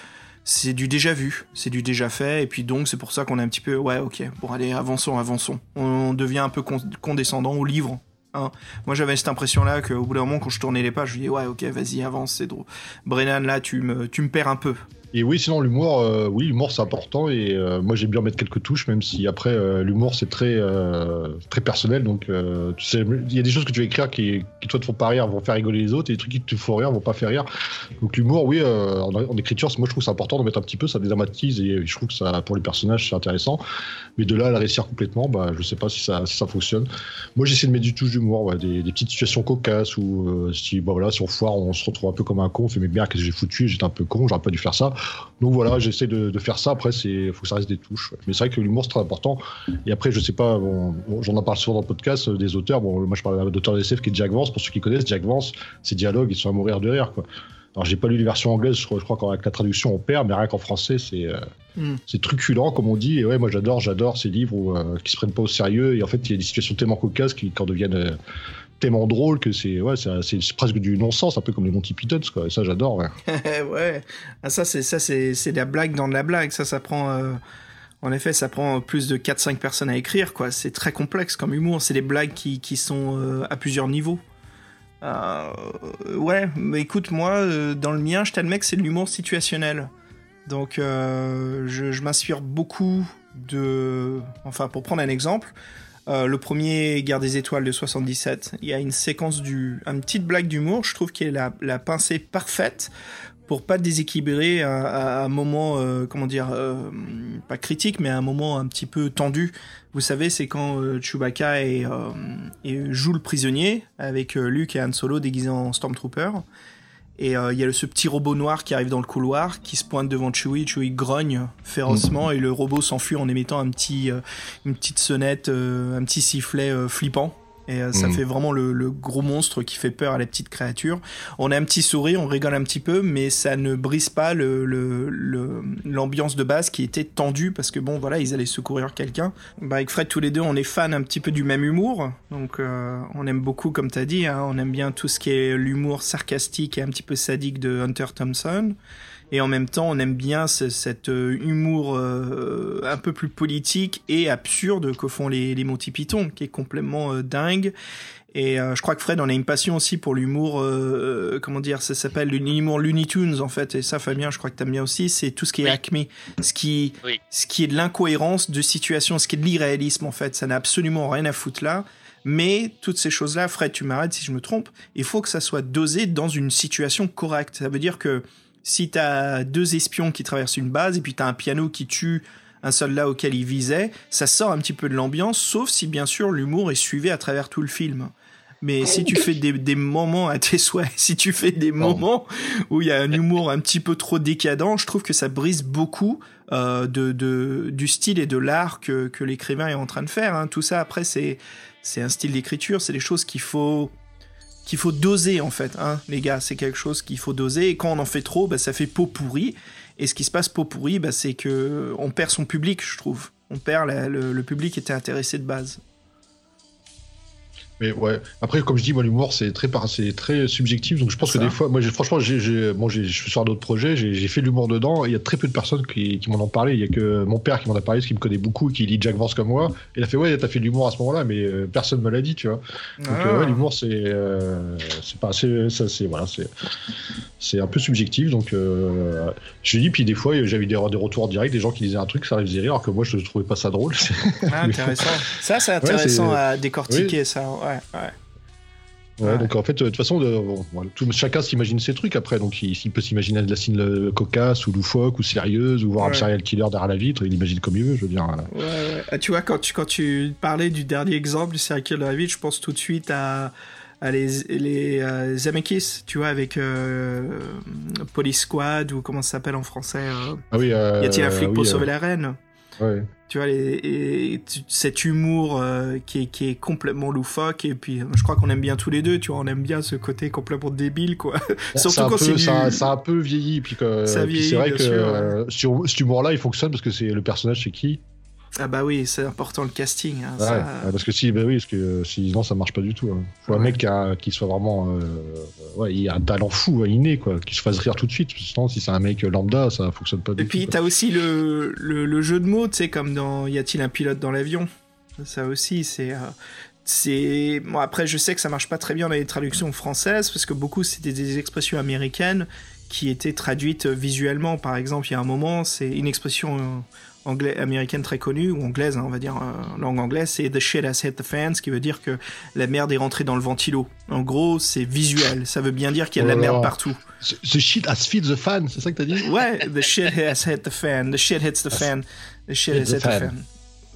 Speaker 2: c'est du déjà vu, c'est du déjà fait, et puis donc c'est pour ça qu'on est un petit peu ouais ok, bon allez avançons, avançons. On devient un peu con- condescendant au livre. Hein. Moi j'avais cette impression là qu'au bout d'un moment quand je tournais les pages, je disais ouais ok vas-y avance, c'est drôle. Brennan là tu me, tu me perds un peu.
Speaker 3: Et oui, sinon l'humour, euh, oui, l'humour c'est important et euh, moi j'aime bien mettre quelques touches, même si après euh, l'humour c'est très très personnel. Donc tu sais, il y a des choses que tu vas écrire qui, qui toi te font pas rire, vont faire rigoler les autres, et des trucs qui te font rire vont pas faire rire. Donc l'humour, oui, en, écriture, moi je trouve que c'est important de mettre un petit peu, ça dédramatise et je trouve que ça pour les personnages c'est intéressant. Mais de là à la réussir complètement, bah je sais pas si ça ça fonctionne. Moi j'essaie de mettre du touche d'humour, ouais, des, petites situations cocasses euh, si bah, voilà si on foire, on se retrouve un peu comme un con, on fait mais bien qu'est-ce que j'ai foutu, j'étais un peu con, j'aurais pas dû faire ça. Donc voilà, j'essaie de, de faire ça. Après, c'est faut que ça reste des touches. ouais. Mais c'est vrai que l'humour c'est très important. Et après, je sais pas, bon, j'en en parle souvent dans le podcast euh, des auteurs. Bon, moi je parle d'auteur d'SF qui est Jack Vance. Pour ceux qui connaissent Jack Vance, ses dialogues ils sont à mourir de rire quoi. Alors j'ai pas lu les versions anglaises, je crois, je crois qu'avec la traduction on perd, mais rien qu'en français c'est euh,
Speaker 2: Mm.
Speaker 3: c'est truculent comme on dit. Et ouais, moi j'adore, j'adore ces livres où, euh, qui se prennent pas au sérieux. Et en fait, il y a des situations tellement cocasses qui, qui en deviennent euh, tellement drôles que c'est ouais, c'est presque du non-sens, un peu comme les Monty Pythons quoi. Ça j'adore. ouais.
Speaker 2: ouais, ah, ça c'est ça c'est la blague dans de la blague. Ça ça prend euh, en effet ça prend plus de 4-5 personnes à écrire quoi. C'est très complexe comme humour. C'est des blagues qui qui sont euh, à plusieurs niveaux. Euh, ouais, mais écoute moi dans le mien je t'admets que c'est de l'humour situationnel. Donc je m'inspire beaucoup de enfin pour prendre un exemple. Euh, le premier Guerre des Étoiles de 77, il y a une séquence du, une petite blague d'humour, je trouve qui est la, la pincée parfaite pour pas déséquilibrer à, à un moment, euh, comment dire, euh, pas critique, mais à un moment un petit peu tendu. Vous savez, c'est quand euh, Chewbacca et, euh, joue le prisonnier avec euh, Luke et Han Solo déguisés en Stormtrooper. Et euh, il y a le- ce petit robot noir qui arrive dans le couloir, qui se pointe devant Chewie. Chewie grogne férocement et le robot s'enfuit en émettant un petit, euh, une petite sonnette, euh, un petit sifflet flippant. Et euh, ça
Speaker 3: Mhm.
Speaker 2: fait vraiment le, le gros monstre qui fait peur à la petite créature. On a un petit sourire, on rigole un petit peu, mais ça ne brise pas le- le- l'ambiance de base qui était tendue parce que bon, voilà, ils allaient secourir quelqu'un. Bah, avec Fred, tous les deux, on est fans un petit peu du même humour. Donc, euh, on aime beaucoup, comme t'as dit, hein, on aime bien tout ce qui est l'humour sarcastique et un petit peu sadique de Hunter Thompson. Et en même temps, on aime bien ce- cet euh, humour euh, un peu plus politique et absurde que font les, les Monty Python, qui est complètement euh, dingue. Et euh, je crois que Fred en a une passion aussi pour l'humour, euh, comment dire, ça s'appelle l'humour Looney Tunes en fait. Et ça, Fabien, je crois que t'aimes bien aussi. C'est tout ce qui est
Speaker 7: Oui.
Speaker 2: Acme, ce qui,
Speaker 7: Oui.
Speaker 2: ce qui est de l'incohérence de situation, ce qui est de l'irréalisme en fait. Ça n'a absolument rien à foutre là. Mais toutes ces choses-là, Fred, tu m'arrêtes si je me trompe, il faut que ça soit dosé dans une situation correcte. Ça veut dire que si t'as deux espions qui traversent une base et puis t'as un piano qui tue un soldat auquel il visait, ça sort un petit peu de l'ambiance, sauf si bien sûr l'humour est suivi à travers tout le film. Mais si tu fais des, des moments à tes souhaits, si tu fais des moments où il y a un humour un petit peu trop décadent, je trouve que ça brise beaucoup euh, de, de, du style et de l'art que, que l'écrivain est en train de faire. hein. Tout ça, après, c'est c'est un style d'écriture, c'est des choses qu'il faut qu'il faut doser en fait, hein, les gars. C'est quelque chose qu'il faut doser. Et quand on en fait trop, bah, ça fait peau pourrie. Et ce qui se passe peau pourrie, bah, c'est que on perd son public, je trouve. On perd le, le public qui était intéressé de base.
Speaker 3: Mais ouais. Après, comme je dis, moi, l'humour, c'est très, c'est très subjectif. Donc, je pense que des fois, moi, franchement, j'ai, bon, je suis sur d'autres projets, j'ai, j'ai fait de l'humour dedans. Il y a très peu de personnes qui, qui m'en ont parlé. Il y a que mon père qui m'en a parlé, parce qu'il me connaît beaucoup, qui lit Jack Vance comme moi. Et il a fait, ouais, t'as fait de l'humour à ce moment-là, mais euh, personne me l'a dit, tu vois. Donc,
Speaker 2: Ah.
Speaker 3: euh, ouais, l'humour, c'est, euh, c'est pas, c'est, ça, c'est, voilà, c'est, c'est un peu subjectif. Donc, euh, je dis, puis des fois, j'avais des, des retours en direct, des gens qui disaient un truc, ça les faisait rire, alors que moi, je trouvais pas ça drôle.
Speaker 2: Ah, intéressant. ça, c'est intéressant à décortiquer, ça. Ouais, ouais.
Speaker 3: Ouais,
Speaker 2: Ouais.
Speaker 3: donc en fait, euh, de toute façon, de- bon, voilà, tout- chacun s'imagine ses trucs après. Donc il, il peut s'imaginer de la scène cocasse ou loufoque ou sérieuse ou voir un
Speaker 2: Ouais.
Speaker 3: serial killer derrière la vitre. Il imagine comme il veut, je veux dire. euh.
Speaker 2: Ouais, ouais. Ah, tu vois, quand tu, quand tu parlais du dernier exemple du serial killer de la vie, je pense tout de suite à, à les, les euh, Zemeckis, tu vois, avec euh, Police Squad ou comment ça s'appelle en français euh,
Speaker 3: Ah oui.
Speaker 2: Y a-t-il un flic pour sauver la reine?
Speaker 3: Ouais.
Speaker 2: Tu vois, les, et cet humour euh, qui, est, qui est complètement loufoque, et puis je crois qu'on aime bien tous les deux, tu vois, on aime bien ce côté complètement débile, quoi. Surtout
Speaker 3: C'est un
Speaker 2: quand c'est
Speaker 3: ça,
Speaker 2: du-
Speaker 3: ça a un peu vieilli. Puis, que,
Speaker 2: Ça
Speaker 3: puis c'est vrai que
Speaker 2: sûr,
Speaker 3: euh, sur, cet humour-là, il fonctionne parce que c'est le personnage, c'est qui?
Speaker 2: Ah bah oui, c'est important le casting. hein,
Speaker 3: Ouais,
Speaker 2: ça-
Speaker 3: ouais, Parce que si, bah oui, parce que euh, sinon ça marche pas du tout. hein. Faut un mec qui, a- qui soit vraiment, euh, ouais, il a un talent fou, hein, inné, quoi, qui se fasse rire tout de suite. Sinon, si c'est un mec lambda, ça fonctionne pas du
Speaker 2: Et puis
Speaker 3: tout.
Speaker 2: t'as aussi le, le, le jeu de mots, tu sais, comme dans Y a-t-il un pilote dans l'avion Ça aussi, c'est. euh, c'est bon après je sais que ça marche pas très bien dans les traductions françaises parce que beaucoup c'était des expressions américaines qui étaient traduites visuellement par exemple il y a un moment c'est une expression euh, anglais américaine très connue ou anglaise hein, on va dire euh, langue anglaise c'est the shit has hit the fan ce qui veut dire que la merde est rentrée dans le ventilo. En gros c'est visuel. Ça veut bien dire qu'il y a de la
Speaker 3: Oh
Speaker 2: merde partout.
Speaker 3: Ce shit has feed the fan, c'est ça que t'as dit?
Speaker 2: Ouais, the shit has hit the fan, the shit hits the fan, the shit
Speaker 3: Hit
Speaker 2: has
Speaker 3: the
Speaker 2: hit the
Speaker 3: fan.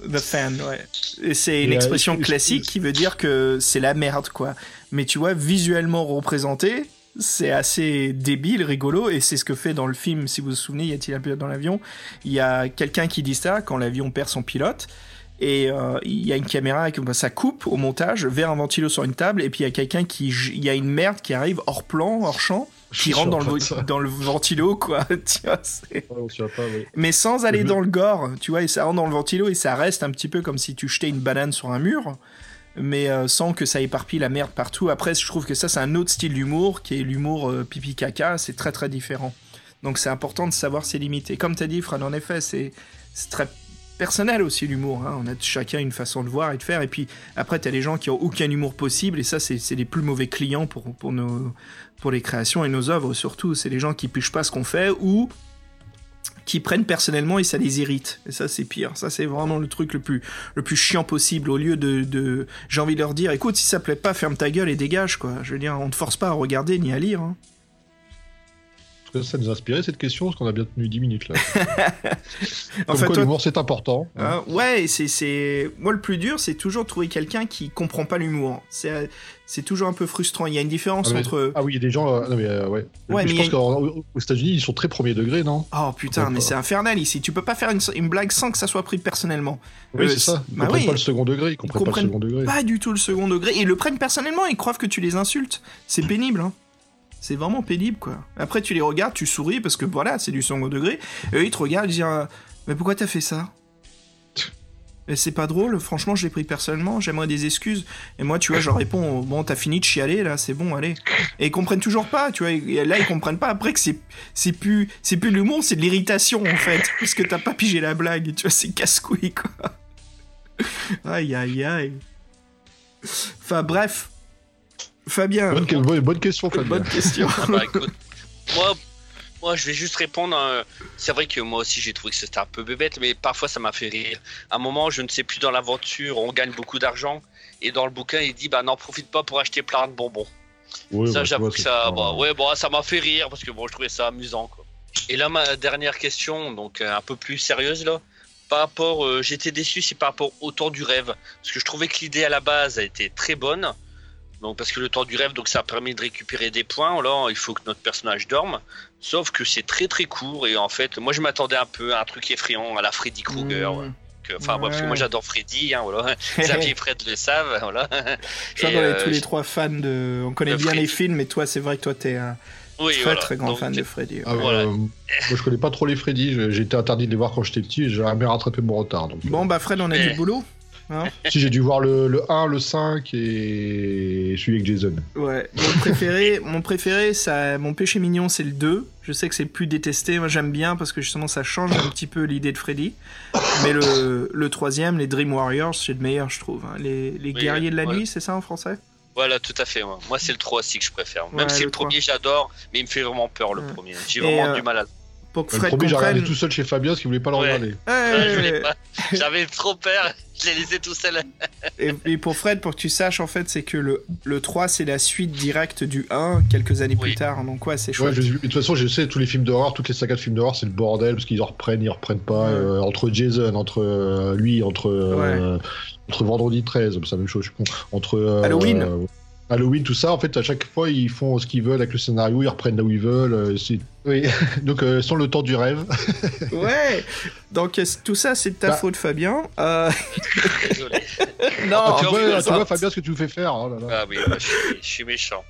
Speaker 2: The fan, ouais. Et c'est une expression classique qui veut dire que c'est la merde, quoi. Mais tu vois, visuellement représenté, c'est assez débile, rigolo, et c'est ce que fait dans le film, si vous vous souvenez, y a-t-il un pilote dans l'avion? Il y a quelqu'un qui dit ça quand l'avion perd son pilote, et euh, il y a une caméra, bah, ça coupe au montage vers un ventilo sur une table, et puis il y a quelqu'un qui, il y a une merde qui arrive hors plan, hors champ, qui rentre dans le, dans le ventilo, quoi. Tu vois,
Speaker 3: pas,
Speaker 2: mais sans aller
Speaker 3: Mhm.
Speaker 2: dans le gore, tu vois, et ça rentre dans le ventilo et ça reste un petit peu comme si tu jetais une banane sur un mur, mais euh, sans que ça éparpille la merde partout. Après, je trouve que ça, c'est un autre style d'humour, qui est l'humour euh, pipi caca, c'est très très différent. Donc c'est important de savoir ses limites. Et comme tu as dit, Fran, en effet, c'est très personnel aussi l'humour. hein. On a chacun une façon de voir et de faire. Et puis après, tu as les gens qui ont aucun humour possible, et ça, c'est c'est les plus mauvais clients pour, pour, nos, pour les créations et nos œuvres surtout. C'est les gens qui pichent pas ce qu'on fait ou qui prennent personnellement et ça les irrite. Et ça, c'est pire. Ça, c'est vraiment le truc le plus, le plus chiant possible. Au lieu de, j'ai envie de leur dire, écoute, si ça plaît pas, ferme ta gueule et dégage, quoi. Je veux dire, on te force pas à regarder ni à lire. hein.
Speaker 3: Parce que Ça nous a inspiré cette question, parce qu'on a bien tenu 10 minutes là.
Speaker 2: En fait, toi,
Speaker 3: l'humour c'est important.
Speaker 2: Hein, ouais, et c'est, c'est, moi le plus dur, c'est toujours trouver quelqu'un qui comprend pas l'humour. C'est, c'est toujours un peu frustrant. Il y a une différence
Speaker 3: Ah, mais-
Speaker 2: entre.
Speaker 3: Ah oui, il y a des gens. euh, non, mais, euh, ouais.
Speaker 2: Ouais,
Speaker 3: je
Speaker 2: mais
Speaker 3: pense qu'aux États-Unis, ils sont très premier degré, non?
Speaker 2: Oh putain, mais
Speaker 3: pas.
Speaker 2: c'est infernal ici. Tu peux pas faire une, une blague sans que ça soit pris personnellement.
Speaker 3: Oui,
Speaker 2: Euh,
Speaker 3: c'est ça. Ils
Speaker 2: bah
Speaker 3: comprennent
Speaker 2: oui.
Speaker 3: pas le second degré. Ils comprennent, pas
Speaker 2: comprennent
Speaker 3: le second degré.
Speaker 2: Pas du tout le second degré. Ils le prennent personnellement. Ils croient que tu les insultes. C'est pénible. Hein. C'est vraiment pénible, quoi. Après, tu les regardes, tu souris parce que voilà, c'est du second degré. Et eux, ils te regardent, ils disent euh, Mais pourquoi t'as fait ça? C'est pas drôle, franchement, je l'ai pris personnellement, j'aimerais des excuses. Et moi, tu vois, je réponds Bon, t'as fini de chialer, là, c'est bon, allez. Et ils comprennent toujours pas, tu vois. Là, ils comprennent pas après que c'est, c'est plus, c'est plus de l'humour, c'est de l'irritation, en fait. Parce que t'as pas pigé la blague, tu vois, c'est casse-couille, quoi. Aïe, aïe, aïe. Enfin, bref. Fabien,
Speaker 3: Bonne, que- bonne- bonne question, Fabien.
Speaker 2: bonne question.
Speaker 7: Ah bah écoute, moi, moi je vais juste répondre. euh, C'est vrai que moi aussi j'ai trouvé que c'était un peu bébête, mais parfois ça m'a fait rire. À un moment, je ne sais plus dans l'aventure, on gagne beaucoup d'argent, et dans le bouquin il dit bah n'en profite pas pour acheter plein de bonbons.
Speaker 3: Ouais,
Speaker 7: ça
Speaker 3: bah,
Speaker 7: j'avoue que ça,
Speaker 3: pas-
Speaker 7: bah, ouais bon ça m'a fait rire parce que bon je trouvais ça amusant quoi. Et là ma dernière question, donc euh, un peu plus sérieuse là. Par rapport, euh, j'étais déçu, c'est par rapport au temps du rêve, parce que je trouvais que l'idée à la base a été très bonne. Donc parce que le temps du rêve, donc ça permet de récupérer des points. Là, il faut que notre personnage dorme. Sauf que c'est très très court et en fait, moi je m'attendais un peu à un truc effrayant à la Freddy Krueger.
Speaker 2: Mmh.
Speaker 7: ouais. Enfin, ouais, parce que
Speaker 2: Ouais.
Speaker 7: moi j'adore Freddy, hein, voilà. Xavier et Fred le savent, voilà.
Speaker 2: Je
Speaker 7: Et,
Speaker 2: est
Speaker 7: euh,
Speaker 2: tous les trois fans de. On connaît
Speaker 7: de
Speaker 2: bien
Speaker 7: Freddy.
Speaker 2: les films, mais toi, c'est vrai que toi, t'es un
Speaker 7: oui,
Speaker 2: très
Speaker 7: voilà.
Speaker 2: très grand
Speaker 7: Donc,
Speaker 2: fan de Freddy.
Speaker 3: Ah,
Speaker 7: Voilà.
Speaker 3: euh, moi, je connais pas trop les Freddy. J'ai été interdit de les voir quand j'étais petit et j'ai jamais rattrapé mon retard. Donc,
Speaker 2: Bon, bah, Fred, on a du boulot. Hein
Speaker 3: si j'ai dû voir le, le 1, le 5 et celui avec Jason.
Speaker 2: ouais. Mon préféré, mon préféré, ça, mon péché mignon, c'est le 2. Je sais que c'est le plus détesté. Moi, j'aime bien parce que justement, ça change un petit peu l'idée de Freddy. Mais le, le troisième, les Dream Warriors, c'est le meilleur, je trouve. hein. Les, les
Speaker 7: Oui,
Speaker 2: guerriers de la
Speaker 7: ouais.
Speaker 2: nuit, c'est ça en français?
Speaker 7: Voilà, tout à fait. ouais. Moi, c'est le 3 aussi que je préfère. Même
Speaker 2: Ouais,
Speaker 7: si
Speaker 2: le
Speaker 7: le premier j'adore, mais il me fait vraiment peur le
Speaker 2: Ouais.
Speaker 7: premier. J'ai vraiment
Speaker 2: euh,
Speaker 7: du mal à.
Speaker 2: Pour que
Speaker 3: Le
Speaker 2: Fred
Speaker 3: premier, j'ai regardé tout seul chez Fabien parce qu'il voulait pas le
Speaker 7: Ouais.
Speaker 3: regarder.
Speaker 7: Ouais. J'avais trop peur. Je l'ai laissé tout seul.
Speaker 2: et, et pour Fred, pour que tu saches, en fait, c'est que le, le 3, c'est la suite directe du 1 quelques années
Speaker 7: Oui.
Speaker 2: plus tard. Donc, ouais, c'est
Speaker 3: Ouais,
Speaker 2: chouette.
Speaker 3: je- de toute façon, je sais, tous les films d'horreur, toutes les sagas de films d'horreur, c'est le bordel parce qu'ils en reprennent, ils reprennent pas.
Speaker 2: Ouais.
Speaker 3: euh, entre Jason, entre euh, lui, entre, euh, entre Vendredi 13, c'est la même chose, je suis con. Entre. euh,
Speaker 2: Halloween.
Speaker 3: Halloween, tout ça, en fait, à chaque fois, ils font ce qu'ils veulent avec le scénario, ils reprennent là où ils veulent. euh, c'est- oui. Donc, euh, sans le temps du rêve.
Speaker 2: Ouais. Donc, euh, tout ça, c'est de ta
Speaker 3: Bah.
Speaker 2: faute, Fabien. Euh,
Speaker 7: Désolé.
Speaker 2: non,
Speaker 3: Ah, tu, vois, tu Fabien, ce que tu nous fais faire. oh là là.
Speaker 7: Ah oui, bah, je, suis, je suis méchant.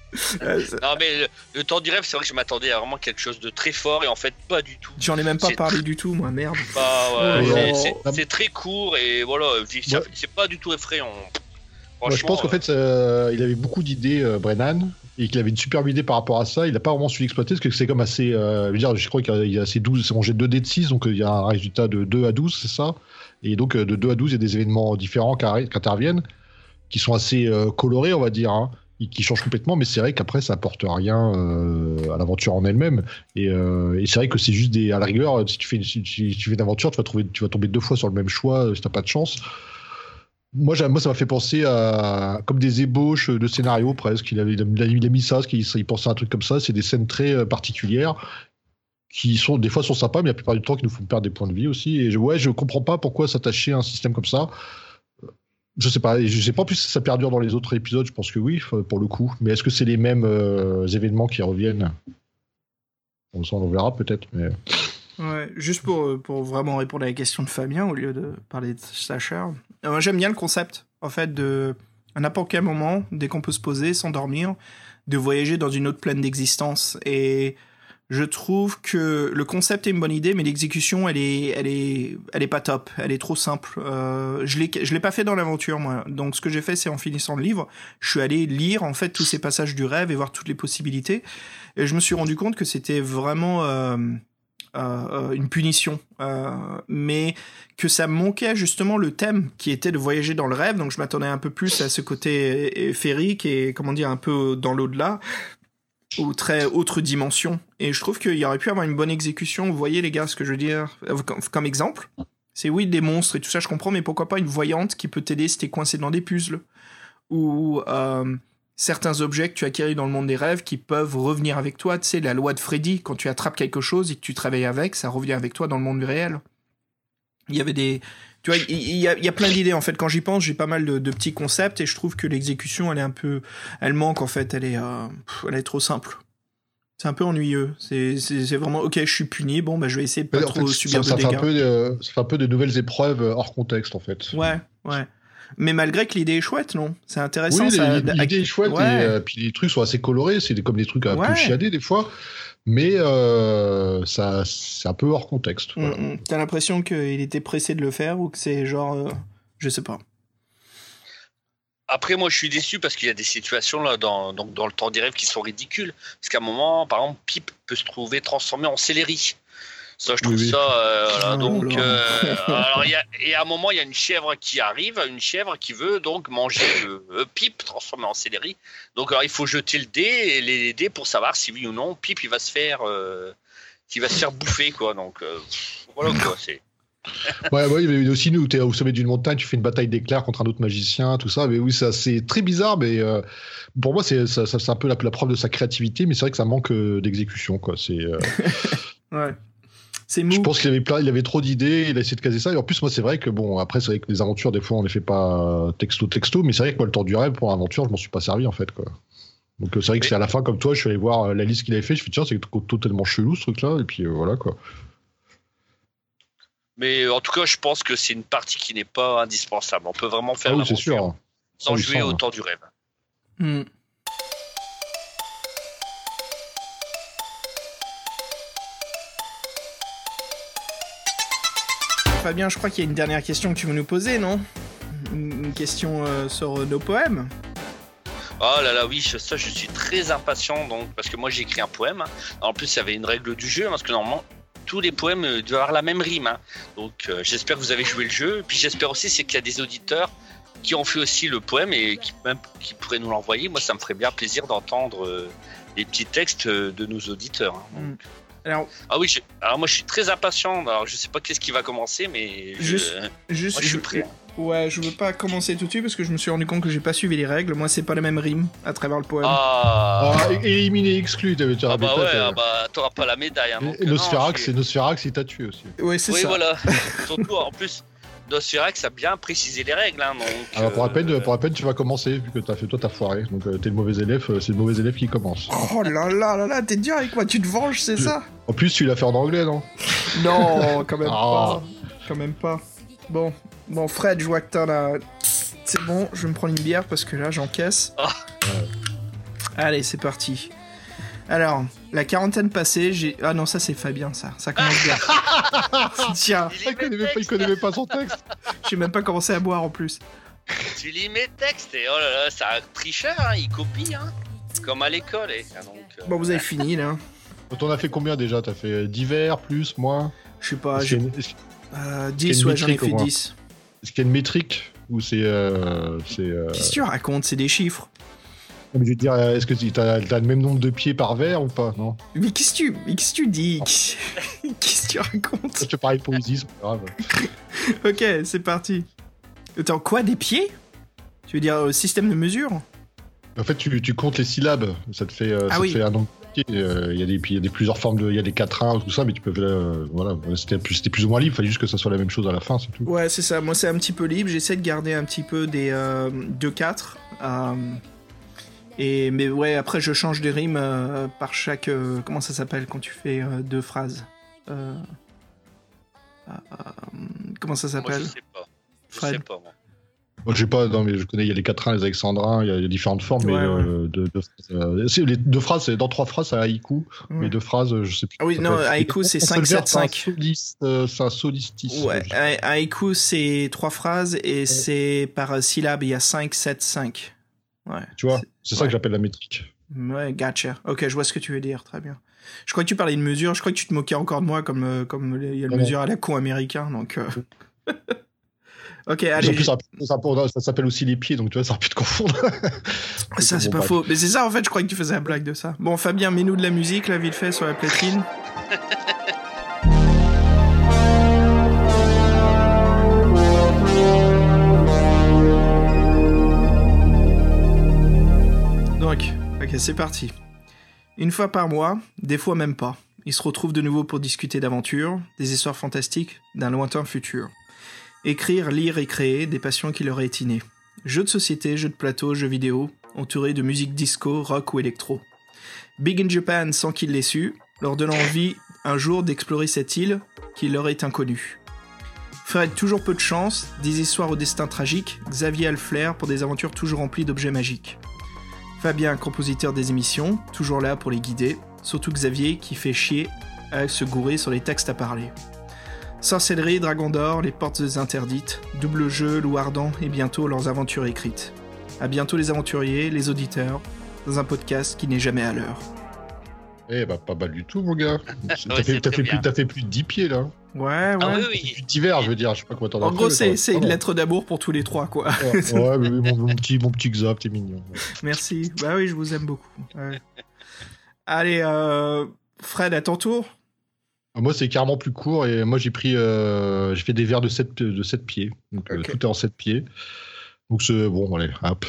Speaker 7: Non, mais le, le temps du rêve, c'est vrai que je m'attendais à vraiment quelque chose de très fort et en fait, pas du tout.
Speaker 2: J'en ai même pas parlé du tout, moi, merde.
Speaker 7: Bah, ouais,
Speaker 3: Oh,
Speaker 7: c'est- très court et voilà, c'est ça-
Speaker 3: Ouais.
Speaker 7: c'est pas du tout effrayant.
Speaker 3: Moi, je pense qu'en fait, euh, il avait beaucoup d'idées, euh, Brennan, et qu'il avait une superbe idée par rapport à ça. Il n'a pas vraiment su l'exploiter parce que c'est comme assez. euh, je veux dire, je crois qu'il y a- assez 12, c'est rangé 2 dés de 6, donc il y a un résultat de 2 à 12, c'est ça. Et donc, de 2 à 12, il y a des événements différents qui, interviennent, qui sont assez colorés, on va dire, hein, et qui changent complètement, mais c'est vrai qu'après, ça apporte rien à l'aventure en elle-même. Et, et c'est vrai que c'est juste des. À la rigueur, si tu fais, si tu, si tu fais une aventure, tu vas, trouver, tu vas tomber deux fois sur le même choix si t'as pas de chance. Moi, ça m'a fait penser à comme des ébauches de scénarios presque. Il, avait, il, a, mis ça, qu'il il pensait à un truc comme ça. C'est des scènes très euh, particulières qui sont des fois sont sympas, mais la plupart du temps qui nous font perdre des points de vie aussi. Et je, ouais, je comprends pas pourquoi s'attacher à un système comme ça. Je sais pas, je sais pas plus si ça perdure dans les autres épisodes. Je pense que oui, f- pour le coup. Mais est-ce que c'est les mêmes euh, événements qui reviennent? On le verra peut-être. Mais
Speaker 2: Ouais, juste pour, euh, pour vraiment répondre à la question de Fabien au lieu de parler de Slasher. Euh, j'aime bien le concept, en fait, de à n'importe quel moment, dès qu'on peut se poser, s'endormir, de voyager dans une autre plane d'existence. Et je trouve que le concept est une bonne idée, mais l'exécution, elle est, elle est, elle est pas top. Elle est trop simple. Euh, je l'ai, je l'ai pas fait dans l'aventure, moi. Donc, ce que j'ai fait, c'est en finissant le livre, je suis allé lire, en fait, tous ces passages du rêve et voir toutes les possibilités. Et je me suis rendu compte que c'était vraiment, euh, euh, une punition, euh, mais que ça manquait justement le thème qui était de voyager dans le rêve. Donc je m'attendais un peu plus à ce côté féerique et comment dire un peu dans l'au-delà ou très autre dimension. Et je trouve qu'il y aurait pu avoir une bonne exécution. Vous voyez les gars ce que je veux dire Euh, comme, exemple. C'est oui des monstres et tout ça je comprends, mais pourquoi pas une voyante qui peut t'aider si t'es coincé dans des puzzles ou euh, certains objets que tu acquéris dans le monde des rêves qui peuvent revenir avec toi. Tu sais, la loi de Freddy, quand tu attrapes quelque chose et que tu te réveilles avec, ça revient avec toi dans le monde réel. Il y avait des... Tu vois, il y a, il y a plein d'idées, en fait. Quand j'y pense, j'ai pas mal de, de petits concepts et je trouve que l'exécution, elle est un peu... Elle manque, en fait. Elle est, euh, elle est trop simple. C'est un peu ennuyeux. C'est vraiment, ok, je suis puni, bon, bah, je vais essayer de pas trop
Speaker 3: fait,
Speaker 2: subir
Speaker 3: ça,
Speaker 2: de
Speaker 3: ça fait un peu, de- ça fait un peu de nouvelles épreuves euh, hors contexte en fait.
Speaker 2: Ouais, ouais. Mais malgré que l'idée est chouette, non? C'est intéressant.
Speaker 3: Oui, l'idée est chouette
Speaker 2: Ouais.
Speaker 3: et euh, puis les trucs sont assez colorés, c'est comme des trucs un
Speaker 2: Ouais.
Speaker 3: peu chiadés des fois, mais euh, ça c'est un peu hors contexte.
Speaker 2: Mm,
Speaker 3: voilà.
Speaker 2: mm. T'as l'impression qu'il était pressé de le faire ou que c'est genre. euh, je sais pas.
Speaker 7: Après, moi, je suis déçu parce qu'il y a des situations là dans, donc, dans le temps des rêves qui sont ridicules. Parce qu'à un moment, par exemple, Pip peut se trouver transformé en céleri. Ça, je trouve
Speaker 3: Oui, oui.
Speaker 7: ça. euh, voilà,
Speaker 2: Oh
Speaker 7: donc, euh, alors, il y a, et à un moment, il y a une chèvre qui arrive, une chèvre qui veut donc manger le euh, Pip transformé en céleri. Donc, alors, il faut jeter le dé et les dés pour savoir si oui ou non Pip il va se faire, euh, qu'il va se faire bouffer quoi. Donc, euh, voilà quoi. C'est
Speaker 3: Ouais, ouais, il avait aussi nous, où t'es au sommet d'une montagne, tu fais une bataille d'éclairs contre un autre magicien, tout ça. Mais oui, ça c'est très bizarre, mais euh, pour moi c'est ça, ça- c'est un peu la, la preuve de sa créativité, mais c'est vrai que ça manque euh, d'exécution quoi. C'est euh,
Speaker 2: Ouais. C'est
Speaker 3: Je pense qu'il avait plein, il avait trop d'idées, il a essayé de caser ça. Et en plus, moi, c'est vrai que bon, après, c'est vrai que les aventures, des fois, on les fait pas texto texto, mais c'est vrai que moi, le temps du rêve pour l'aventure, je m'en suis pas servi en fait, quoi. Donc euh, c'est vrai que
Speaker 7: Mais-
Speaker 3: c'est à la fin, comme toi, je suis allé voir euh, la liste qu'il avait fait. Je me suis dit, tiens, c'est to- totalement chelou ce truc-là, et puis euh, voilà quoi.
Speaker 7: Mais euh, en tout cas, je pense que c'est une partie qui n'est pas indispensable. On peut vraiment faire
Speaker 3: Ah oui,
Speaker 7: l'aventure
Speaker 3: sûr.
Speaker 7: sans
Speaker 3: Ah
Speaker 7: jouer au
Speaker 3: hein.
Speaker 7: temps du rêve.
Speaker 2: Hmm. Fabien, je crois qu'il y a une dernière question que tu veux nous poser, non? Une question euh, sur euh, nos poèmes?
Speaker 7: Oh là là, oui, ça, je suis très impatient, donc, parce que moi, j'ai écrit un poème. hein. En plus, il y avait une règle du jeu, hein, parce que normalement, tous les poèmes euh, doivent avoir la même rime. hein. Donc, euh, j'espère que vous avez joué le jeu. Puis, j'espère aussi c'est qu'il y a des auditeurs qui ont fait aussi le poème et qui, même, qui pourraient nous l'envoyer. Moi, ça me ferait bien plaisir d'entendre euh, les petits textes de nos auditeurs. hein. Donc,
Speaker 2: Alors,
Speaker 7: Ah oui, je- alors moi je suis très impatient. Alors je sais pas qu'est-ce qui va commencer, mais je,
Speaker 2: Juste- juste.
Speaker 7: moi, je suis prêt.
Speaker 2: Ouais, je veux pas commencer tout de suite parce que je me suis rendu compte que j'ai pas suivi les règles. Moi, c'est pas la même rime à travers le poème.
Speaker 7: Ah,
Speaker 3: Ah, éliminé, exclu, t'avais
Speaker 7: ah bah ouais,
Speaker 3: toi,
Speaker 7: ah bah t'auras pas la médaille. Hein, donc,
Speaker 3: Et
Speaker 7: euh,
Speaker 3: Nosferax,
Speaker 7: je
Speaker 3: c'est Nosferax, il t'a tué aussi.
Speaker 2: Ouais, c'est
Speaker 7: Oui,
Speaker 2: ça.
Speaker 7: voilà. Surtout en plus, Nosferax a bien précisé les règles. Hein, donc,
Speaker 3: Alors pour
Speaker 7: euh,
Speaker 3: rappel, pour rappel, tu vas commencer, vu que t'as fait toi, t'as foiré. Donc euh, t'es le mauvais élève, euh, c'est le mauvais élève qui commence.
Speaker 2: Oh là là là là, t'es dur avec moi, tu te venges, c'est ça?
Speaker 3: En plus, tu l'as fait en anglais, non?
Speaker 2: Non, quand même
Speaker 3: Ah.
Speaker 2: pas. Quand même pas. Bon, bon, Fred, je vois que t'as la. C'est bon, je vais me prendre une bière parce que là, j'encaisse.
Speaker 7: Ah.
Speaker 2: Allez, c'est parti. Alors, la quarantaine passée, j'ai. Ah non, ça c'est Fabien, ça. Ça commence bien. Tiens,
Speaker 3: il connaît, même pas, il
Speaker 7: textes,
Speaker 3: connaît même pas son texte.
Speaker 2: j'ai même pas commencé à boire en plus.
Speaker 7: tu lis mes textes et oh là là, c'est un tricheur, hein, il copie, hein. Comme à l'école. eh. Ah, donc, euh,
Speaker 2: Bon, vous avez fini là.
Speaker 3: T'en as fait combien déjà? T'as fait euh, divers, plus, moins?
Speaker 2: Je sais pas, j'ai-
Speaker 3: une-
Speaker 2: euh,
Speaker 3: une
Speaker 2: 10, ouais, j'en ai fait
Speaker 3: moins?
Speaker 2: 10.
Speaker 3: est-ce qu'il y a une métrique? Ou c'est. Euh, c'est euh,
Speaker 2: Qu'est-ce que tu racontes? C'est des chiffres.
Speaker 3: Je veux dire, euh, est-ce que tu- t'as as le même nombre de pieds par verre ou pas Non?
Speaker 2: Mais qu'est-ce que tu, tu dis? Qu'est-ce que tu racontes?
Speaker 3: Je te parie de poésie, c'est pas grave.
Speaker 2: Ok, c'est parti. Attends, quoi, des pieds? Tu veux dire euh, système de mesure?
Speaker 3: En fait, tu, tu comptes les syllabes, ça te fait, euh,
Speaker 2: Ah
Speaker 3: ça te fait un nombre de pieds. euh, Il y, a des- il y a des plusieurs formes de. Il y a des quatrains, tout ça, mais tu peux. euh, voilà, c'était plus, plus ou moins libre, il fallait juste que ça soit la même chose à la fin, c'est tout.
Speaker 2: Ouais, c'est ça. Moi, c'est un petit peu libre. J'essaie de garder un petit peu des euh, 2-4. Euh, et mais ouais, après, je change des rimes euh, par chaque. euh, comment ça s'appelle quand tu fais euh, deux phrases Euh, euh, Comment ça
Speaker 7: moi, je
Speaker 2: s'appelle
Speaker 7: sais pas. Je
Speaker 2: Fred.
Speaker 7: sais pas, moi.
Speaker 3: Moi, je sais pas, non, mais je connais, il y a les quatrains, les alexandrins, il y a, il y a différentes formes, mais
Speaker 2: Ouais,
Speaker 3: euh, de, de- euh, c'est- les deux phrases, c'est dans trois phrases, c'est haïku,
Speaker 2: Ouais.
Speaker 3: mais deux phrases, euh, je sais plus.
Speaker 2: Ah oui, non, haïku, c'est
Speaker 3: Un seul
Speaker 2: 5, 7,
Speaker 3: verbe, c'est un
Speaker 2: 5.
Speaker 3: soliste, euh, C'est un solistisme.
Speaker 2: Ouais, haïku, c'est trois phrases et c'est par syllabe. Il y a 5, 7, 5. Ouais.
Speaker 3: Tu vois, c'est ça
Speaker 2: ouais.
Speaker 3: que j'appelle la métrique.
Speaker 2: Ouais, gotcha. Ok, je vois ce que tu veux dire, très bien. Je crois que tu parlais de mesure, je crois que tu te moquais encore de moi comme, euh, comme il y a le mesure à la con américain, donc... euh. ok,
Speaker 3: En
Speaker 2: allez,
Speaker 3: plus, ça, ça- ça s'appelle aussi les pieds, donc tu vois, ça aurait pu te confondre.
Speaker 2: ça c'est pas faux. Mais c'est ça, en fait, je croyais que tu faisais la blague de ça. Bon, Fabien, mets-nous de la musique, là, vite fait, sur la platine. Ok, c'est parti. Une fois par mois, des fois même pas, ils se retrouvent de nouveau pour discuter d'aventures, des histoires fantastiques, d'un lointain futur. Écrire, lire et créer, des passions qui leur est innée. Jeux de société, jeux de plateau, jeux vidéo, entourés de musique disco, rock ou électro. Big in Japan sans qu'ils l'aient su, leur donnant envie un jour d'explorer cette île qui leur est inconnue. Fred, toujours peu de chance, des histoires au destin tragique, Xavier a le flair pour des aventures toujours remplies d'objets magiques. Fabien, compositeur des émissions, toujours là pour les guider, surtout Xavier qui fait chier à se gourer sur les textes à parler. Sorcellerie, Dragon d'Or, les portes interdites, double jeu, loup ardent et bientôt leurs aventures écrites. À bientôt les aventuriers, les auditeurs, dans un podcast qui n'est jamais à l'heure.
Speaker 3: Eh bah, pas mal du tout, mon gars. T'as
Speaker 7: Ouais,
Speaker 3: fait plus de 10 pieds, là.
Speaker 2: Ouais, ouais.
Speaker 7: Ah oui, oui.
Speaker 3: Du divers, je veux dire, je sais pas quoi t'en as
Speaker 2: En gros, c'est une lettre d'amour pour tous les trois, quoi.
Speaker 3: Ouais, ouais, mais mon, mon petit, mon petit Xap, t'es mignon.
Speaker 2: Merci. Bah oui, je vous aime beaucoup. Ouais. Allez, euh, Fred, à ton tour.
Speaker 3: Moi, c'est carrément plus court et moi, j'ai pris, euh, j'ai fait des verres de 7, de 7 pieds. Donc, euh, tout est en 7 pieds. Donc, c'est bon, allez, hop.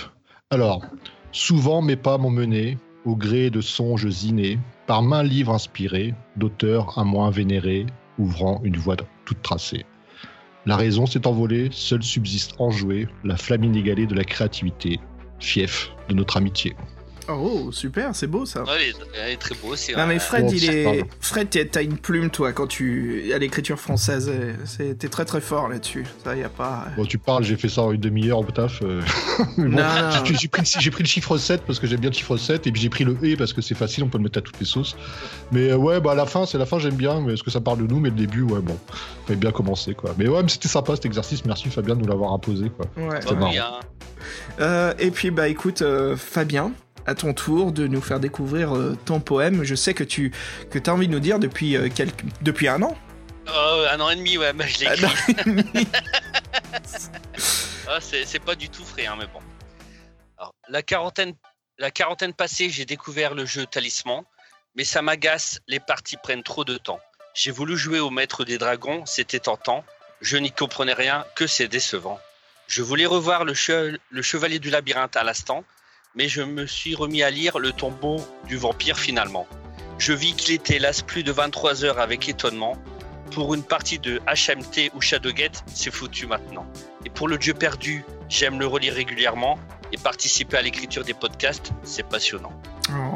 Speaker 3: Alors, souvent mes pas m'ont mené au gré de songes innés, par main livre inspirée, d'auteurs un moins vénérés, ouvrant une voie toute tracée. La raison s'est envolée, seule subsiste enjouée la flamme inégalée de la créativité, fief de notre amitié.
Speaker 2: Oh, super, c'est beau ça.
Speaker 7: Ouais, elle, est, très beau aussi.
Speaker 2: Non
Speaker 7: hein.
Speaker 2: mais Fred,
Speaker 3: Bon,
Speaker 2: il
Speaker 3: c'est
Speaker 2: est. Fred, t'as une plume toi quand tu à l'écriture française. euh, T'es très très fort là-dessus. Ça y a pas.
Speaker 3: Bon, tu parles, j'ai fait ça en une demi-heure au taf. euh. Bon, j'ai- pris, le- j'ai pris le chiffre 7 parce que j'aime bien le chiffre 7 et puis j'ai pris le E parce que c'est facile, on peut le mettre à toutes les sauces. Mais euh, ouais, bah à la fin, c'est la fin, j'aime bien, mais est-ce que ça parle de nous? Mais le début, ouais, bon, fallait bien commencer quoi. Mais ouais, mais c'était sympa cet exercice, merci Fabien de nous l'avoir imposé quoi.
Speaker 2: Ouais.
Speaker 7: Hein.
Speaker 2: Euh, et puis bah écoute, euh, Fabien, à ton tour de nous faire découvrir euh, ton poème. Je sais que tu que as envie de nous dire depuis euh, quelques depuis un an.
Speaker 7: Oh, un an et demi, ouais, bah, je l'ai écrit. Ah, c'est c'est pas du tout frais, hein, mais bon. Alors, la quarantaine, la quarantaine passée, j'ai découvert le jeu Talisman, mais ça m'agace, les parties prennent trop de temps. J'ai voulu jouer au maître des dragons, c'était tentant. Je n'y comprenais rien, que c'est décevant. Je voulais revoir le, che- le chevalier du labyrinthe à l'instant, mais je me suis remis à lire le tombeau du vampire finalement. Je vis qu'il était hélas plus de 23 heures avec étonnement. Pour une partie de HMT ou Shadowgate, c'est foutu maintenant. Et pour le Dieu perdu, j'aime le relire régulièrement et participer à l'écriture des podcasts, c'est passionnant.
Speaker 2: Oh,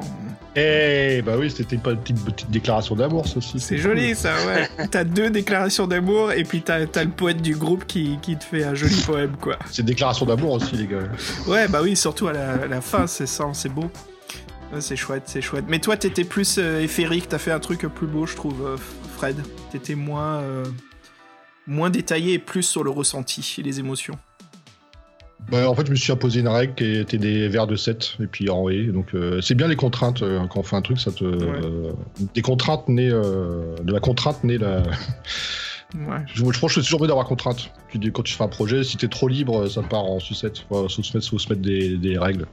Speaker 3: Eh, bah oui, c'était pas une petite, petite déclaration d'amour, ça aussi.
Speaker 2: c'est joli ça, ouais. t'as deux déclarations d'amour et puis t'as le poète du groupe qui, qui te fait un joli poème, quoi.
Speaker 3: C'est déclaration d'amour aussi, les gars.
Speaker 2: Ouais, bah oui, surtout à la, à la fin, c'est ça, c'est beau. Ouais, c'est chouette, c'est chouette. Mais toi, t'étais plus euh, éphérique, t'as fait un truc plus beau, je trouve, euh, Fred. T'étais moins, euh, moins détaillé et plus sur le ressenti et les émotions.
Speaker 3: Bah, en fait, je me suis imposé une règle qui était des verres de 7 et puis en et Donc, euh, c'est bien les contraintes. euh, quand on fait un truc, ça te. euh, des contraintes nées. euh, de la contrainte naît la.
Speaker 2: Ouais.
Speaker 3: Je, je pense que c'est toujours mieux d'avoir contrainte. Tu dis, quand tu fais un projet, si t'es trop libre, ça part en sucette. Faut, faut se mettre, faut se mettre des, des règles.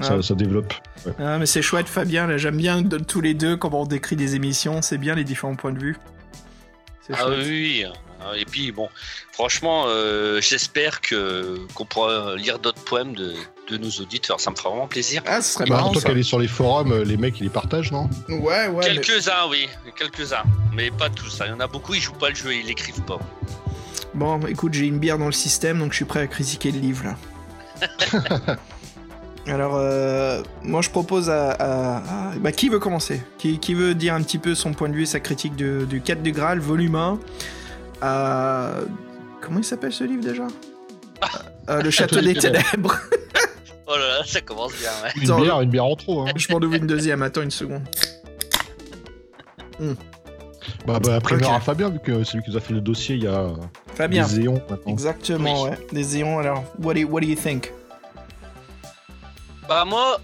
Speaker 3: Ça,
Speaker 2: Ah.
Speaker 3: ça développe. Ouais.
Speaker 2: Ah, mais c'est chouette, Fabien. Là, j'aime bien de, tous les deux comment on décrit des émissions. C'est bien les différents points de vue. C'est
Speaker 7: Ah
Speaker 2: chouette.
Speaker 7: oui. Et puis bon, franchement, euh, j'espère que qu'on pourra lire d'autres poèmes de, de nos auditeurs. Ça me fera vraiment plaisir.
Speaker 2: Ah, ce serait
Speaker 3: Bah,
Speaker 2: marrant
Speaker 3: toi qu'elle est sur les forums, euh, les mecs ils les partagent, non?
Speaker 2: Ouais, ouais. mais-
Speaker 7: quelques-uns, oui, quelques-uns, mais pas tous. hein. Il y en a beaucoup, ils jouent pas le jeu, ils l'écrivent pas.
Speaker 2: Bon, écoute, j'ai une bière dans le système, donc je suis prêt à critiquer le livre là. Alors, euh, moi je propose à. à- à- Bah, qui veut commencer? Qui, qui veut dire un petit peu son point de vue, sa critique de- du 4 du Graal, volume 1 à- Comment il s'appelle ce livre déjà? Euh, Le Château des Ténèbres.
Speaker 7: Oh là là, ça commence bien, ouais.
Speaker 3: Une
Speaker 2: Attends,
Speaker 3: bière, une bière en trop. Hein.
Speaker 2: je m'en ouvre une deuxième, attends une seconde.
Speaker 3: Bah, bah primeur
Speaker 2: Ok.
Speaker 3: à Fabien, vu que c'est lui qui nous a fait le dossier il y a
Speaker 2: Fabien.
Speaker 3: des éons maintenant.
Speaker 2: Exactement,
Speaker 7: Oui.
Speaker 2: ouais. Des éons, alors, what do, what do you think?
Speaker 7: Bah moi,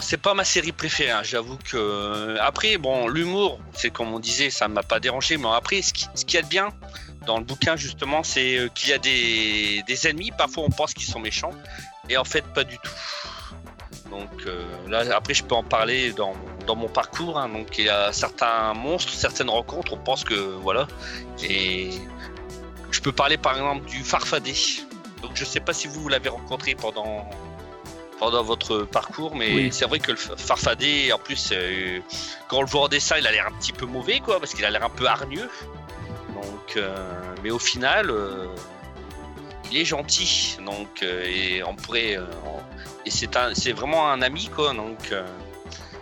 Speaker 7: c'est pas ma série préférée. hein. J'avoue que après, bon, l'humour, c'est comme on disait, ça m'a pas dérangé. Mais après, ce qui, ce qu'il y a de bien dans le bouquin justement, c'est euh, qu'il y a des, des ennemis. Parfois, on pense qu'ils sont méchants, et en fait, pas du tout. Donc euh, là, après, je peux en parler dans, dans mon parcours. hein. Donc il y a certains monstres, certaines rencontres. On pense que voilà. Et je peux parler par exemple du farfadé. Donc je sais pas si vous l'avez rencontré pendant pendant votre parcours, mais
Speaker 2: Oui.
Speaker 7: c'est vrai que le fa- farfadé, en plus, euh, quand on le voit en dessin, il a l'air un petit peu mauvais, quoi, parce qu'il a l'air un peu hargneux. Donc, euh, mais au final, euh, il est gentil. Donc, et on pourrait, on- et c'est un, c'est vraiment un ami, quoi. Donc,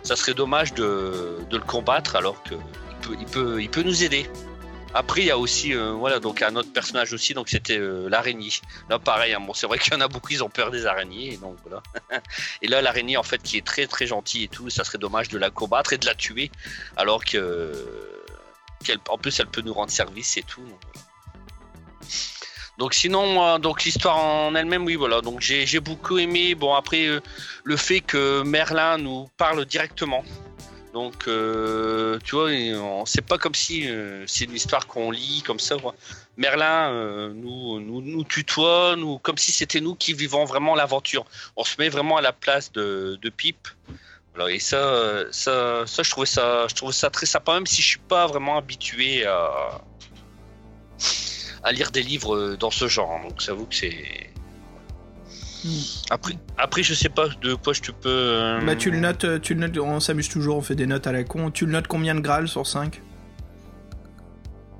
Speaker 7: ça serait dommage de, de le combattre, alors que il peut, il peut, il peut nous aider. Après, il y a aussi, euh, voilà, donc un autre personnage aussi, donc c'était euh, l'araignée. Là, pareil, hein, bon, c'est vrai qu'il y en a beaucoup, ils ont peur des araignées, et donc voilà. et là, l'araignée, en fait, qui est très très gentille et tout, ça serait dommage de la combattre et de la tuer, alors que, en plus, elle peut nous rendre service et tout. Donc, sinon, l'histoire en elle-même, oui, voilà. Donc j'ai, j'ai beaucoup aimé. Bon après, euh, le fait que Merlin nous parle directement. Donc, euh, tu vois, c'est pas comme si euh, c'est une histoire qu'on lit comme ça. Merlin euh, nous, nous, nous tutoie, nous, comme si c'était nous qui vivons vraiment l'aventure. On se met vraiment à la place de, de Pipe. Voilà, et ça, ça, ça, je trouvais ça, je trouvais ça très sympa, même si je suis pas vraiment habitué à, à lire des livres dans ce genre. Donc, j'avoue que c'est. Après, après, je sais pas de quoi je te peux. euh,
Speaker 2: Bah, tu le notes, euh, tu le notes, on s'amuse toujours, on fait des notes à la con. Tu le notes combien de Graal sur 5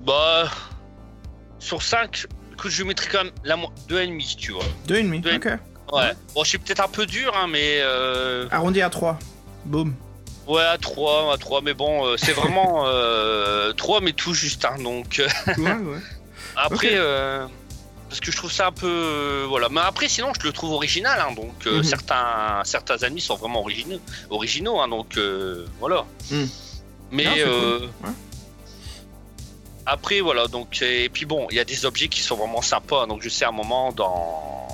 Speaker 7: Bah. Sur 5, écoute, je mettrais quand même la mo- 2,5, tu vois.
Speaker 2: 2,5,
Speaker 7: Deux.
Speaker 2: ok.
Speaker 7: Ouais. Bon, je suis peut-être un peu dur, hein, mais. Euh...
Speaker 2: Arrondi à 3. Boum.
Speaker 7: Ouais, à 3, à 3, mais bon, euh, c'est vraiment euh, 3, mais tout juste, hein, donc.
Speaker 2: Ouais, ouais.
Speaker 7: Après,
Speaker 2: Ok.
Speaker 7: Parce que je trouve ça un peu. euh, voilà. Mais après, sinon, je le trouve original. hein, donc, euh,
Speaker 2: Mhm.
Speaker 7: certains, certains amis sont vraiment originaux. originaux hein, donc, euh, voilà.
Speaker 2: Mhm.
Speaker 7: Mais.
Speaker 2: Non, c'est cool. Ouais.
Speaker 7: Après, voilà. Donc, et puis bon, il y a des objets qui sont vraiment sympas. Donc, je sais à un moment dans.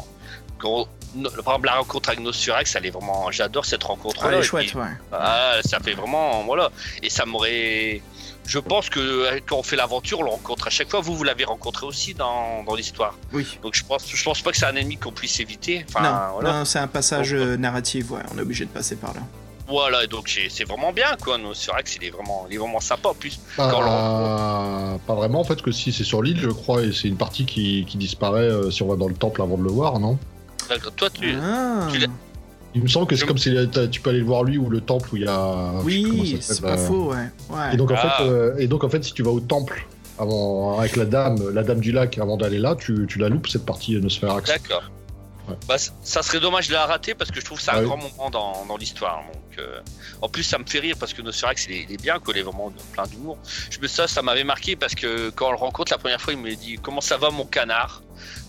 Speaker 7: Quand, par exemple, la rencontre avec Nosferax, elle est vraiment. J'adore cette rencontre-là.
Speaker 2: Elle est
Speaker 7: Et
Speaker 2: chouette,
Speaker 7: puis-
Speaker 2: ouais.
Speaker 7: ah, ça fait vraiment. Voilà. Et ça m'aurait. Je pense que euh, quand on fait l'aventure, on le rencontre à chaque fois. Vous, vous l'avez rencontré aussi dans, dans l'histoire.
Speaker 2: Oui.
Speaker 7: Donc je pense, je pense pas que c'est un ennemi qu'on puisse éviter. Enfin,
Speaker 2: non,
Speaker 7: voilà.
Speaker 2: non, c'est un passage
Speaker 7: Donc,
Speaker 2: euh, narratif, ouais, on est obligé de passer par là.
Speaker 7: Voilà, donc c'est c'est vraiment bien, quoi. Non, C'est vrai que c'est vraiment, il est vraiment sympa, en plus.
Speaker 3: Pas,
Speaker 7: Quand
Speaker 3: pas vraiment, en fait, que si c'est sur l'île, je crois, et c'est une partie qui, qui disparaît euh, si on va dans le temple avant de le voir, non?
Speaker 7: D'accord. Toi, tu...
Speaker 2: Ah.
Speaker 7: tu l'as-
Speaker 3: Il me semble que c'est comme si t'as- tu peux aller le voir lui ou le temple où il y a.
Speaker 2: Oui,
Speaker 3: ça
Speaker 2: c'est pas
Speaker 3: euh,
Speaker 2: faux, ouais. ouais.
Speaker 3: Et donc, en
Speaker 7: Ah.
Speaker 3: fait, euh, et donc en fait, si tu vas au temple avant, avec la dame, la dame du lac, avant d'aller là, tu, tu la loupes cette partie Nosferax.
Speaker 7: D'accord.
Speaker 3: Ouais.
Speaker 7: Bah, ça serait dommage de la rater parce que je trouve que c'est un
Speaker 3: Ah oui.
Speaker 7: grand moment dans, dans l'histoire. Donc, euh, en plus, ça me fait rire parce que Nosferax, il est, il est bien, quoi, il est vraiment plein d'humour. Je me ça, ça m'avait marqué parce que quand on le rencontre la première fois, il me dit comment ça va mon canard?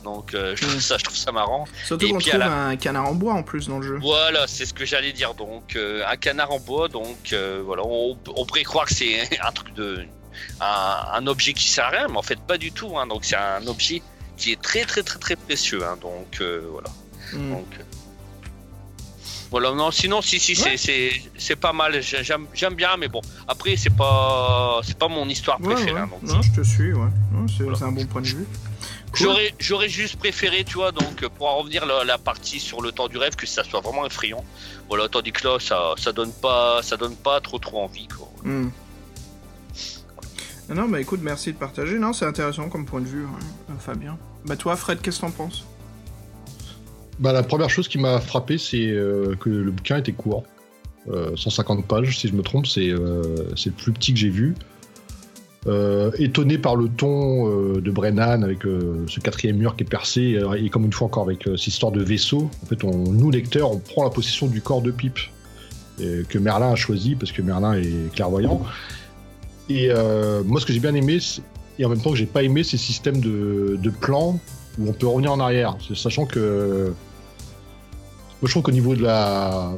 Speaker 7: Donc, euh, je trouve ça, je trouve ça marrant.
Speaker 2: Surtout qu'on trouve
Speaker 7: la-
Speaker 2: un canard en bois en plus dans le jeu.
Speaker 7: Voilà, c'est ce que j'allais dire. Donc, euh, un canard en bois. Donc, euh, voilà, on, on pourrait croire que c'est un truc de, un, un objet qui sert à rien, mais en fait pas du tout. Hein. Donc, c'est un objet qui est très, très, très, très précieux. Hein. Donc, voilà.
Speaker 2: Hmm.
Speaker 7: Donc, voilà, non, sinon, si, si, c'est-
Speaker 2: Ouais.
Speaker 7: c'est pas mal. J'ai- J'aime bien, mais bon, après, c'est pas, pas mon histoire préférée.
Speaker 2: ouais.
Speaker 7: hein, donc,
Speaker 2: Non, je te suis, ouais. Non, c'est
Speaker 7: Voilà.
Speaker 2: c'est un bon point de vue. Cool.
Speaker 7: J'aurais, j'aurais juste préféré, tu vois, donc euh, pour en revenir la, la partie sur le temps du rêve, que ça soit vraiment effrayant. Voilà, tandis que là, ça, ça donne pas, ça donne pas trop trop envie, quoi.
Speaker 2: Hmm. Non, bah écoute, merci de partager. Non, c'est intéressant comme point de vue, ouais. Euh, Fabien. Bah toi, Fred, qu'est-ce que t'en penses?
Speaker 3: Bah, la première chose qui m'a frappé, c'est euh, que le bouquin était court. Euh, 150 pages, si je me trompe, c'est euh, c'est le plus petit que j'ai vu. Euh, étonné par le ton euh, de Brennan avec euh, ce quatrième mur qui est percé et comme une fois encore avec cette histoire de vaisseau. En fait, on, nous lecteurs, on prend la possession du corps de Pipe que Merlin a choisi parce que Merlin est clairvoyant. Et moi, ce que j'ai bien aimé, et en même temps que j'ai pas aimé, c'est ce système de, de plan où on peut revenir en arrière, sachant que moi, je trouve qu'au niveau de la.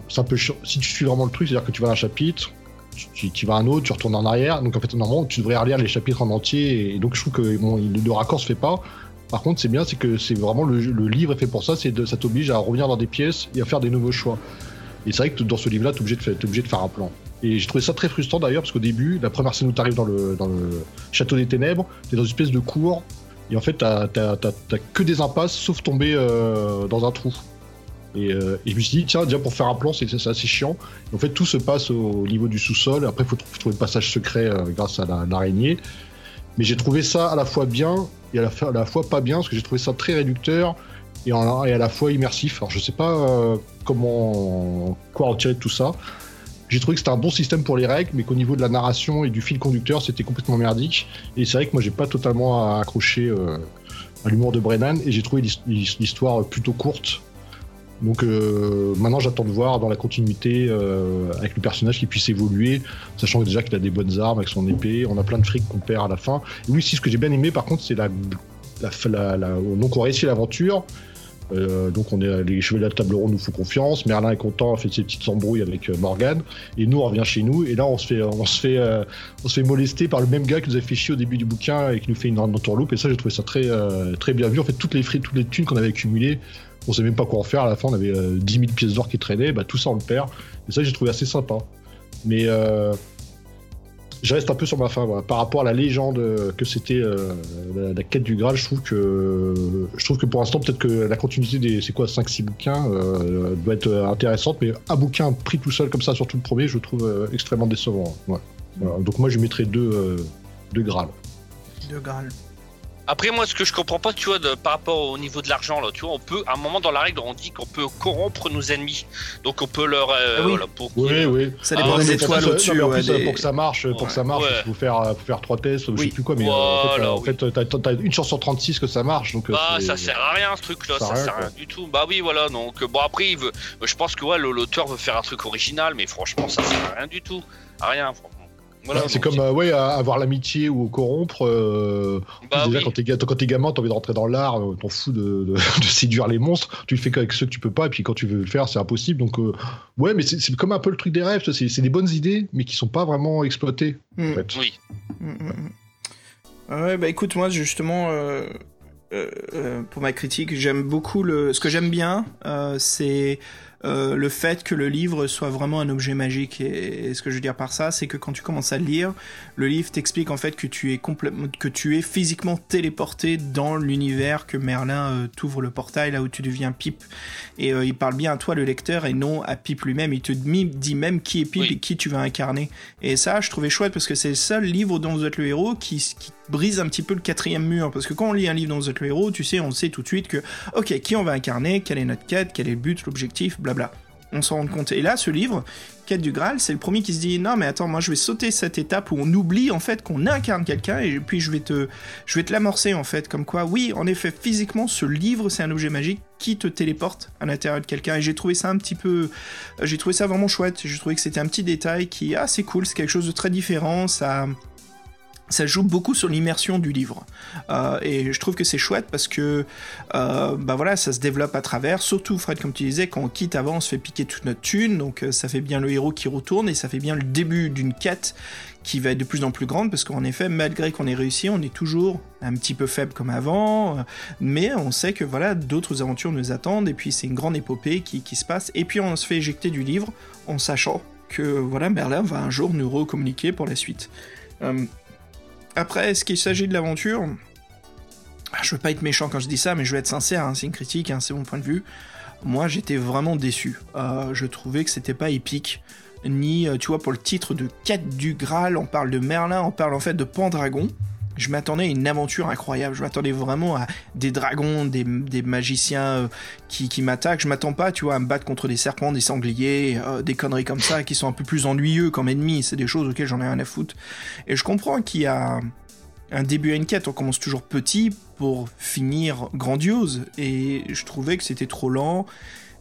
Speaker 3: Si tu suis vraiment le truc, c'est-à-dire que tu vas à un chapitre, tu, vas à un autre, tu retournes en arrière. Donc, en fait, normalement, tu devrais relire les chapitres en entier. Et donc, je trouve que le raccord se fait pas. Par contre, c'est bien, c'est que c'est vraiment le, livre est fait pour ça. C'est ça t'oblige à revenir dans des pièces et à faire des nouveaux choix. Et c'est vrai que dans ce livre-là, t'es obligé, de t'es obligé de faire un plan. Et j'ai trouvé ça très frustrant d'ailleurs, parce qu'au début, la première scène où t'arrives dans le, dans le château des ténèbres, t'es dans une espèce de cour, et en fait, t'as que des impasses, sauf tomber euh, dans un trou. Et, euh, et je me suis dit, tiens, déjà pour faire un plan, c'est, assez chiant. En fait, tout se passe au niveau du sous-sol. Après, il faut tr- trouver le passage secret euh, grâce à la- l'araignée. Mais j'ai trouvé ça à la fois bien et à la, fois- pas bien, parce que j'ai trouvé ça très réducteur et, à la fois immersif. Alors, je sais pas euh, comment, quoi en tirer de tout ça. J'ai trouvé que c'était un bon système pour les règles, mais qu'au niveau de la narration et du fil conducteur, c'était complètement merdique. Et c'est vrai que moi, j'ai pas totalement accroché euh, à l'humour de Brennan, et j'ai trouvé l'his- l'histoire plutôt courte. Donc euh, maintenant, j'attends de voir dans la continuité euh, avec le personnage qui puisse évoluer, sachant déjà qu'il a des bonnes armes avec son épée. On a plein de fric qu'on perd à la fin. Et oui, si ce que j'ai bien aimé, par contre, c'est la, donc on réussit l'aventure. Euh, donc on est les chevaliers de la table ronde nous font confiance. Merlin est content, on fait ses petites embrouilles avec euh, Morgane, et nous on revient chez nous. Et là on se fait, on se fait, euh, on se fait molester par le même gars qui nous a fait chier au début du bouquin et qui nous fait une entourloupe. Et ça j'ai trouvé ça très, euh, très bien vu. En fait toutes les toutes les thunes qu'on avait accumulées, on savait même pas quoi en faire. À la fin on avait euh, 10 000 pièces d'or qui traînaient, bah, tout ça on le perd. Et ça j'ai trouvé assez sympa. Mais euh, je reste un peu sur ma fin par rapport à la légende euh, que c'était euh, la, quête du Graal. Je trouve que je trouve que pour l'instant peut-être que la continuité des c'est quoi 5 6 bouquins euh, doit être euh, intéressante, mais un bouquin pris tout seul comme ça, surtout le premier, je trouve euh, extrêmement décevant. Donc moi je mettrais deux euh, deux Graal.
Speaker 2: De Graal.
Speaker 7: Après, moi, ce que je comprends pas, tu vois, de, par rapport au niveau de l'argent, là, tu vois, on peut, à un moment dans la règle, on dit qu'on peut corrompre nos ennemis. Donc, on peut leur. euh,
Speaker 2: Ah oui.
Speaker 7: voilà, pour
Speaker 3: Oui, oui.
Speaker 2: Ça
Speaker 7: Ah,
Speaker 2: dépend
Speaker 7: ouais,
Speaker 2: des étoiles au-dessus. ouais, des-
Speaker 3: pour que ça marche, pour que ça marche,
Speaker 7: Ouais.
Speaker 3: il faut faire, faut faire trois tests, ou je
Speaker 2: Oui.
Speaker 3: sais plus quoi, mais euh, en fait, euh, en
Speaker 7: oui.
Speaker 3: fait, t'as, t'as une chance sur 36 que ça marche, donc. euh,
Speaker 7: Bah, ça sert à rien ce truc-là,
Speaker 3: Ça
Speaker 7: ça,
Speaker 3: sert à rien,
Speaker 7: rien du tout. Bah oui, voilà, donc euh, bon après, il veut, je pense que ouais, le- l'auteur veut faire un truc original, mais franchement, ça sert à rien du tout, à rien. franchement. Voilà,
Speaker 3: c'est comme euh, ouais, avoir l'amitié ou corrompre. euh,
Speaker 7: Bah
Speaker 3: déjà,
Speaker 7: oui.
Speaker 3: quand t'es ga- quand t'es gamin, t'as envie de rentrer dans l'art, euh, t'en fous de, de- de séduire les monstres. Tu le fais qu'avec ceux que tu peux pas, et puis quand tu veux le faire, c'est impossible. Donc, euh, ouais, mais c'est comme un peu le truc des rêves. C'est des bonnes idées, mais qui sont pas vraiment exploitées. En fait.
Speaker 7: Oui.
Speaker 2: Mm, mm, mm. Ouais, bah écoute, moi justement, euh, euh, euh, pour ma critique, j'aime beaucoup le. Ce que j'aime bien, euh, c'est euh, le fait que le livre soit vraiment un objet magique. Et, et ce que je veux dire par ça, c'est que quand tu commences à le lire, le livre t'explique en fait que tu es complètement, que tu es physiquement téléporté dans l'univers que Merlin euh, t'ouvre le portail là où tu deviens Pipe. Et euh, il parle bien à toi le lecteur et non à Pipe lui-même. Il te dit même qui est Pipe
Speaker 7: Oui.
Speaker 2: et qui tu vas incarner. Et ça, je trouvais chouette parce que c'est le seul livre dont vous êtes le héros qui, qui brise un petit peu le quatrième mur. Parce que quand on lit un livre dont vous êtes le héros, tu sais, on sait tout de suite que, ok, qui on va incarner, quelle est notre quête, quel est le but, l'objectif, blabla. On s'en rend compte. Et là, ce livre, Quête du Graal, c'est le premier qui se dit non mais attends moi je vais sauter cette étape où on oublie en fait qu'on incarne quelqu'un et puis je vais te je vais te l'amorcer en fait comme quoi oui en effet physiquement ce livre c'est un objet magique qui te téléporte à l'intérieur de quelqu'un et j'ai trouvé ça un petit peu j'ai trouvé ça vraiment chouette j'ai trouvé que c'était un petit détail qui ah c'est cool c'est quelque chose de très différent ça ça joue beaucoup sur l'immersion du livre. Euh, et je trouve que c'est chouette parce que euh, bah voilà, ça se développe à travers. Surtout, Fred, comme tu disais, quand on quitte avant, on se fait piquer toute notre thune. Donc euh, ça fait bien le héros qui retourne et ça fait bien le début d'une quête qui va être de plus en plus grande parce qu'en effet, malgré qu'on ait réussi, on est toujours un petit peu faible comme avant. Mais on sait que voilà, d'autres aventures nous attendent et puis c'est une grande épopée qui, qui se passe. Et puis on se fait éjecter du livre en sachant que voilà, Merlin va un jour nous recommuniquer pour la suite. Après, est-ce qu'il s'agit de l'aventure? Ah, Je veux pas être méchant quand je dis ça, mais je vais être sincère, hein, c'est une critique, hein, c'est mon point de vue. Moi, j'étais vraiment déçu. Euh, je trouvais que c'était pas épique. Ni, euh, tu vois, pour le titre de Quête du Graal, on parle de Merlin, on parle en fait de Pendragon. Je m'attendais à une aventure incroyable. Je m'attendais vraiment à des dragons, des, magiciens euh, qui, qui m'attaquent. Je m'attends pas, tu vois, à me battre contre des serpents, des sangliers, euh, des conneries comme ça qui sont un peu plus ennuyeux comme ennemis. C'est des choses auxquelles j'en ai rien à foutre. Et je comprends qu'il y a un début à une quête, on commence toujours petit pour finir grandiose. Et je trouvais que c'était trop lent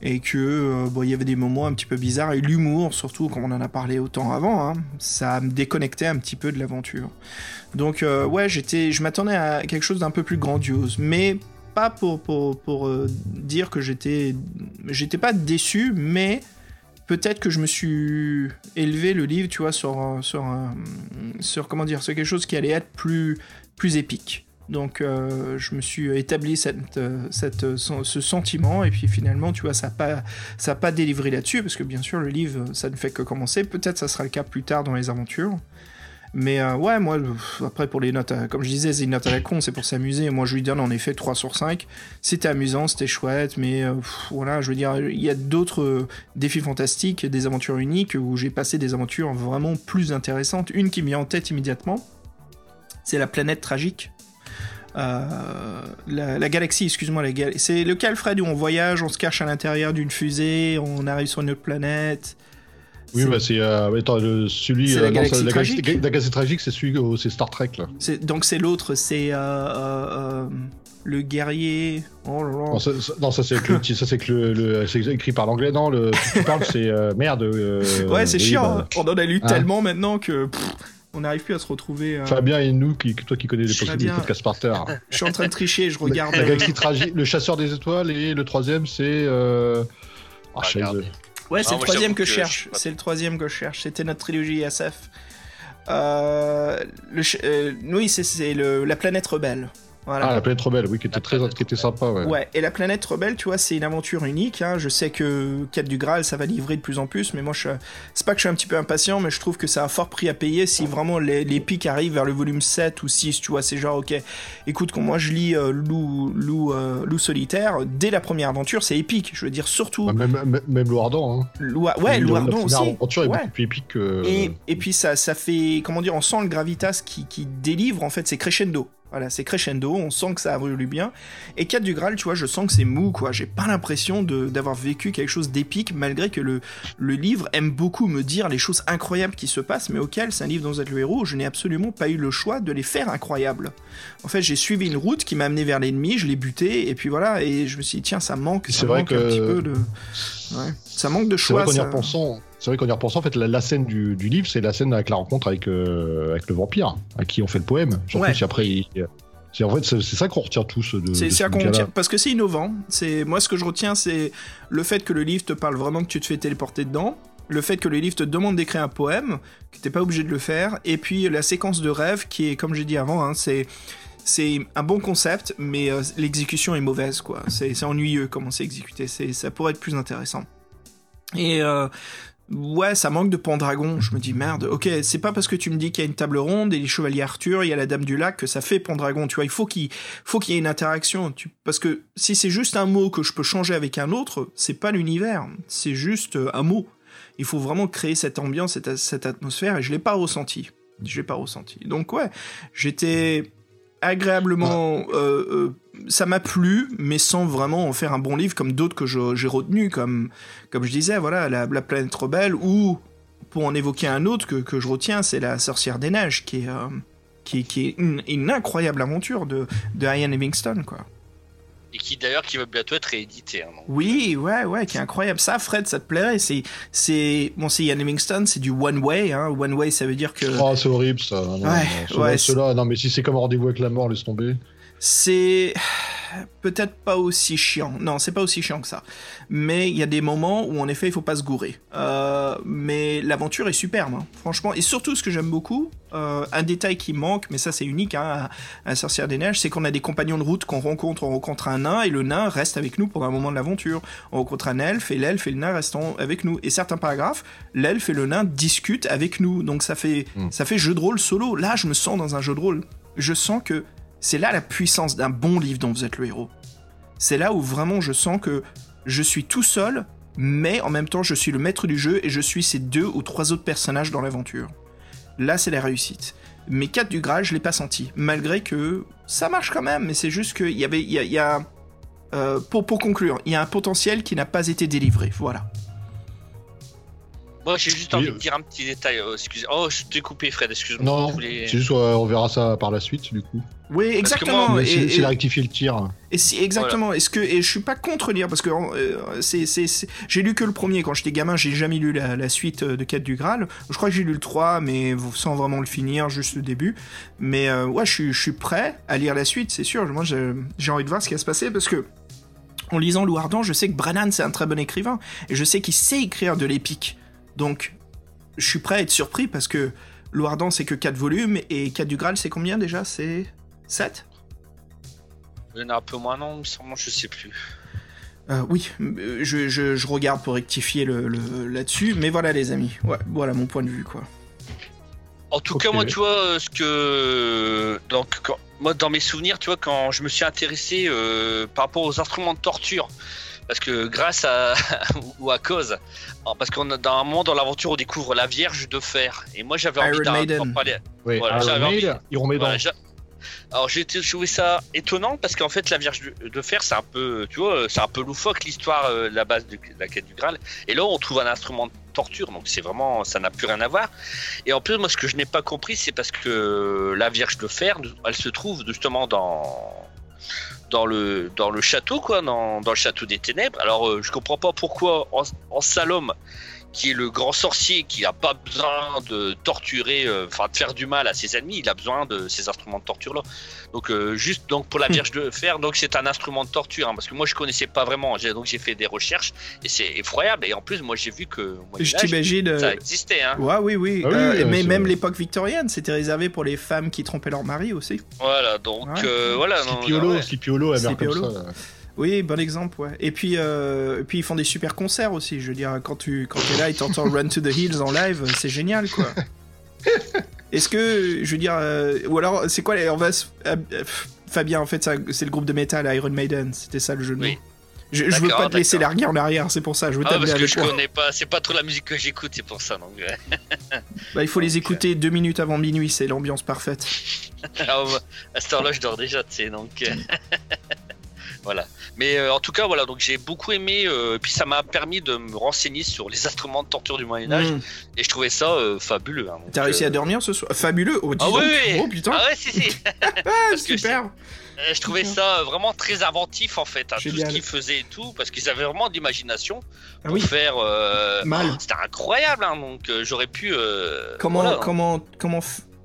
Speaker 2: et que euh, bon, il y avait des moments un petit peu bizarres et l'humour, surtout comme on en a parlé autant avant, hein, ça me déconnectait un petit peu de l'aventure. Donc euh, ouais, j'étais, je m'attendais à quelque chose d'un peu plus grandiose, mais pas pour pour, pour euh, dire que j'étais j'étais pas déçu, mais peut-être que je me suis élevé le livre, tu vois, sur, sur, sur comment dire, sur quelque chose qui allait être plus, plus épique. Donc euh, je me suis établi cette, euh, cette, ce sentiment et puis finalement tu vois ça n'a pas, pas délivré là-dessus parce que bien sûr le livre ça ne fait que commencer, peut-être ça sera le cas plus tard dans les aventures. Mais euh, ouais, moi, après pour les notes, comme je disais, c'est une note à la con, c'est pour s'amuser. Moi, je lui donne en effet 3 sur 5. C'était amusant, c'était chouette, mais euh, voilà, je veux dire, il y a d'autres euh, défis fantastiques, des aventures uniques, où j'ai passé des aventures vraiment plus intéressantes. Une qui me vient en tête immédiatement, c'est la planète tragique. Euh, la, la galaxie, excuse-moi, la gal- c'est lequel, Fred, où on voyage, on se cache à l'intérieur d'une fusée, on arrive sur une autre planète.
Speaker 3: Oui, bah c'est. euh, attends, le- celui.
Speaker 2: La
Speaker 3: euh, non,
Speaker 2: galaxie
Speaker 3: la galaxie,
Speaker 2: tragique
Speaker 3: la galaxie tragique, c'est celui. oh, c'est Star Trek, là.
Speaker 2: Donc c'est l'autre, c'est euh, le guerrier. Oh là là.
Speaker 3: Non, ça, c'est le, ça, c'est que le, le- c'est écrit par l'anglais. Non, le, tu parles, c'est merde.
Speaker 2: ouais, c'est chiant.
Speaker 3: bah,
Speaker 2: hein. On en a lu
Speaker 3: Hein
Speaker 2: tellement maintenant que pff, on n'arrive plus à se retrouver. euh.
Speaker 3: Fabien et nous, qui, toi qui connais les
Speaker 2: Fabien.
Speaker 3: possibilités de Casparter.
Speaker 2: Je suis en train de tricher, je regarde.
Speaker 3: La
Speaker 2: euh,
Speaker 3: galaxie tragique, le chasseur des étoiles et le troisième, c'est. Euh...
Speaker 7: Ah,
Speaker 2: Ouais, c'est
Speaker 7: Ah,
Speaker 2: le troisième que
Speaker 7: que
Speaker 2: je cherche. C'est le troisième que je cherche. C'était notre trilogie SF. Euh, le ch- euh, oui, c'est- c'est le- la planète rebelle. Voilà.
Speaker 3: Ah, la planète rebelle, oui, qui était très, qui était sympa, ouais.
Speaker 2: Ouais, et la planète rebelle, tu vois, c'est une aventure unique. hein. Je sais que Quête du Graal, ça va livrer de plus en plus, mais moi, je... c'est pas que je suis un petit peu impatient, mais je trouve que c'est un fort prix à payer si vraiment les, les pics arrivent vers le volume 7 ou 6, tu vois. C'est genre, ok, écoute, quand moi je lis euh, Loup, Loup, euh, Loup solitaire, dès la première aventure, c'est épique. Je veux dire, surtout.
Speaker 3: Bah, même, même, même le Ardent, hein.
Speaker 2: Loup- ouais, Louardon aussi.
Speaker 3: aventure est
Speaker 2: Ouais.
Speaker 3: beaucoup plus épique que.
Speaker 2: Et, et puis ça, ça fait, comment dire, on sent le gravitas qui, qui délivre, en fait, c'est crescendo. Voilà, c'est crescendo, on sent que ça a voulu bien. Et 4 du Graal, tu vois, je sens que c'est mou, quoi. J'ai pas l'impression d'avoir vécu quelque chose d'épique, malgré que le, le livre aime beaucoup me dire les choses incroyables qui se passent, mais auxquelles, c'est un livre dont vous êtes le héros, je n'ai absolument pas eu le choix de les faire incroyables. En fait, j'ai suivi une route qui m'a amené vers l'ennemi, je l'ai buté, et puis voilà, et je me suis dit, tiens, ça manque, ça
Speaker 3: C'est vrai
Speaker 2: manque
Speaker 3: que-
Speaker 2: un petit peu de... Ouais. Ça manque de
Speaker 3: C'est vrai
Speaker 2: choix,
Speaker 3: qu'en y
Speaker 2: ça.
Speaker 3: repensant, c'est vrai qu'en y repensant, en fait, la, la scène du, du livre, c'est la scène avec la rencontre avec, euh, avec le vampire, à qui on fait le poème. Surtout
Speaker 2: Ouais.
Speaker 3: si après, il- c'est en fait, c'est ça qu'on retient tous de.
Speaker 2: C'est
Speaker 3: ce
Speaker 2: ça qu'on retient parce que c'est innovant. C'est moi ce que je retiens, c'est le fait que le livre te parle vraiment que tu te fais téléporter dedans, le fait que le livre te demande d'écrire un poème, que t'es pas obligé de le faire, et puis la séquence de rêve qui est, comme j'ai dit avant, hein, c'est c'est un bon concept, mais euh, l'exécution est mauvaise quoi. C'est c'est ennuyeux comment c'est exécuté. C'est ça pourrait être plus intéressant. Et euh, ouais, ça manque de Pendragon. Je me dis merde. Ok, c'est pas parce que tu me dis qu'il y a une table ronde et les chevaliers Arthur, il y a la Dame du Lac que ça fait Pendragon. Tu vois, il faut qu'il faut qu'il y ait une interaction. Parce que si c'est juste un mot que je peux changer avec un autre, c'est pas l'univers. C'est juste euh, un mot. Il faut vraiment créer cette ambiance, cette, cette atmosphère, et je l'ai pas ressenti. Je l'ai pas ressenti. Donc ouais, j'étais agréablement. euh, euh, ça m'a plu, mais sans vraiment en faire un bon livre comme d'autres que j'ai retenus, comme, comme je disais, voilà, la, la planète rebelle, ou pour en évoquer un autre que, que je retiens, c'est la sorcière des neiges, qui est, euh, qui, qui est une, une incroyable aventure de, de Ian Livingstone, quoi.
Speaker 7: Et qui d'ailleurs qui va bientôt être réédité. hein.
Speaker 2: Oui, ouais, ouais, qui est incroyable. Ça, Fred, ça te plairait? C'est, c'est, bon, c'est Ian Livingstone, c'est du one way, hein. One way, ça veut dire que
Speaker 3: Oh, c'est horrible ça. Non,
Speaker 2: Ouais, ouais,
Speaker 3: ceux-là, non, mais si c'est comme rendez-vous avec la mort, laisse tomber.
Speaker 2: C'est peut-être pas aussi chiant. Non, c'est pas aussi chiant que ça. Mais il y a des moments où en effet il faut pas se gourer. Euh, mais l'aventure est superbe, hein, franchement. Et surtout ce que j'aime beaucoup, euh, un détail qui manque, mais ça c'est unique hein, à, à Sorcière des Neiges, c'est qu'on a des compagnons de route qu'on rencontre. On rencontre un nain et le nain reste avec nous pendant un moment de l'aventure. On rencontre un elfe et l'elfe et le nain restent en- avec nous. Et certains paragraphes, l'elfe et le nain discutent avec nous. Donc ça fait,
Speaker 3: Mm.
Speaker 2: ça fait jeu de rôle solo. Là, je me sens dans un jeu de rôle. Je sens que c'est là la puissance d'un bon livre dont vous êtes le héros. C'est là où vraiment je sens que je suis tout seul, mais en même temps je suis le maître du jeu et je suis ces deux ou trois autres personnages dans l'aventure. Là, c'est la réussite. Mais 4 du Graal, je l'ai pas senti, malgré que ça marche quand même, mais c'est juste qu'il y avait, y y a- euh, pour, pour conclure, il y a un potentiel qui n'a pas été délivré, voilà.
Speaker 7: Moi j'ai juste envie
Speaker 3: euh.
Speaker 7: de dire un petit détail. euh, excusez. Oh, je t'ai coupé, Fred. Excuse-moi.
Speaker 3: Non,
Speaker 7: voulais-
Speaker 3: c'est juste, on verra ça par la suite, du coup.
Speaker 2: Oui, exactement.
Speaker 3: c'est
Speaker 2: et-
Speaker 3: de rectifier le tir.
Speaker 2: Et si, exactement. Est-ce que et je suis pas contre lire parce que euh, c'est c'est c'est- j'ai lu que le premier quand j'étais gamin. J'ai jamais lu la, la suite euh, de Quête du Graal. Je crois que j'ai lu le 3 mais sans vraiment le finir, juste le début. Mais euh, ouais, je suis je suis prêt à lire la suite, c'est sûr. Moi, j'ai envie de voir ce qui va se passer parce que en lisant Loup Ardent, je sais que Brennan c'est un très bon écrivain et je sais qu'il sait écrire de l'épique. Donc je suis prêt à être surpris parce que Loup Ardent c'est que 4 volumes et Quête du Graal c'est combien déjà? C'est 7
Speaker 7: Il y en a un peu moins, non, semble, je sais plus.
Speaker 2: Euh, oui, euh, je, je, je regarde pour rectifier le, le- là-dessus, mais voilà les amis, ouais, voilà mon point de vue quoi.
Speaker 7: En tout cas, moi, tu vois, euh, ce que. Donc, quand- moi, dans mes souvenirs, tu vois, quand je me suis intéressé euh, par rapport aux instruments de torture, parce que grâce à. ou à cause. alors, Parce qu'on a dans un moment dans l'aventure, on découvre la Vierge de Fer. Et moi, j'avais envie
Speaker 2: Iron
Speaker 7: d'en parler.
Speaker 3: Oui,
Speaker 7: Voilà,
Speaker 3: Iron
Speaker 7: j'avais
Speaker 3: Maiden,
Speaker 7: envie-
Speaker 3: ils remettent
Speaker 7: Voilà,
Speaker 3: dans.
Speaker 7: j'a- Alors j'ai trouvé ça étonnant parce qu'en fait la Vierge de, de Fer c'est un peu tu vois c'est un peu loufoque l'histoire euh, la base de, la quête du Graal et là on trouve un instrument de torture donc c'est vraiment ça n'a plus rien à voir et en plus moi ce que je n'ai pas compris c'est parce que la Vierge de Fer elle se trouve justement dans dans le dans le château quoi dans, dans le château des ténèbres. Alors euh, je comprends pas pourquoi en, en Salom qui est le grand sorcier qui n'a pas besoin de torturer, euh, enfin de faire du mal à ses ennemis, il a besoin de ces instruments de torture là. Donc euh, juste donc pour la Vierge de Fer, donc c'est un instrument de torture, hein, parce que moi je connaissais pas vraiment, donc j'ai fait des recherches et c'est effroyable. Et en plus moi j'ai vu que Moyen
Speaker 2: Je t'imagine. euh,
Speaker 7: ça existait. Hein.
Speaker 2: Ouais, oui, oui.
Speaker 3: Ah oui,
Speaker 2: euh,
Speaker 3: oui,
Speaker 2: mais même l'époque victorienne, c'était réservé pour les femmes qui trompaient leur mari aussi.
Speaker 7: Voilà donc
Speaker 2: Ouais.
Speaker 7: euh, voilà. non,
Speaker 3: Scipiolo,
Speaker 7: ouais.
Speaker 3: Scipiolo, elle meurt comme
Speaker 2: Scipiolo.
Speaker 3: ça.
Speaker 2: Oui, bon exemple, ouais. Et puis, euh, et puis ils font des super concerts aussi. Je veux dire, quand tu quand es là et t'entends Run to the Hills en live, c'est génial, quoi. Est-ce que, je veux dire, euh, ou alors, c'est quoi les, on va se- euh, Fabien, en fait, c'est le groupe de métal Iron Maiden. C'était ça le jeu de mots.
Speaker 7: Oui.
Speaker 2: Je, je veux pas te laisser larguer en arrière, c'est pour ça. Je veux
Speaker 7: Ah,
Speaker 2: t'amener
Speaker 7: parce que
Speaker 2: avec
Speaker 7: je connais pas, c'est pas trop la musique que j'écoute, c'est pour ça donc.
Speaker 2: Bah, il faut les écouter deux minutes avant minuit, c'est l'ambiance parfaite.
Speaker 7: Ah, à cette heure-là, je dors déjà, tu sais, donc. voilà. Mais euh, en tout cas, voilà, donc j'ai beaucoup aimé, euh, puis ça m'a permis de me renseigner sur les instruments de torture du Moyen-Âge,
Speaker 2: Mm.
Speaker 7: et je trouvais ça euh, fabuleux. hein,
Speaker 2: T'as réussi à dormir ce soir? Fabuleux? Oh,
Speaker 7: Ah oui, oui.
Speaker 2: Oh putain
Speaker 7: Ah ouais, si, si.
Speaker 2: Ah, super
Speaker 7: je trouvais ça vraiment très inventif, en fait, hein, tout ce qu'ils faisaient et tout, parce qu'ils avaient vraiment de l'imagination
Speaker 2: Ah
Speaker 7: pour
Speaker 2: oui,
Speaker 7: faire.
Speaker 2: mal.
Speaker 7: C'était incroyable, hein, donc j'aurais pu.
Speaker 2: Comment,
Speaker 7: voilà.
Speaker 2: comment, comment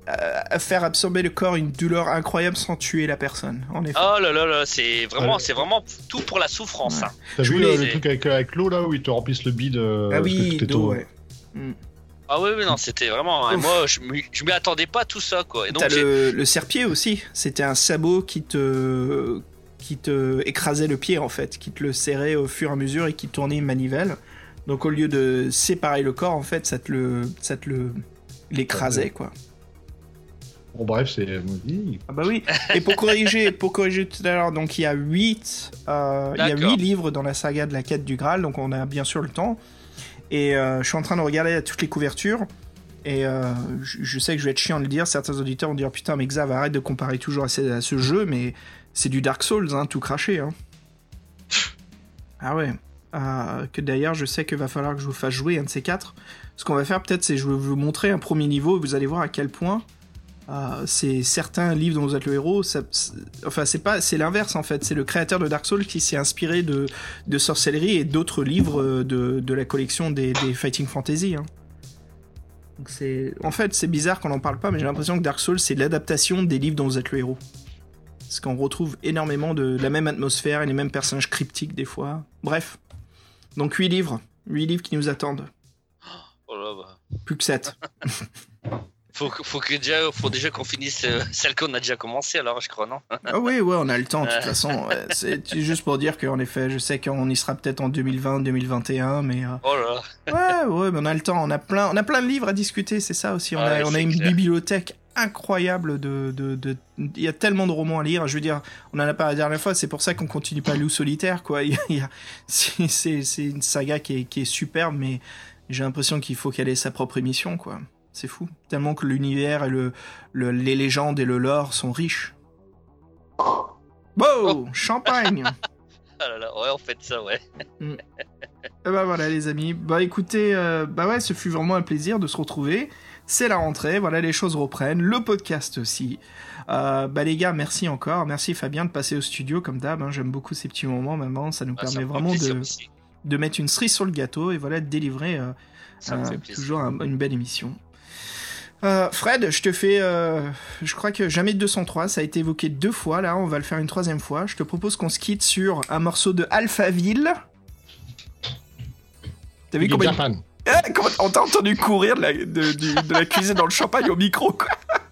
Speaker 2: euh, faire absorber le corps une douleur incroyable sans tuer la personne, en effet.
Speaker 7: Oh là là là, c'est vraiment, c'est vraiment tout pour la souffrance.
Speaker 2: Ouais.
Speaker 7: hein.
Speaker 3: T'as
Speaker 2: Je
Speaker 3: vu
Speaker 2: voulais-
Speaker 3: euh, le truc avec, avec l'eau là où ils te remplissent le bide euh,
Speaker 2: ah oui, d'eau,
Speaker 3: au-
Speaker 2: ouais.
Speaker 7: Ah oui, oui, non, c'était vraiment. hein, moi, je m'y je m'y attendais pas à tout ça, quoi. Et donc,
Speaker 2: T'as le, le serpier aussi. C'était un sabot qui te qui te écrasait le pied en fait, qui te le serrait au fur et à mesure et qui tournait une manivelle. Donc au lieu de séparer le corps, en fait, ça te le, ça te le, l'écrasait, quoi.
Speaker 3: Bon, bref, c'est.
Speaker 2: Ah bah oui. Et pour corriger, pour corriger tout à l'heure, donc il y a 8 il y a
Speaker 7: D'accord.
Speaker 2: huit livres dans la saga de la quête du Graal, donc on a bien sûr le temps. Et euh, je suis en train de regarder toutes les couvertures. Et euh, je, je sais que je vais être chiant de le dire. Certains auditeurs vont dire putain, mais Xav, arrête de comparer toujours à ce, à ce jeu, mais c'est du Dark Souls, hein, tout craché. Hein. Ah ouais. Euh, que d'ailleurs, je sais qu'il va falloir que je vous fasse jouer un de ces quatre. Ce qu'on va faire peut-être, c'est je vais vous montrer un premier niveau et vous allez voir à quel point euh, c'est certains livres dont vous êtes le héros. ça- c'est- enfin, c'est pas, c'est l'inverse en fait. C'est le créateur de Dark Souls qui s'est inspiré de, de sorcellerie et d'autres livres euh, de, de la collection des, des Fighting Fantasy. hein. Donc c'est, en fait, c'est bizarre qu'on n'en parle pas, mais j'ai l'impression que Dark Souls c'est l'adaptation des livres dont vous êtes le héros. Parce qu'on retrouve énormément de, de la même atmosphère et les mêmes personnages cryptiques des fois. Bref. Donc 8 livres. 8 livres qui nous attendent.
Speaker 7: Oh là, bah.
Speaker 2: Plus que 7.
Speaker 7: Faut, faut, que déjà, faut déjà qu'on finisse euh, celle qu'on a déjà commencé, alors, je crois, non?
Speaker 2: Ah oui, ouais, on a le temps de toute façon. ouais. C'est juste pour dire qu'en effet, je sais qu'on y sera peut-être en 2020, 2021, mais euh,
Speaker 7: Oh là
Speaker 2: ouais, ouais, mais on a le temps. On a plein, on a plein de livres à discuter, c'est ça aussi. On a,
Speaker 7: Ouais,
Speaker 2: on a une
Speaker 7: clair.
Speaker 2: bibliothèque incroyable de, de, de- il y a tellement de romans à lire. Je veux dire, on en a parlé la dernière fois. C'est pour ça qu'on continue pas Loup solitaire, quoi. Il y a- a- c'est une saga qui est, qui est superbe, mais j'ai l'impression qu'il faut qu'elle ait sa propre émission, quoi. C'est fou. Tellement que l'univers et le, le- les légendes et le lore sont riches. Wow, champagne.
Speaker 7: Ah là là, ouais, on fait ça, ouais.
Speaker 2: Eh bah voilà les amis. Bah écoutez, euh, bah ouais, ce fut vraiment un plaisir de se retrouver. C'est la rentrée, voilà les choses reprennent, le podcast aussi. Euh, bah les gars, merci encore, merci Fabien de passer au studio comme d'hab. hein. J'aime beaucoup ces petits moments maintenant, ça nous
Speaker 7: Ah,
Speaker 2: permet vraiment de,
Speaker 7: aussi.
Speaker 2: de mettre une cerise sur le gâteau et voilà de délivrer euh, toujours un- une belle émission. Euh, Fred, je te fais, euh, je crois que jamais de 203, ça a été évoqué deux fois, là on va le faire une troisième fois. Je te propose qu'on se quitte sur un morceau de Alphaville. T'as vu
Speaker 3: Big
Speaker 2: combien
Speaker 3: Japan.
Speaker 2: eh, comment- on t'a entendu courir de la, de, du- de la cuisine dans le champagne au micro, quoi.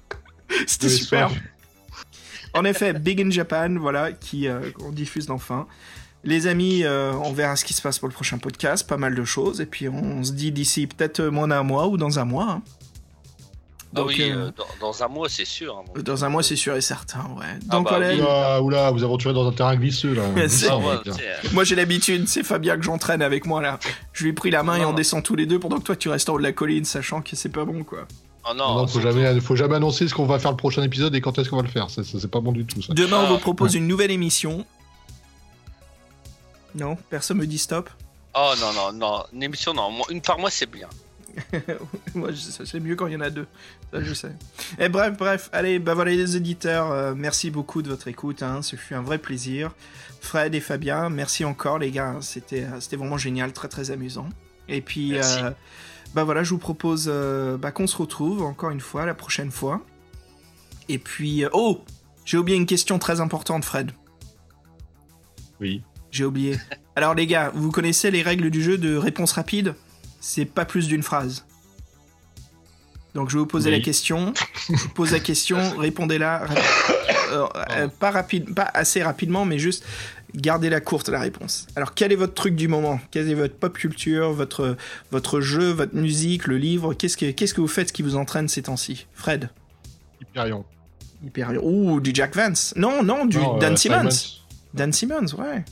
Speaker 2: C'était
Speaker 3: Oui,
Speaker 2: super. En effet, Big in Japan, voilà, qui euh, on diffuse enfin. Les amis, euh, on verra ce qui se passe pour le prochain podcast, pas mal de choses, et puis on, se dit d'ici peut-être moins d'un mois ou dans un mois. hein.
Speaker 7: Ah oui,
Speaker 2: euh,
Speaker 7: euh, dans, dans un mois, c'est sûr. hein, donc.
Speaker 2: dans un mois, c'est sûr et certain, ouais.
Speaker 7: Ah
Speaker 2: Donc
Speaker 7: bah
Speaker 2: voilà,
Speaker 7: oui.
Speaker 3: Oula, oula, vous aventurez dans un terrain glisseux là.
Speaker 2: Mais c'est-
Speaker 7: Ah ouais, sais,
Speaker 2: moi j'ai l'habitude, c'est Fabien que j'entraîne avec moi là. Je lui ai pris la main et on
Speaker 7: non.
Speaker 2: descend tous les deux pendant que toi tu restes en haut de la colline, sachant que c'est pas bon quoi.
Speaker 7: Oh
Speaker 3: Non,
Speaker 7: non,
Speaker 3: faut jamais, faut jamais annoncer ce qu'on va faire le prochain épisode et quand est-ce qu'on va le faire. Ça, ça, c'est pas bon du tout ça.
Speaker 2: Demain, on
Speaker 7: Ah.
Speaker 2: vous propose une nouvelle émission. Non, personne me dit stop.
Speaker 7: Oh non, non, non, une émission, non, une par mois, c'est bien.
Speaker 2: Moi, c'est mieux quand il y en a deux. Ça, je sais. Et bref, bref. Allez, bah voilà les éditeurs. euh, merci beaucoup de votre écoute. Hein, ce fut un vrai plaisir. Fred et Fabien, merci encore les gars. C'était, euh, c'était vraiment génial, très très amusant. Et puis, euh, bah voilà, je vous propose euh, bah, qu'on se retrouve encore une fois la prochaine fois. Et puis, euh, oh, j'ai oublié une question très importante, Fred.
Speaker 3: Oui.
Speaker 2: J'ai oublié. Alors les gars, vous connaissez les règles du jeu de réponse rapide? C'est pas plus d'une phrase. Donc je vais vous poser
Speaker 3: Oui.
Speaker 2: la question. Je vous pose la question, répondez-la. euh, euh, pas rapide, pas assez rapidement, mais juste gardez-la courte la réponse. Alors quel est votre truc du moment? Quelle est votre pop culture, votre votre jeu, votre musique, le livre? Qu'est-ce que qu'est-ce que vous faites qui vous entraîne ces temps-ci? Fred?
Speaker 3: Hyperion.
Speaker 2: Hyper. Ouh, du Jack Vance. Non, non, du
Speaker 3: Non,
Speaker 2: Dan
Speaker 3: euh,
Speaker 2: Simmons.
Speaker 3: Simons.
Speaker 2: Dan Simmons, ouais.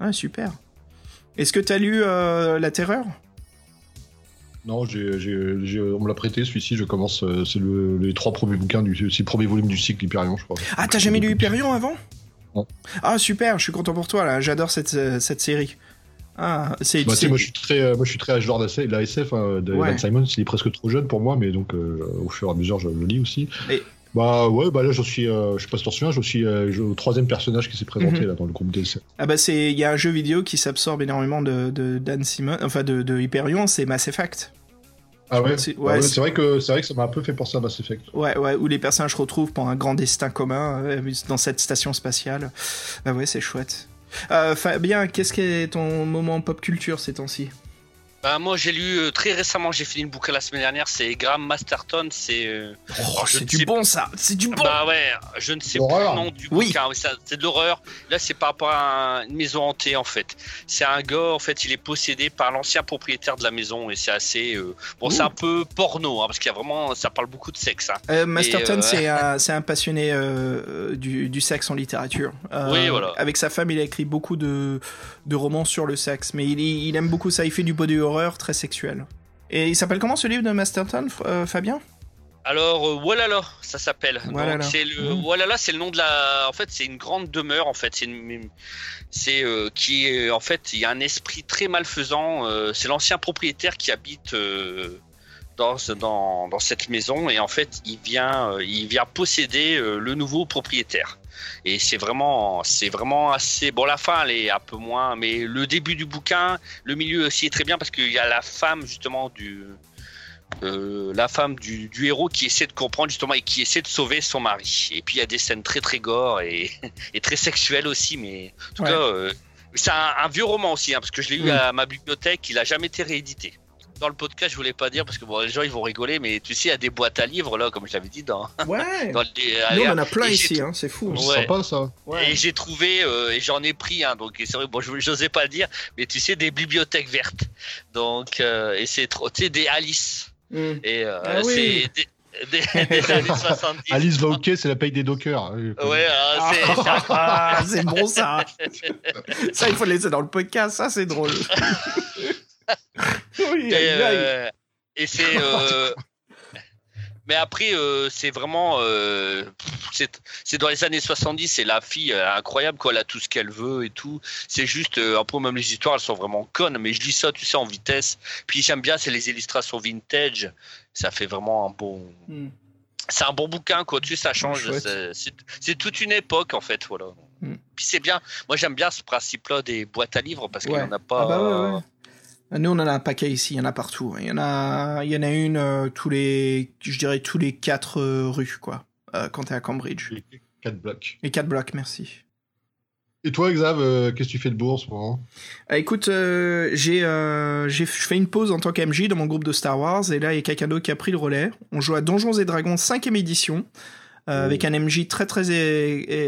Speaker 2: Ouais, super. Est-ce que t'as lu euh, La Terreur?
Speaker 3: Non, on me l'a prêté celui-ci. Je commence. euh, c'est le- les trois premiers bouquins du, c'est le premier volume du cycle Hyperion, je crois.
Speaker 2: Ah, t'as jamais lu Hyperion avant?
Speaker 3: Non.
Speaker 2: Ah, super, je suis content pour toi, là. J'adore cette, euh, cette série. Ah, c'est...
Speaker 3: Bah, moi je suis très, euh, moi je suis très âge d'or de la SF. hein, de
Speaker 2: Ouais.
Speaker 3: Dan Simons, il est presque trop jeune pour moi, mais donc euh, au fur et à mesure je le lis aussi.
Speaker 2: Et-
Speaker 3: Bah ouais, bah là je suis, euh, je sais pas si t'en souviens, je suis euh, au troisième personnage qui s'est présenté
Speaker 2: Mhm.
Speaker 3: là dans le groupe DLC.
Speaker 2: Ah bah, c'est... Il y a un jeu vidéo qui s'absorbe énormément de, de Dan Simmons... Enfin, de, de Hyperion, c'est Mass Effect.
Speaker 3: Ah ouais,
Speaker 2: C'est-
Speaker 3: Bah
Speaker 2: ouais,
Speaker 3: vrai que c'est vrai que ça m'a un peu fait penser à Mass Effect.
Speaker 2: Ouais, ouais, où les personnages se retrouvent pour un grand destin commun euh, dans cette station spatiale. Bah ouais, c'est chouette. Euh, Fabien, qu'est-ce qui est ton moment pop culture ces temps-ci?
Speaker 7: Bah, moi, j'ai lu euh, très récemment, j'ai fini le bouquin la semaine dernière, c'est Graham Masterton, c'est. euh,
Speaker 2: Oh, c'est du
Speaker 7: sais
Speaker 2: bon ça, c'est du bon.
Speaker 7: Bah ouais, je ne sais plus
Speaker 3: L'horreur.
Speaker 7: le nom du
Speaker 2: Oui.
Speaker 7: bouquin, c'est de l'horreur. Là, c'est par rapport à un- une maison hantée en fait. C'est un gars, en fait, il est possédé par l'ancien propriétaire de la maison et c'est assez. euh, Bon, c'est un peu porno, hein, parce qu'il y a vraiment. Ça parle beaucoup de sexe. hein.
Speaker 2: Euh, Masterton,
Speaker 7: euh,
Speaker 2: c'est un, c'est un passionné euh, du, du sexe en littérature. Euh,
Speaker 7: Oui, voilà.
Speaker 2: Avec sa femme, il a écrit beaucoup de, de romans sur le sexe, mais il, il aime beaucoup ça. Il fait du body horror très sexuel. Et il s'appelle comment ce livre de Masterton, euh, Fabien?
Speaker 7: Alors, euh, Walala, ça s'appelle. Donc,
Speaker 2: Walala.
Speaker 7: C'est le
Speaker 2: Mm.
Speaker 7: Walala, c'est le nom de la. En fait, c'est une grande demeure. En fait, c'est une... c'est euh, qui est en fait, il y a un esprit très malfaisant. euh, c'est l'ancien propriétaire qui habite dans, ce- dans dans cette maison et en fait, il vient euh, il vient posséder euh, le nouveau propriétaire. Et c'est vraiment c'est vraiment assez bon. La fin, elle est un peu moins, mais le début du bouquin, le milieu aussi est très bien parce qu'il y a la femme justement du euh, la femme du, du héros qui essaie de comprendre justement et qui essaie de sauver son mari. Et puis il y a des scènes très très gore et, et très sexuelles aussi, mais en tout
Speaker 2: Ouais.
Speaker 7: cas, euh, c'est un, un vieux roman aussi, hein, parce que je l'ai eu à ma bibliothèque, il a jamais été réédité. Dans le podcast, je voulais pas dire parce que bon, les gens ils vont rigoler, mais tu sais, il y a des boîtes à livres là, comme je l'avais dit dans,
Speaker 2: Ouais.
Speaker 7: dans les.
Speaker 2: Nous, on en a plein
Speaker 7: et
Speaker 2: ici, hein, c'est fou.
Speaker 3: C'est
Speaker 7: Ouais.
Speaker 3: sympa ça.
Speaker 7: Et j'ai trouvé, euh, et j'en ai pris un, donc et c'est vrai, bon, je n'osais pas le dire, mais tu sais, des bibliothèques vertes. Donc, euh, et c'est trop, tu sais, des Alice.
Speaker 2: Mm.
Speaker 7: Et euh,
Speaker 2: Ah oui.
Speaker 7: c'est des, des, des années 70.
Speaker 3: Alice va ok, c'est la paye des dockers. Oui,
Speaker 7: Ouais, incroyable.
Speaker 2: Ah, c'est bon ça. ça, il faut le laisser dans le podcast, ça c'est drôle. oui,
Speaker 7: Et, euh, et c'est. euh, mais après, euh, c'est vraiment. c'est dans les années 70, c'est la fille incroyable, quoi. Elle a tout ce qu'elle veut et tout. C'est juste. un peu même les histoires, elles sont vraiment connes, mais je dis ça, tu sais, en vitesse. Puis j'aime bien, c'est les illustrations vintage. Ça fait vraiment un bon.
Speaker 2: Mm.
Speaker 7: C'est un bon bouquin, quoi. Tu sais, ça change. C'est- toute une époque, en fait, voilà.
Speaker 2: Mm.
Speaker 7: Puis c'est bien. Moi, j'aime bien ce principe-là des boîtes à livres parce qu'il n'y en a pas.
Speaker 2: Ah bah ouais, ouais. Nous, on en a un paquet ici, il y en a partout. Il y en a, il y en a une euh, tous les, je dirais tous les quatre euh, rues, quoi, euh, quand t'es à Cambridge.
Speaker 3: 4 blocs.
Speaker 2: Les quatre blocs, merci.
Speaker 3: Et toi, Xav, euh, qu'est-ce que tu fais de beau en ce moment?
Speaker 2: Ah, écoute, j'ai, j'ai fait une pause en tant qu'MJ dans mon groupe de Star Wars, et là, il y a quelqu'un d'autre qui a pris le relais. On joue à Donjons et Dragons 5ème édition, euh, avec un MJ très très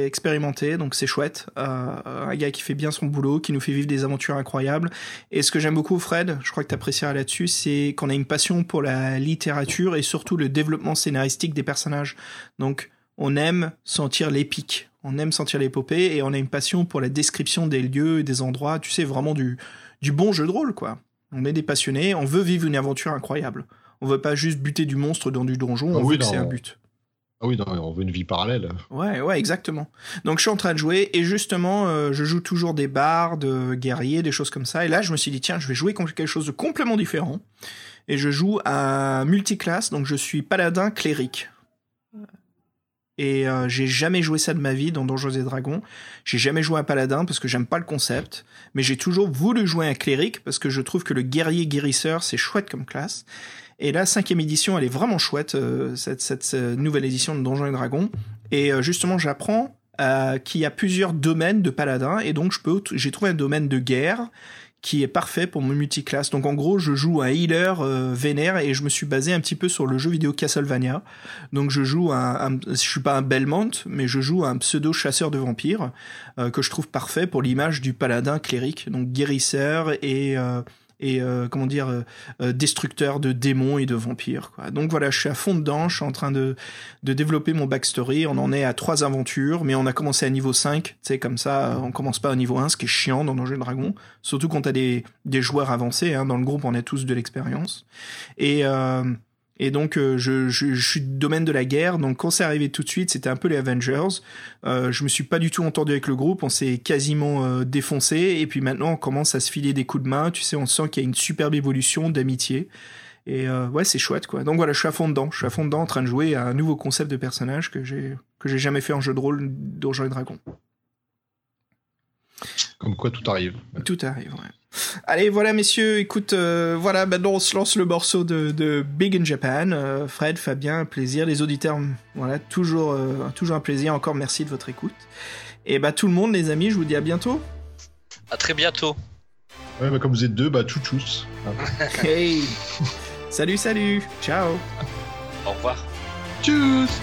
Speaker 2: expérimenté, donc c'est chouette. Euh, un gars qui fait bien son boulot, qui nous fait vivre des aventures incroyables. Et ce que j'aime beaucoup, Fred, je crois que tu apprécieras là-dessus, c'est qu'on a une passion pour la littérature et surtout le développement scénaristique des personnages. Donc, on aime sentir l'épique, on aime sentir l'épopée et on a une passion pour la description des lieux et des endroits, tu sais, vraiment du, du bon jeu de rôle, quoi. On est des passionnés, on veut vivre une aventure incroyable. On veut pas juste buter du monstre dans du donjon,
Speaker 3: Ah
Speaker 2: on
Speaker 3: oui,
Speaker 2: veut que c'est un but.
Speaker 3: Ah oui, on veut une vie parallèle.
Speaker 2: Ouais, ouais, exactement. Donc je suis en train de jouer et justement, euh, je joue toujours des bardes, euh, guerriers, des choses comme ça. Et là, je me suis dit tiens, je vais jouer contre quelque chose de complètement différent. Et je joue à multiclasse, donc je suis paladin cléric. Et euh, j'ai jamais joué ça de ma vie dans Donjons et Dragons. J'ai jamais joué un paladin parce que j'aime pas le concept, mais j'ai toujours voulu jouer un cléric parce que je trouve que le guerrier guérisseur c'est chouette comme classe. Et la cinquième édition, elle est vraiment chouette, euh, cette, euh, nouvelle édition de Donjons et Dragons. Et euh, justement, j'apprends qu'il y a plusieurs domaines de paladin, et donc je j'ai trouvé un domaine de guerre qui est parfait pour mon multiclasse. Donc en gros, je joue un healer vénère et je me suis basé un petit peu sur le jeu vidéo Castlevania. Donc je joue un, un- je suis pas un Belmont, mais je joue un pseudo chasseur de vampires que je trouve parfait pour l'image du paladin cléric, donc guérisseur et et euh, comment dire euh, euh, destructeur de démons et de vampires. Quoi. Donc voilà, je suis à fond dedans, je suis en train de de développer mon backstory. On en est à trois aventures, mais on a commencé à niveau 5. Tu sais, comme ça, on commence pas au niveau 1, ce qui est chiant dans Donjons et Dragons. Surtout quand t'as des, des joueurs avancés. Hein. Dans le groupe, on a tous de l'expérience. Et, euh, et donc, euh, je, je, je suis du domaine de la guerre. Donc, quand c'est arrivé tout de suite, c'était un peu les Avengers. Euh, je me suis pas du tout entendu avec le groupe. On s'est quasiment euh, défoncé. Et puis maintenant, on commence à se filer des coups de main. Tu sais, on sent qu'il y a une superbe évolution d'amitié. Et euh, ouais, c'est chouette quoi. Donc voilà, je suis à fond dedans. Je suis à fond dedans en train de jouer à un nouveau concept de personnage que j'ai que j'ai jamais fait en jeu de rôle Donjons et Dragons.
Speaker 3: Comme quoi, tout arrive.
Speaker 2: Tout arrive, ouais. Allez, voilà, messieurs, écoute, euh, voilà, maintenant on se lance le morceau de, de Big in Japan. Euh, Fred, Fabien, un plaisir. Les auditeurs, voilà, toujours, euh, toujours un plaisir. Encore merci de votre écoute. Et bah, tout le monde, les amis, je vous dis à bientôt.
Speaker 7: À très bientôt.
Speaker 3: Ouais, bah, comme vous êtes deux, bah tchou-tchous. Hein.
Speaker 2: Hey Salut, salut Ciao
Speaker 7: Au revoir.
Speaker 3: Tchuss